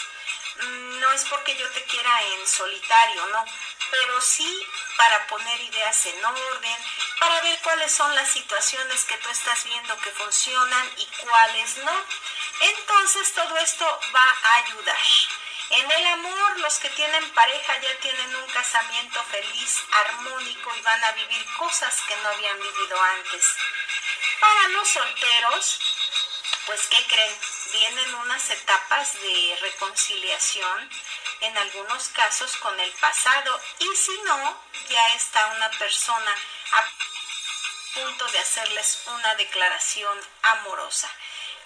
Mm, no es porque yo te quiera en solitario, no, pero sí para poner ideas en orden, para ver cuáles son las situaciones que tú estás viendo que funcionan y cuáles no. Entonces todo esto va a ayudar. En el amor, los que tienen pareja ya tienen un casamiento feliz, armónico y van a vivir cosas que no habían vivido antes. Para los solteros, pues ¿qué creen? Vienen unas etapas de reconciliación, en algunos casos con el pasado, y si no, ya está una persona a punto de hacerles una declaración amorosa.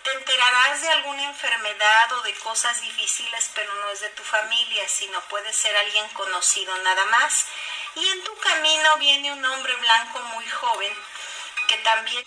Te enterarás de alguna enfermedad o de cosas difíciles, pero no es de tu familia, sino puede ser alguien conocido nada más. Y en tu camino viene un hombre blanco muy joven que también...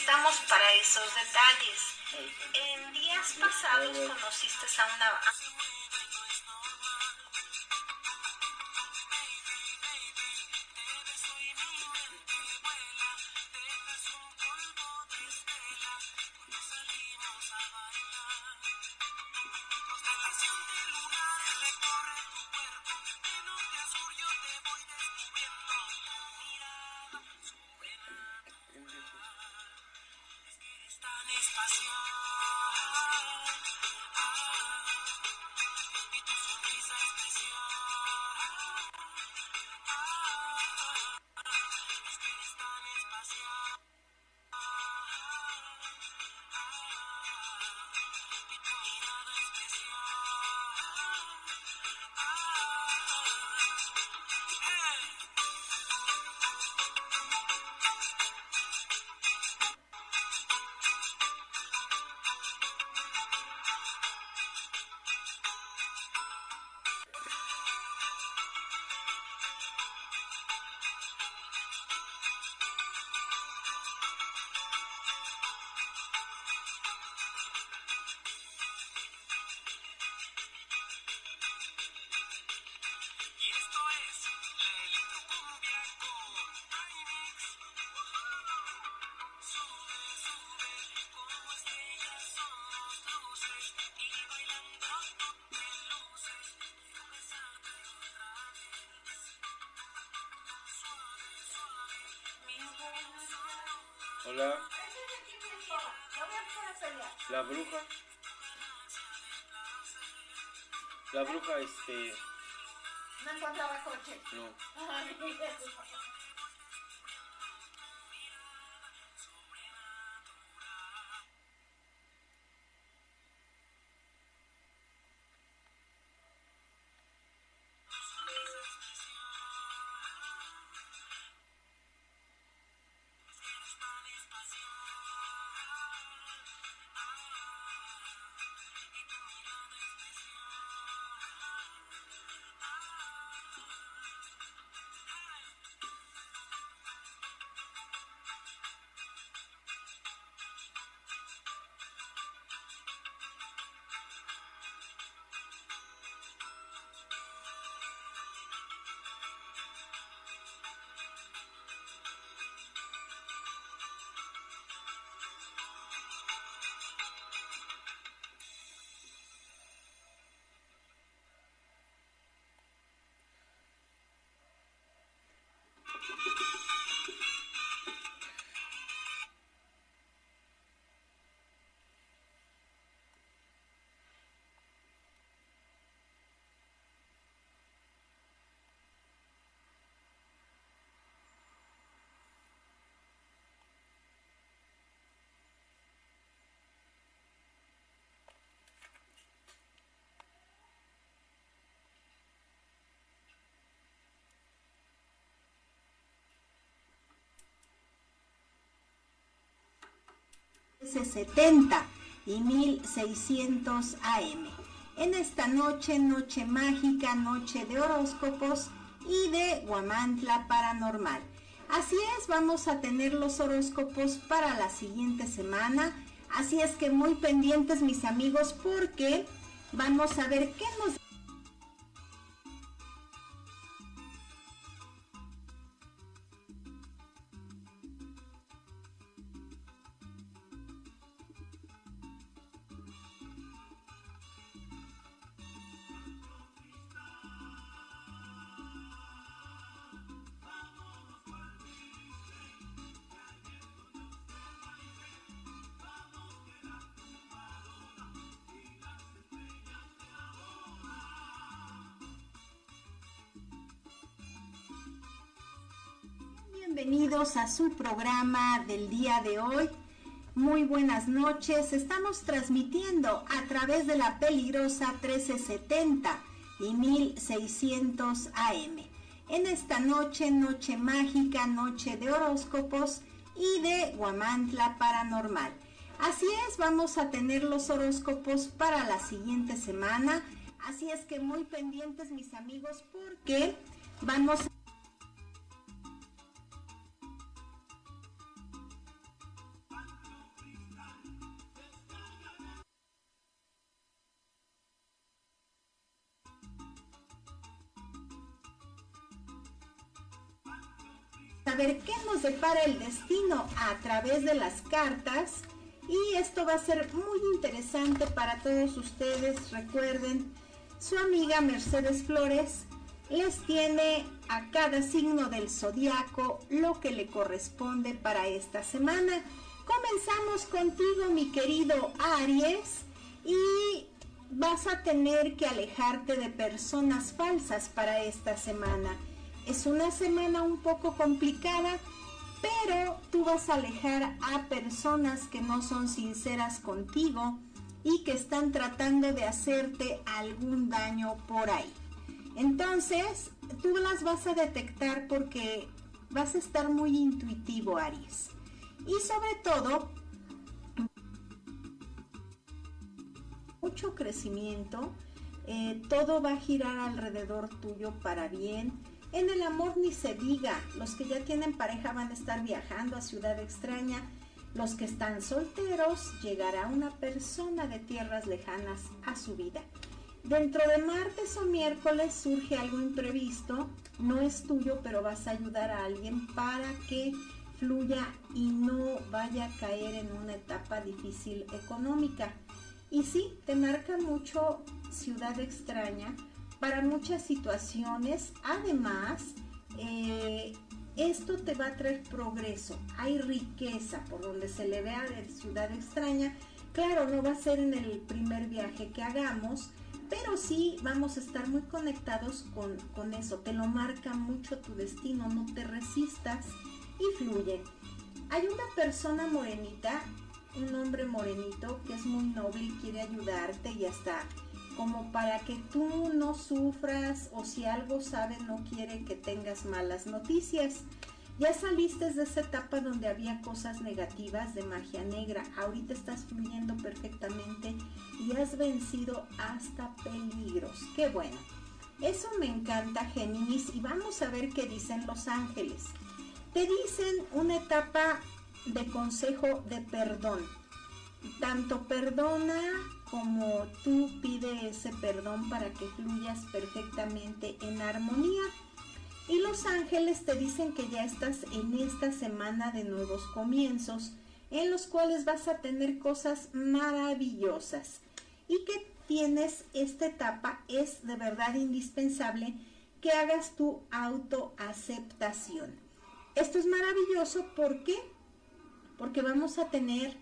estamos para esos detalles. En días pasados conociste a una este. No encontraba coche. No. Ay, S70 y 1600 AM. En esta noche, noche mágica, noche de horóscopos y de Guamantla Paranormal. Así es, vamos a tener los horóscopos para la siguiente semana. Así es que muy pendientes mis amigos porque vamos a ver qué bienvenidos a su programa del día de hoy. Muy buenas noches. Estamos transmitiendo a través de la peligrosa 1370 y 1600 AM. En esta noche, noche mágica, noche de horóscopos y de Guamantla Paranormal. Así es, vamos a tener los horóscopos para la siguiente semana. Así es que muy pendientes mis amigos porque vamos a ver qué nos depara el destino a través de las cartas. Y esto va a ser muy interesante para todos ustedes. Recuerden, su amiga Mercedes Flores les tiene a cada signo del zodiaco lo que le corresponde para esta semana. Comenzamos contigo, mi querido Aries, y vas a tener que alejarte de personas falsas para esta semana. Es una semana un poco complicada, pero tú vas a alejar a personas que no son sinceras contigo y que están tratando de hacerte algún daño por ahí. Entonces, tú las vas a detectar porque vas a estar muy intuitivo, Aries. Y sobre todo, mucho crecimiento, eh, todo va a girar alrededor tuyo para bien. En el amor ni se diga, los que ya tienen pareja van a estar viajando a ciudad extraña, los que están solteros llegará una persona de tierras lejanas a su vida. Dentro de martes o miércoles surge algo imprevisto, no es tuyo, pero vas a ayudar a alguien para que fluya y no vaya a caer en una etapa difícil económica. Y sí, te marca mucho ciudad extraña para muchas situaciones. Además, eh, esto te va a traer progreso. Hay riqueza por donde se le vea de ciudad extraña. Claro, no va a ser en el primer viaje que hagamos, pero sí vamos a estar muy conectados con, con eso. Te lo marca mucho tu destino, no te resistas y fluye. Hay una persona morenita, un hombre morenito que es muy noble y quiere ayudarte y hasta como para que tú no sufras o si algo sabe no quiere que tengas malas noticias. Ya saliste de esa etapa donde había cosas negativas de magia negra. Ahorita estás fluyendo perfectamente y has vencido hasta peligros. Qué bueno. Eso me encanta, Géminis. Y vamos a ver qué dicen los ángeles. Te dicen una etapa de consejo de perdón. Tanto perdona como tú pide ese perdón para que fluyas perfectamente en armonía. Y los ángeles te dicen que ya estás en esta semana de nuevos comienzos, en los cuales vas a tener cosas maravillosas. Y que tienes esta etapa es de verdad indispensable que hagas tu autoaceptación. Esto es maravilloso porque porque vamos a tener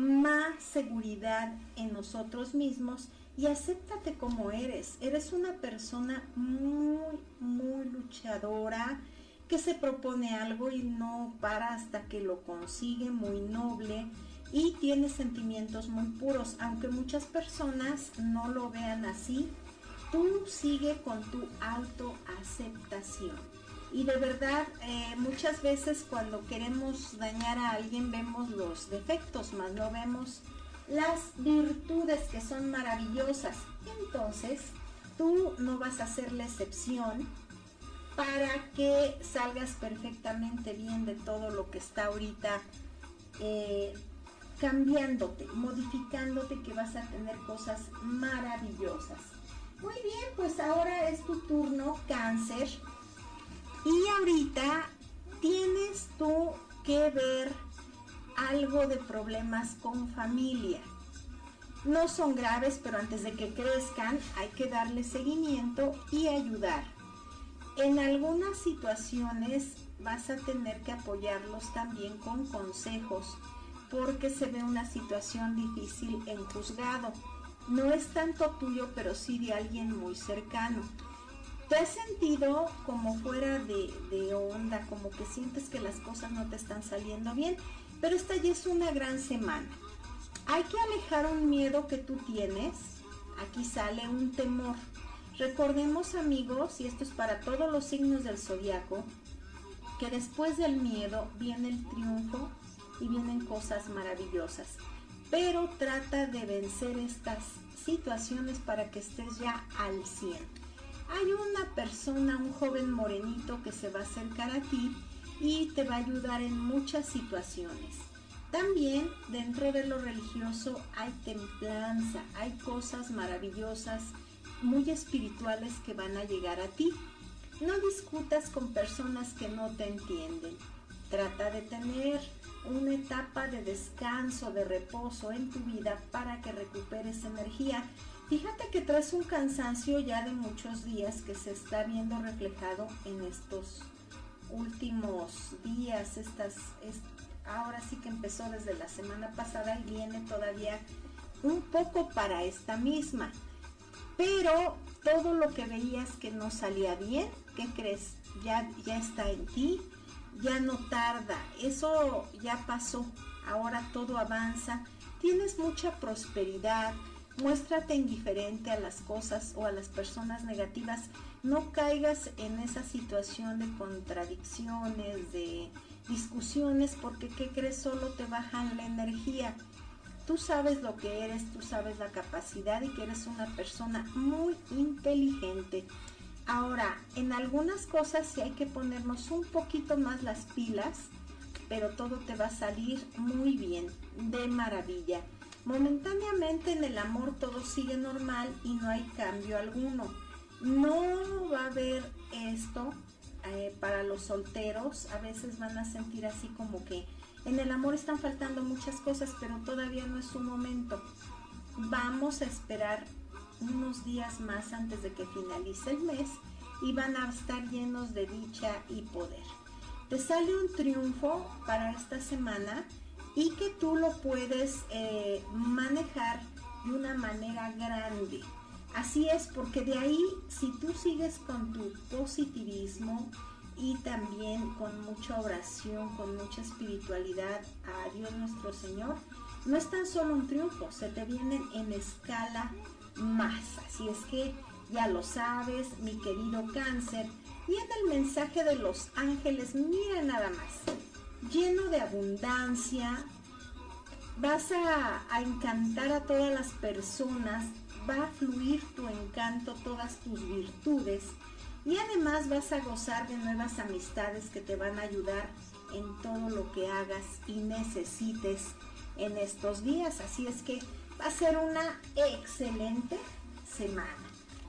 más seguridad en nosotros mismos y acéptate como eres. Eres una persona muy, muy luchadora que se propone algo y no para hasta que lo consigue, muy noble y tiene sentimientos muy puros, aunque muchas personas no lo vean así. Tú sigue con tu autoaceptación. Y de verdad, eh, muchas veces cuando queremos dañar a alguien vemos los defectos, más no vemos las virtudes que son maravillosas. Entonces, tú no vas a ser la excepción para que salgas perfectamente bien de todo lo que está ahorita eh, cambiándote, modificándote, que vas a tener cosas maravillosas. Muy bien, pues ahora es tu turno, cáncer. Y ahorita tienes tú que ver algo de problemas con familia. No son graves, pero antes de que crezcan hay que darle seguimiento y ayudar. En algunas situaciones vas a tener que apoyarlos también con consejos porque se ve una situación difícil en juzgado. No es tanto tuyo, pero sí de alguien muy cercano. ¿Te has sentido como fuera de, onda, como que sientes que las cosas no te están saliendo bien? Pero esta ya es una gran semana. Hay que alejar un miedo que tú tienes. Aquí sale un temor. Recordemos amigos, y esto es para todos los signos del zodiaco, que después del miedo viene el triunfo y vienen cosas maravillosas. Pero trata de vencer estas situaciones para que estés ya al 100. Hay una persona, un joven morenito que se va a acercar a ti y te va a ayudar en muchas situaciones. También dentro de lo religioso hay templanza, hay cosas maravillosas, muy espirituales que van a llegar a ti. No discutas con personas que no te entienden. Trata de tener una etapa de descanso, de reposo en tu vida para que recuperes energía. Fíjate que traes un cansancio ya de muchos días que se está viendo reflejado en estos últimos días, estas, ahora sí que empezó desde la semana pasada y viene todavía un poco para esta misma. Pero todo lo que veías que no salía bien, ¿qué crees? Ya, ya está en ti, ya no tarda, eso ya pasó, ahora todo avanza, tienes mucha prosperidad, muéstrate indiferente a las cosas o a las personas negativas, no caigas en esa situación de contradicciones, de discusiones, porque ¿qué crees? Solo te bajan la energía. Tú sabes lo que eres, tú sabes la capacidad y que eres una persona muy inteligente. Ahora, en algunas cosas sí hay que ponernos un poquito más las pilas, pero todo te va a salir muy bien, de maravilla. Momentáneamente en el amor todo sigue normal y no hay cambio alguno. No va a haber esto eh, para los solteros. A veces van a sentir así como que en el amor están faltando muchas cosas, pero todavía no es su momento. Vamos a esperar unos días más antes de que finalice el mes y van a estar llenos de dicha y poder. Te sale un triunfo para esta semana y que tú lo puedes eh, manejar de una manera grande. Así es, porque de ahí, si tú sigues con tu positivismo y también con mucha oración, con mucha espiritualidad a Dios nuestro Señor, no es tan solo un triunfo, se te vienen en escala más. Así es que ya lo sabes, mi querido cáncer. Y en el mensaje de los ángeles, mira nada más, lleno de abundancia, vas a, a encantar a todas las personas, va a fluir tu encanto, todas tus virtudes y además vas a gozar de nuevas amistades que te van a ayudar en todo lo que hagas y necesites en estos días. Así es que va a ser una excelente semana.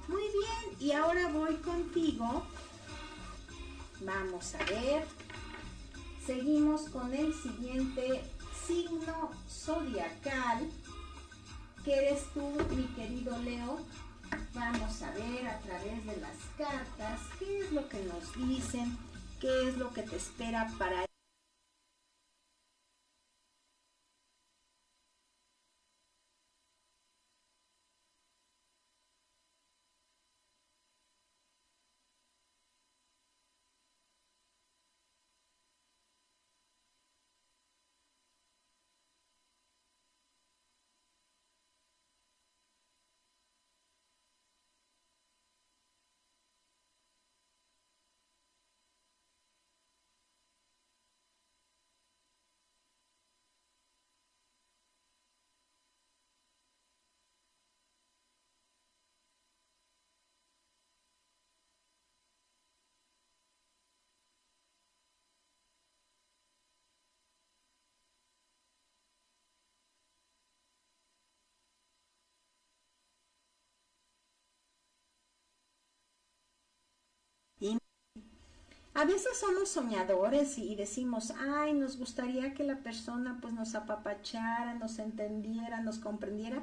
Muy bien, y ahora voy contigo. Vamos a ver. Seguimos con el siguiente signo zodiacal, que eres tú, mi querido Leo. Vamos a ver a través de las cartas qué es lo que nos dicen, qué es lo que te espera para A veces somos soñadores y decimos, ay, nos gustaría que la persona pues nos apapachara, nos entendiera, nos comprendiera.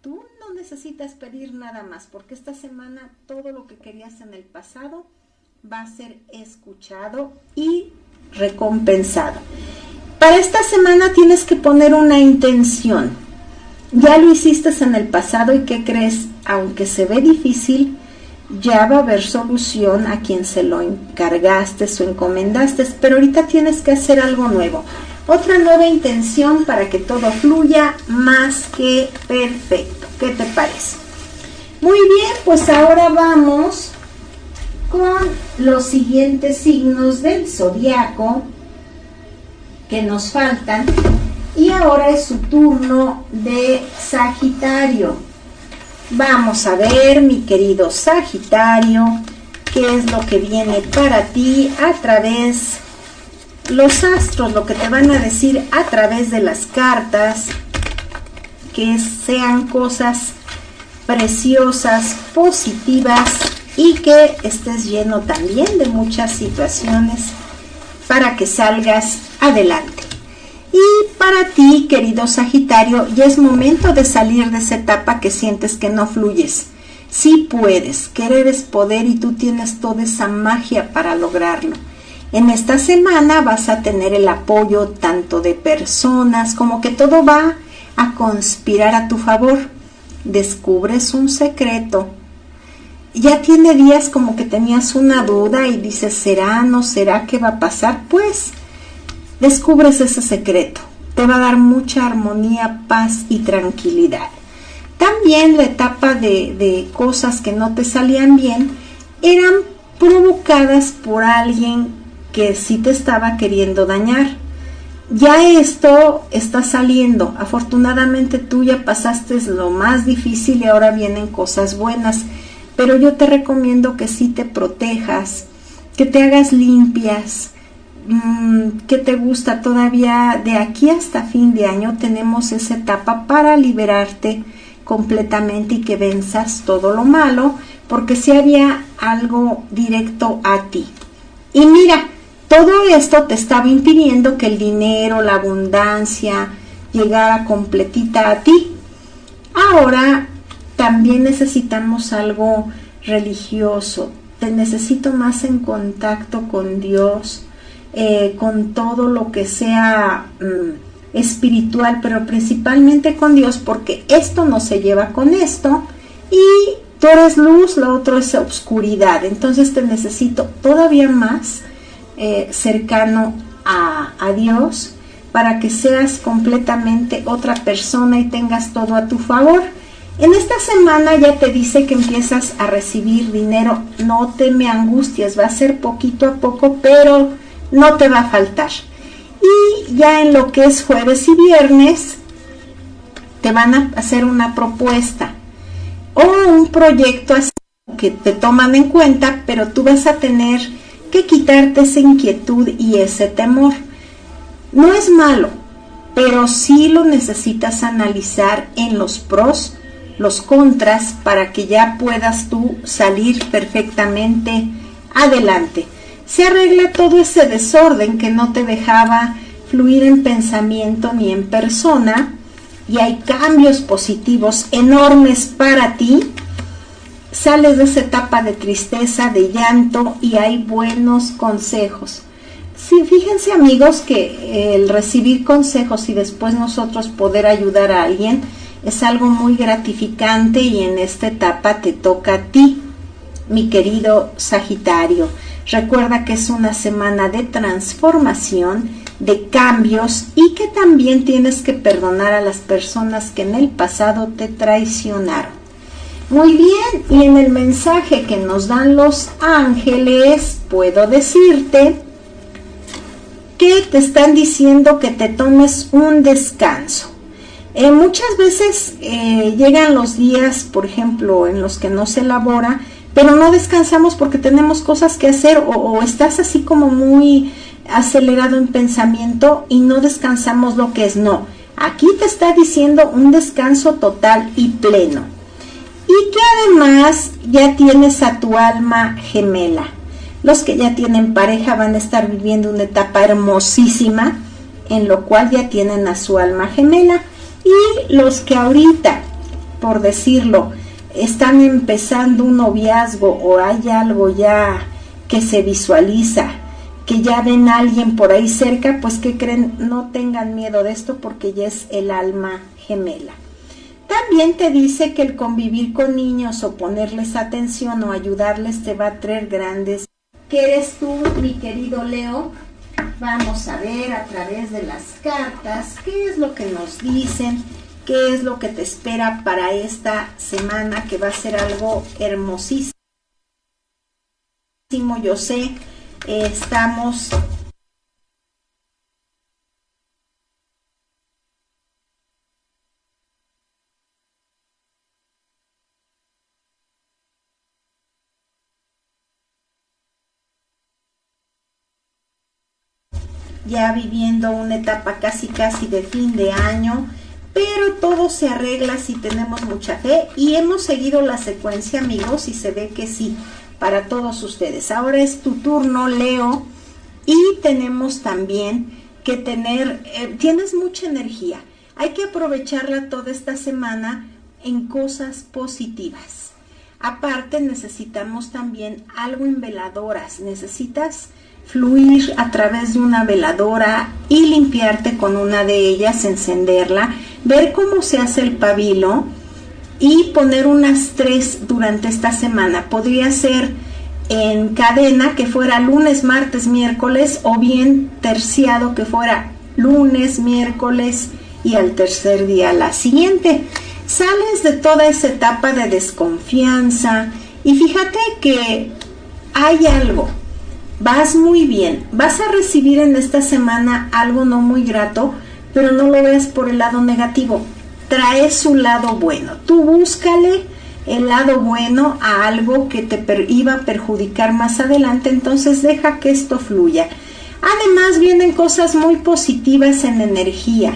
Tú no necesitas pedir nada más porque esta semana todo lo que querías en el pasado va a ser escuchado y recompensado. Para esta semana tienes que poner una intención. Ya lo hiciste en el pasado y ¿qué crees? Aunque se ve difícil, ya va a haber solución a quien se lo encargaste o encomendaste, pero ahorita tienes que hacer algo nuevo. Otra nueva intención para que todo fluya más que perfecto. ¿Qué te parece? Muy bien, pues ahora vamos con los siguientes signos del zodiaco que nos faltan. Y ahora es su turno de Sagitario. Vamos a ver, mi querido Sagitario, qué es lo que viene para ti a través los astros, lo que te van a decir a través de las cartas, que sean cosas preciosas, positivas y que estés lleno también de muchas situaciones para que salgas adelante. Y para ti, querido Sagitario, ya es momento de salir de esa etapa que sientes que no fluyes. Sí puedes, querer es poder y tú tienes toda esa magia para lograrlo. En esta semana vas a tener el apoyo tanto de personas como que todo va a conspirar a tu favor. Descubres un secreto. Ya tiene días como que tenías una duda y dices, ¿será, no será, qué va a pasar? Pues descubres ese secreto. Te va a dar mucha armonía, paz y tranquilidad. También la etapa de, de cosas que no te salían bien eran provocadas por alguien que sí te estaba queriendo dañar. Ya esto está saliendo. Afortunadamente tú ya pasaste lo más difícil y ahora vienen cosas buenas. Pero yo te recomiendo que sí te protejas, que te hagas limpias, ¿qué te gusta todavía de aquí hasta fin de año tenemos esa etapa para liberarte completamente y que venzas todo lo malo porque si había algo directo a ti. Y mira todo esto te estaba impidiendo que el dinero la abundancia llegara completita a ti. Ahora también necesitamos algo religioso. Te necesito más en contacto con Dios eh, con todo lo que sea mm, espiritual, pero principalmente con Dios, porque esto no se lleva con esto y tú eres luz, lo otro es oscuridad. Entonces te necesito todavía más eh, cercano a, a Dios para que seas completamente otra persona y tengas todo a tu favor. En esta semana ya te dice que empiezas a recibir dinero, no te me angusties, va a ser poquito a poco, pero no te va a faltar. Y ya en lo que es jueves y viernes, te van a hacer una propuesta o un proyecto así que te toman en cuenta, pero tú vas a tener que quitarte esa inquietud y ese temor. No es malo, pero sí lo necesitas analizar en los pros, los contras, para que ya puedas tú salir perfectamente adelante se arregla todo ese desorden que no te dejaba fluir en pensamiento ni en persona y hay cambios positivos enormes para ti, sales de esa etapa de tristeza, de llanto y hay buenos consejos. Sí, fíjense amigos que el recibir consejos y después nosotros poder ayudar a alguien es algo muy gratificante y en esta etapa te toca a ti, mi querido Sagitario. Recuerda que es una semana de transformación, de cambios y que también tienes que perdonar a las personas que en el pasado te traicionaron. Muy bien, y en el mensaje que nos dan los ángeles, puedo decirte que te están diciendo que te tomes un descanso. Eh, muchas veces eh, llegan los días, por ejemplo, en los que no se elabora pero no descansamos porque tenemos cosas que hacer o, estás así como muy acelerado en pensamiento y no descansamos lo que es no. Aquí te está diciendo un descanso total y pleno. Y que además ya tienes a tu alma gemela. Los que ya tienen pareja van a estar viviendo una etapa hermosísima en lo cual ya tienen a su alma gemela. Y los que ahorita, por decirlo, están empezando un noviazgo o hay algo ya que se visualiza, que ya ven a alguien por ahí cerca, pues que creen, no tengan miedo de esto porque ya es el alma gemela. También te dice que el convivir con niños o ponerles atención o ayudarles te va a traer grandes. ¿Qué eres tú, mi querido Leo? Vamos a ver a través de las cartas qué es lo que nos dicen qué es lo que te espera para esta semana que va a ser algo hermosísimo. Yo sé, estamos ya viviendo una etapa casi casi de fin de año pero todo se arregla si tenemos mucha fe y hemos seguido la secuencia amigos y se ve que sí, para todos ustedes. Ahora es tu turno, Leo, Y tenemos también que tener, eh, tienes mucha energía. Hay que aprovecharla toda esta semana en cosas positivas. Aparte necesitamos también algo en veladoras. Necesitas fluir a través de una veladora y limpiarte con una de ellas, encenderla, ver cómo se hace el pabilo y poner unas tres durante esta semana. Podría ser en cadena que fuera lunes, martes, miércoles o bien terciado que fuera lunes, miércoles y al tercer día la siguiente. Sales de toda esa etapa de desconfianza y fíjate que hay algo vas muy bien, vas a recibir en esta semana algo no muy grato, pero no lo veas por el lado negativo, trae su lado bueno, tú búscale el lado bueno a algo que te iba a perjudicar más adelante, entonces deja que esto fluya. Además vienen cosas muy positivas en energía.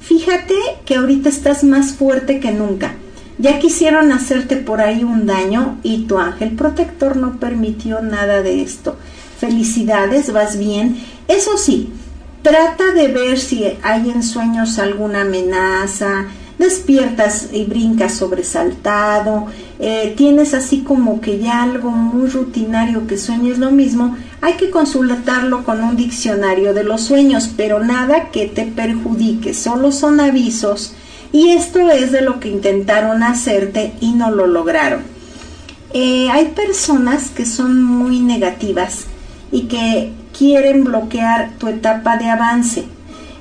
Fíjate que ahorita estás más fuerte que nunca. Ya quisieron hacerte por ahí un daño y tu ángel protector no permitió nada de esto felicidades, vas bien. Eso sí, trata de ver si hay en sueños alguna amenaza, despiertas y brincas sobresaltado, eh, tienes así como que ya algo muy rutinario que sueñes lo mismo, hay que consultarlo con un diccionario de los sueños, pero nada que te perjudique, solo son avisos y esto es de lo que intentaron hacerte y no lo lograron. Eh, hay personas que son muy negativas y que quieren bloquear tu etapa de avance.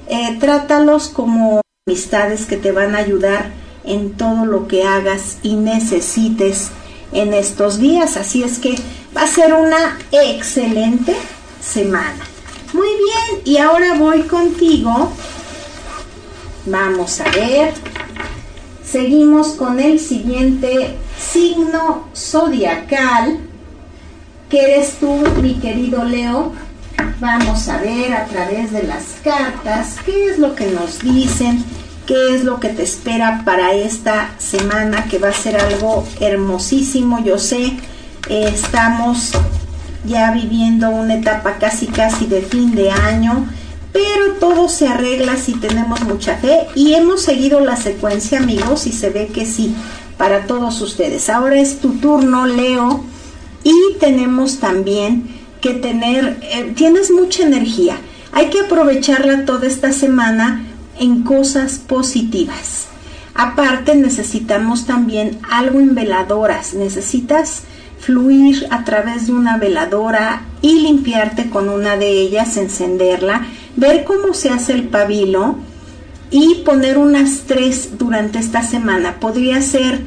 Eh, trátalos como amistades que te van a ayudar en todo lo que hagas y necesites en estos días. Así es que va a ser una excelente semana. Muy bien, y ahora voy contigo. Vamos a ver. Seguimos con el siguiente signo zodiacal que eres tú, mi querido Leo. Vamos a ver a través de las cartas qué es lo que nos dicen, qué es lo que te espera para esta semana, que va a ser algo hermosísimo. Yo sé, eh, estamos ya viviendo una etapa casi casi de fin de año, pero todo se arregla si tenemos mucha fe y hemos seguido la secuencia, amigos, y se ve que sí, para todos ustedes. Ahora es tu turno, Leo y tenemos también que tener, eh, tienes mucha energía, hay que aprovecharla toda esta semana en cosas positivas. Aparte necesitamos también algo en veladoras, necesitas fluir a través de una veladora y limpiarte con una de ellas, encenderla, ver cómo se hace el pabilo y poner unas tres durante esta semana. Podría ser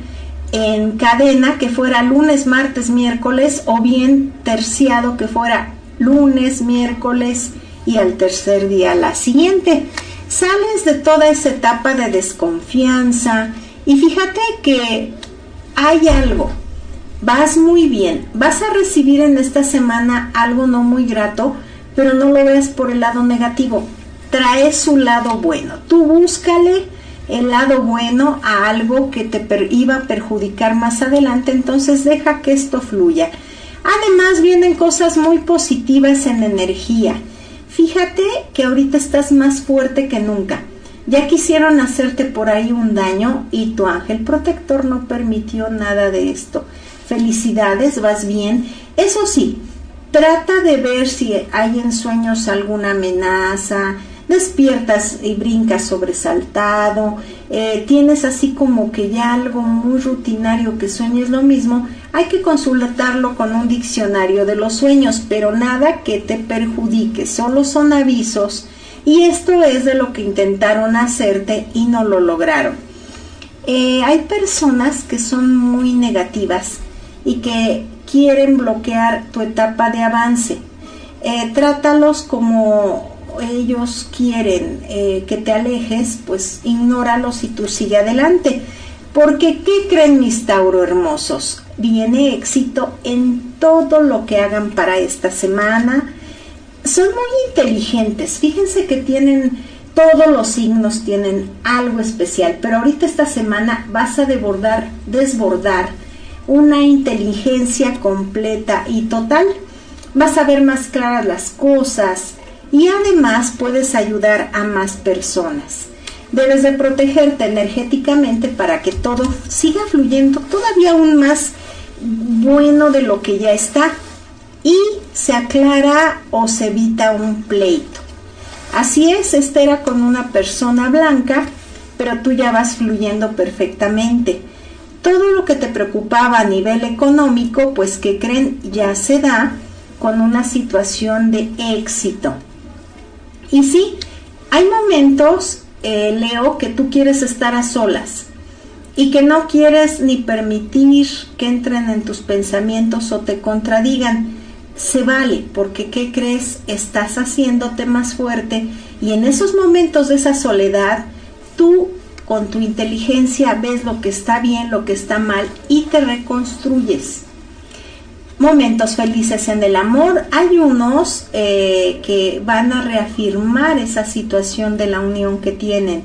en cadena que fuera lunes, martes, miércoles o bien terciado que fuera lunes, miércoles y al tercer día la siguiente. Sales de toda esa etapa de desconfianza y fíjate que hay algo. Vas muy bien. Vas a recibir en esta semana algo no muy grato, pero no lo veas por el lado negativo. Trae su lado bueno. Tú búscale el lado bueno a algo que te iba a perjudicar más adelante, entonces deja que esto fluya. Además vienen cosas muy positivas en energía. Fíjate que ahorita estás más fuerte que nunca. Ya quisieron hacerte por ahí un daño y tu ángel protector no permitió nada de esto. Felicidades, vas bien. Eso sí, trata de ver si hay en sueños alguna amenaza, despiertas y brincas sobresaltado, eh, tienes así como que ya algo muy rutinario que sueñes lo mismo, hay que consultarlo con un diccionario de los sueños, pero nada que te perjudique, solo son avisos y esto es de lo que intentaron hacerte y no lo lograron. Eh, hay personas que son muy negativas y que quieren bloquear tu etapa de avance. Eh, trátalos como ellos quieren eh, que te alejes, pues ignóralos y tú sigue adelante. Porque, ¿qué creen mis Tauro hermosos? Viene éxito en todo lo que hagan para esta semana. Son muy inteligentes. Fíjense que tienen, todos los signos tienen algo especial. Pero ahorita esta semana vas a desbordar, desbordar una inteligencia completa y total vas a ver más claras las cosas y además puedes ayudar a más personas. Debes de protegerte energéticamente para que todo siga fluyendo todavía aún más bueno de lo que ya está y se aclara o se evita un pleito. Así es, esta era con una persona blanca, pero tú ya vas fluyendo perfectamente. Todo lo que te preocupaba a nivel económico, pues que creen ya se da con una situación de éxito. Y sí, hay momentos, eh, Leo, que tú quieres estar a solas y que no quieres ni permitir que entren en tus pensamientos o te contradigan. Se vale, porque ¿qué crees? Estás haciéndote más fuerte y en esos momentos de esa soledad, tú con tu inteligencia ves lo que está bien, lo que está mal y te reconstruyes momentos felices en el amor. Hay unos eh, que van a reafirmar esa situación de la unión que tienen.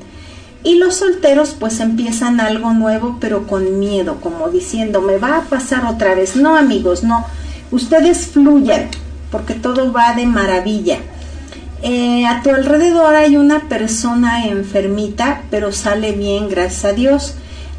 Y los solteros pues empiezan algo nuevo pero con miedo, como diciendo, me va a pasar otra vez. No amigos, no. Ustedes fluyan porque todo va de maravilla. Eh, a tu alrededor hay una persona enfermita pero sale bien, gracias a Dios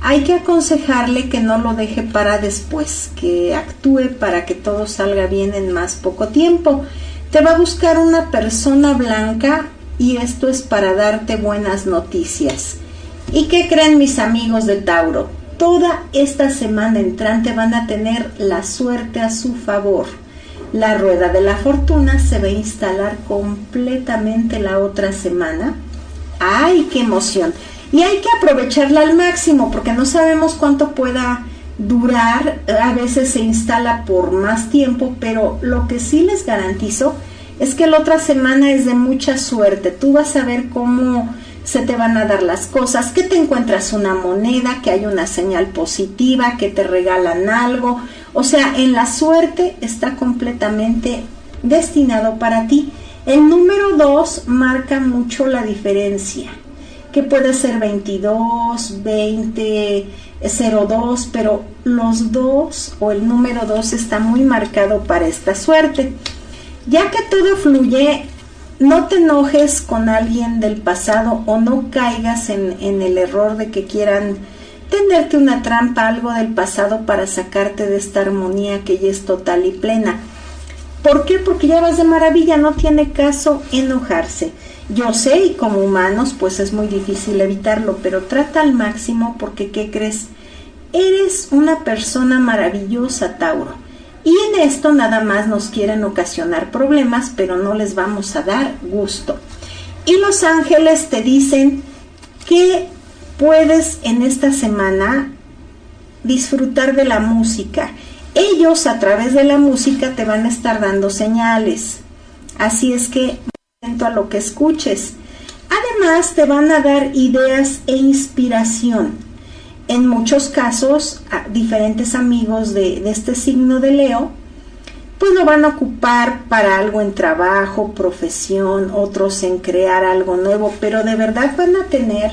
hay que aconsejarle que no lo deje para después, que actúe para que todo salga bien en más poco tiempo. Te va a buscar una persona blanca y esto es para darte buenas noticias. ¿Y qué creen mis amigos de Tauro? Toda esta semana entrante van a tener la suerte a su favor. La rueda de la fortuna se va a instalar completamente la otra semana. ¡Ay, qué emoción! Y hay que aprovecharla al máximo porque no sabemos cuánto pueda durar, a veces se instala por más tiempo, pero lo que sí les garantizo es que la otra semana es de mucha suerte. Tú vas a ver cómo se te van a dar las cosas, que te encuentras una moneda, que hay una señal positiva, que te regalan algo. O sea, en la suerte está completamente destinado para ti. El número 2 marca mucho la diferencia que puede ser 22, 20, 02, pero los dos o el número 2 está muy marcado para esta suerte. Ya que todo fluye, no te enojes con alguien del pasado o no caigas en, en el error de que quieran tenderte una trampa, algo del pasado para sacarte de esta armonía que ya es total y plena. ¿Por qué? Porque ya vas de maravilla, no tiene caso enojarse. Yo sé y como humanos pues es muy difícil evitarlo, pero trata al máximo porque ¿qué crees? Eres una persona maravillosa, Tauro. Y en esto nada más nos quieren ocasionar problemas, pero no les vamos a dar gusto. Y los ángeles te dicen que puedes en esta semana disfrutar de la música. Ellos a través de la música te van a estar dando señales. Así es que a lo que escuches. Además, te van a dar ideas e inspiración. En muchos casos, diferentes amigos de, de este signo de Leo, pues lo van a ocupar para algo en trabajo, profesión, otros en crear algo nuevo, pero de verdad van a tener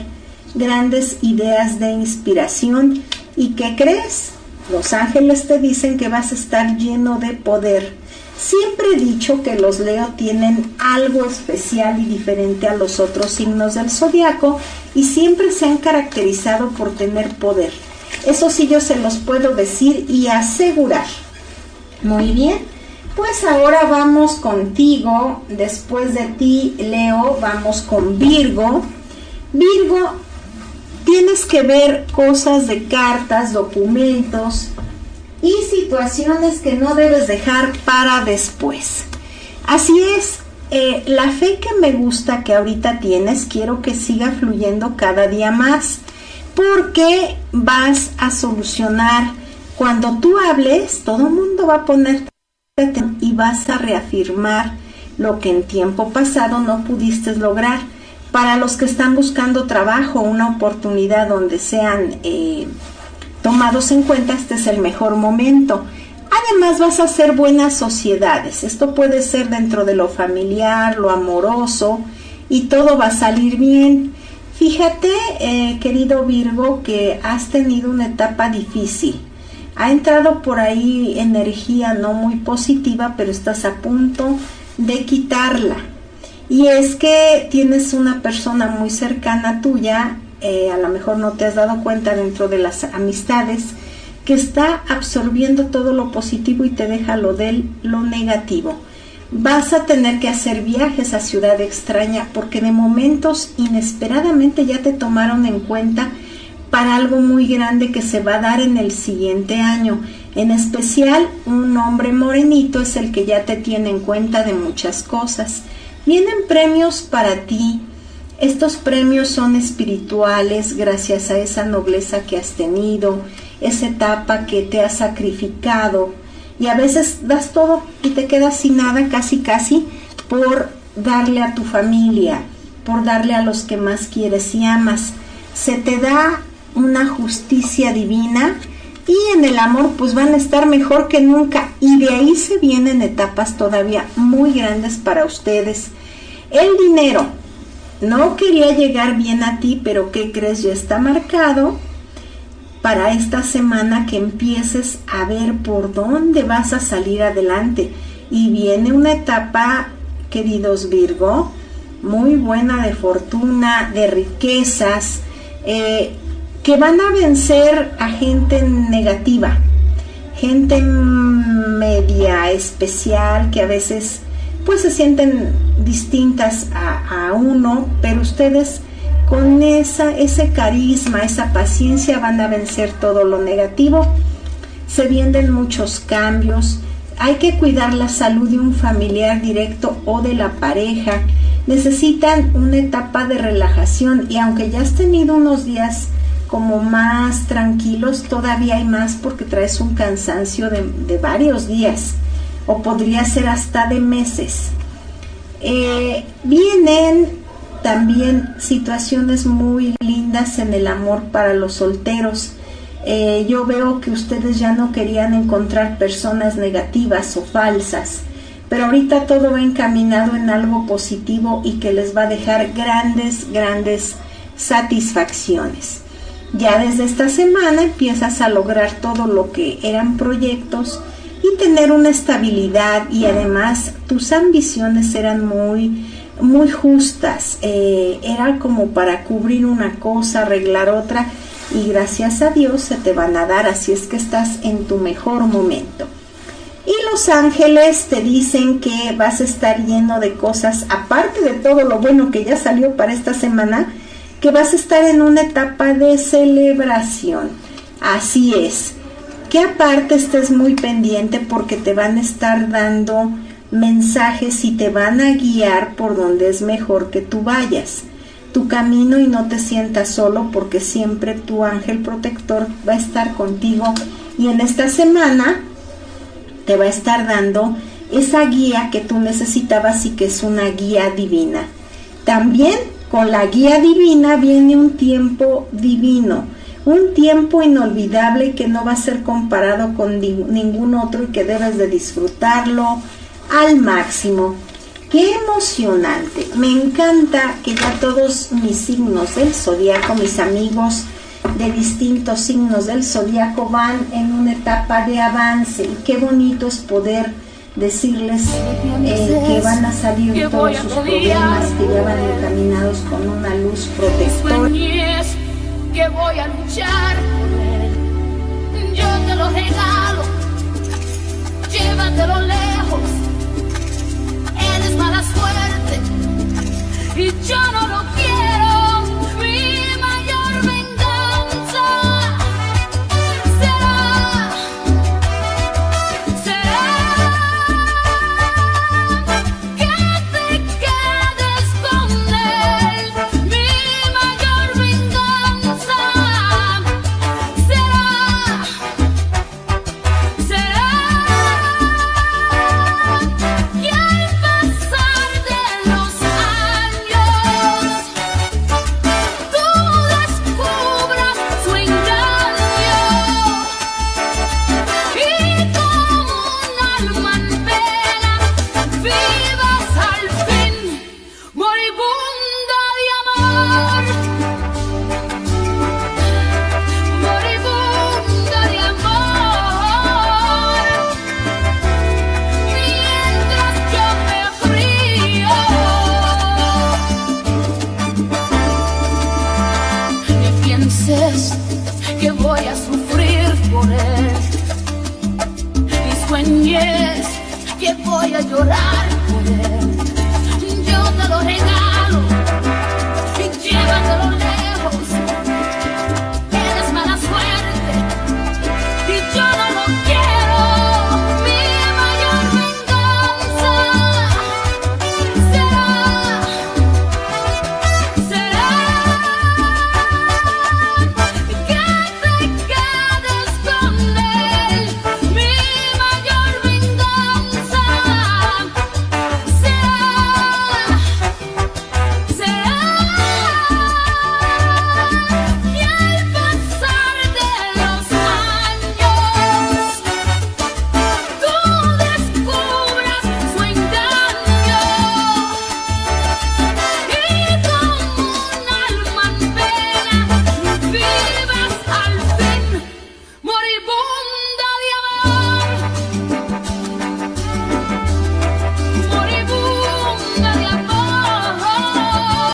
grandes ideas de inspiración. ¿Y qué crees? Los ángeles te dicen que vas a estar lleno de poder Siempre he dicho que los Leo tienen algo especial y diferente a los otros signos del zodiaco y siempre se han caracterizado por tener poder. Eso sí yo se los puedo decir y asegurar. Muy bien, pues ahora vamos contigo. Después de ti, Leo, vamos con Virgo. Virgo, tienes que ver cosas de cartas, documentos, y situaciones que no debes dejar para después. Así es, eh, la fe que me gusta que ahorita tienes, quiero que siga fluyendo cada día más, porque vas a solucionar. Cuando tú hables, todo el mundo va a poner y vas a reafirmar lo que en tiempo pasado no pudiste lograr. Para los que están buscando trabajo, una oportunidad donde sean eh, tomados en cuenta, este es el mejor momento. Además vas a hacer buenas sociedades. Esto puede ser dentro de lo familiar, lo amoroso y todo va a salir bien. Fíjate, eh, querido Virgo, que has tenido una etapa difícil. Ha entrado por ahí energía no muy positiva, pero estás a punto de quitarla. Y es que tienes una persona muy cercana tuya, eh, a lo mejor no te has dado cuenta dentro de las amistades, que está absorbiendo todo lo positivo y te deja lo del lo negativo. Vas a tener que hacer viajes a ciudad extraña porque de momentos inesperadamente ya te tomaron en cuenta para algo muy grande que se va a dar en el siguiente año. En especial, un hombre morenito es el que ya te tiene en cuenta de muchas cosas. Vienen premios para ti. Estos premios son espirituales gracias a esa nobleza que has tenido, esa etapa que te has sacrificado y a veces das todo y te quedas sin nada casi casi por darle a tu familia, por darle a los que más quieres y amas. Se te da una justicia divina y en el amor pues van a estar mejor que nunca y de ahí se vienen etapas todavía muy grandes para ustedes. El dinero no quería llegar bien a ti, pero ¿qué crees? Ya está marcado para esta semana que empieces a ver por dónde vas a salir adelante. Y viene una etapa, queridos Virgo, muy buena de fortuna, de riquezas, eh, que van a vencer a gente negativa, gente media especial que a veces pues se sienten distintas a, uno, pero ustedes con esa, ese carisma, esa paciencia van a vencer todo lo negativo. Se vienen muchos cambios. Hay que cuidar la salud de un familiar directo o de la pareja. Necesitan una etapa de relajación y aunque ya has tenido unos días como más tranquilos, todavía hay más porque traes un cansancio de, varios días o podría ser hasta de meses. Eh, vienen también situaciones muy lindas en el amor para los solteros. Eh, yo veo que ustedes ya no querían encontrar personas negativas o falsas, pero ahorita todo va encaminado en algo positivo y que les va a dejar grandes, grandes satisfacciones. Ya desde esta semana empiezas a lograr todo lo que eran proyectos y tener una estabilidad y además tus ambiciones eran muy muy justas eh, era como para cubrir una cosa arreglar otra y gracias a Dios se te van a dar así es que estás en tu mejor momento y los ángeles te dicen que vas a estar lleno de cosas aparte de todo lo bueno que ya salió para esta semana que vas a estar en una etapa de celebración. Así es. Que aparte estés muy pendiente porque te van a estar dando mensajes y te van a guiar por donde es mejor que tú vayas. Tu camino y no te sientas solo porque siempre tu ángel protector va a estar contigo y en esta semana te va a estar dando esa guía que tú necesitabas y que es una guía divina. También con la guía divina viene un tiempo divino, un tiempo inolvidable que no va a ser comparado con ningún otro y que debes de disfrutarlo al máximo. Qué emocionante. Me encanta que ya todos mis signos del zodiaco, mis amigos de distintos signos del zodiaco van en una etapa de avance y qué bonito es poder decirles eh, que van a salir todos sus problemas, que ya van encaminados con una luz protectora. Que voy a luchar, yo te lo regalo, llévatelo lejos, eres mala suerte y yo no lo quiero. Llorar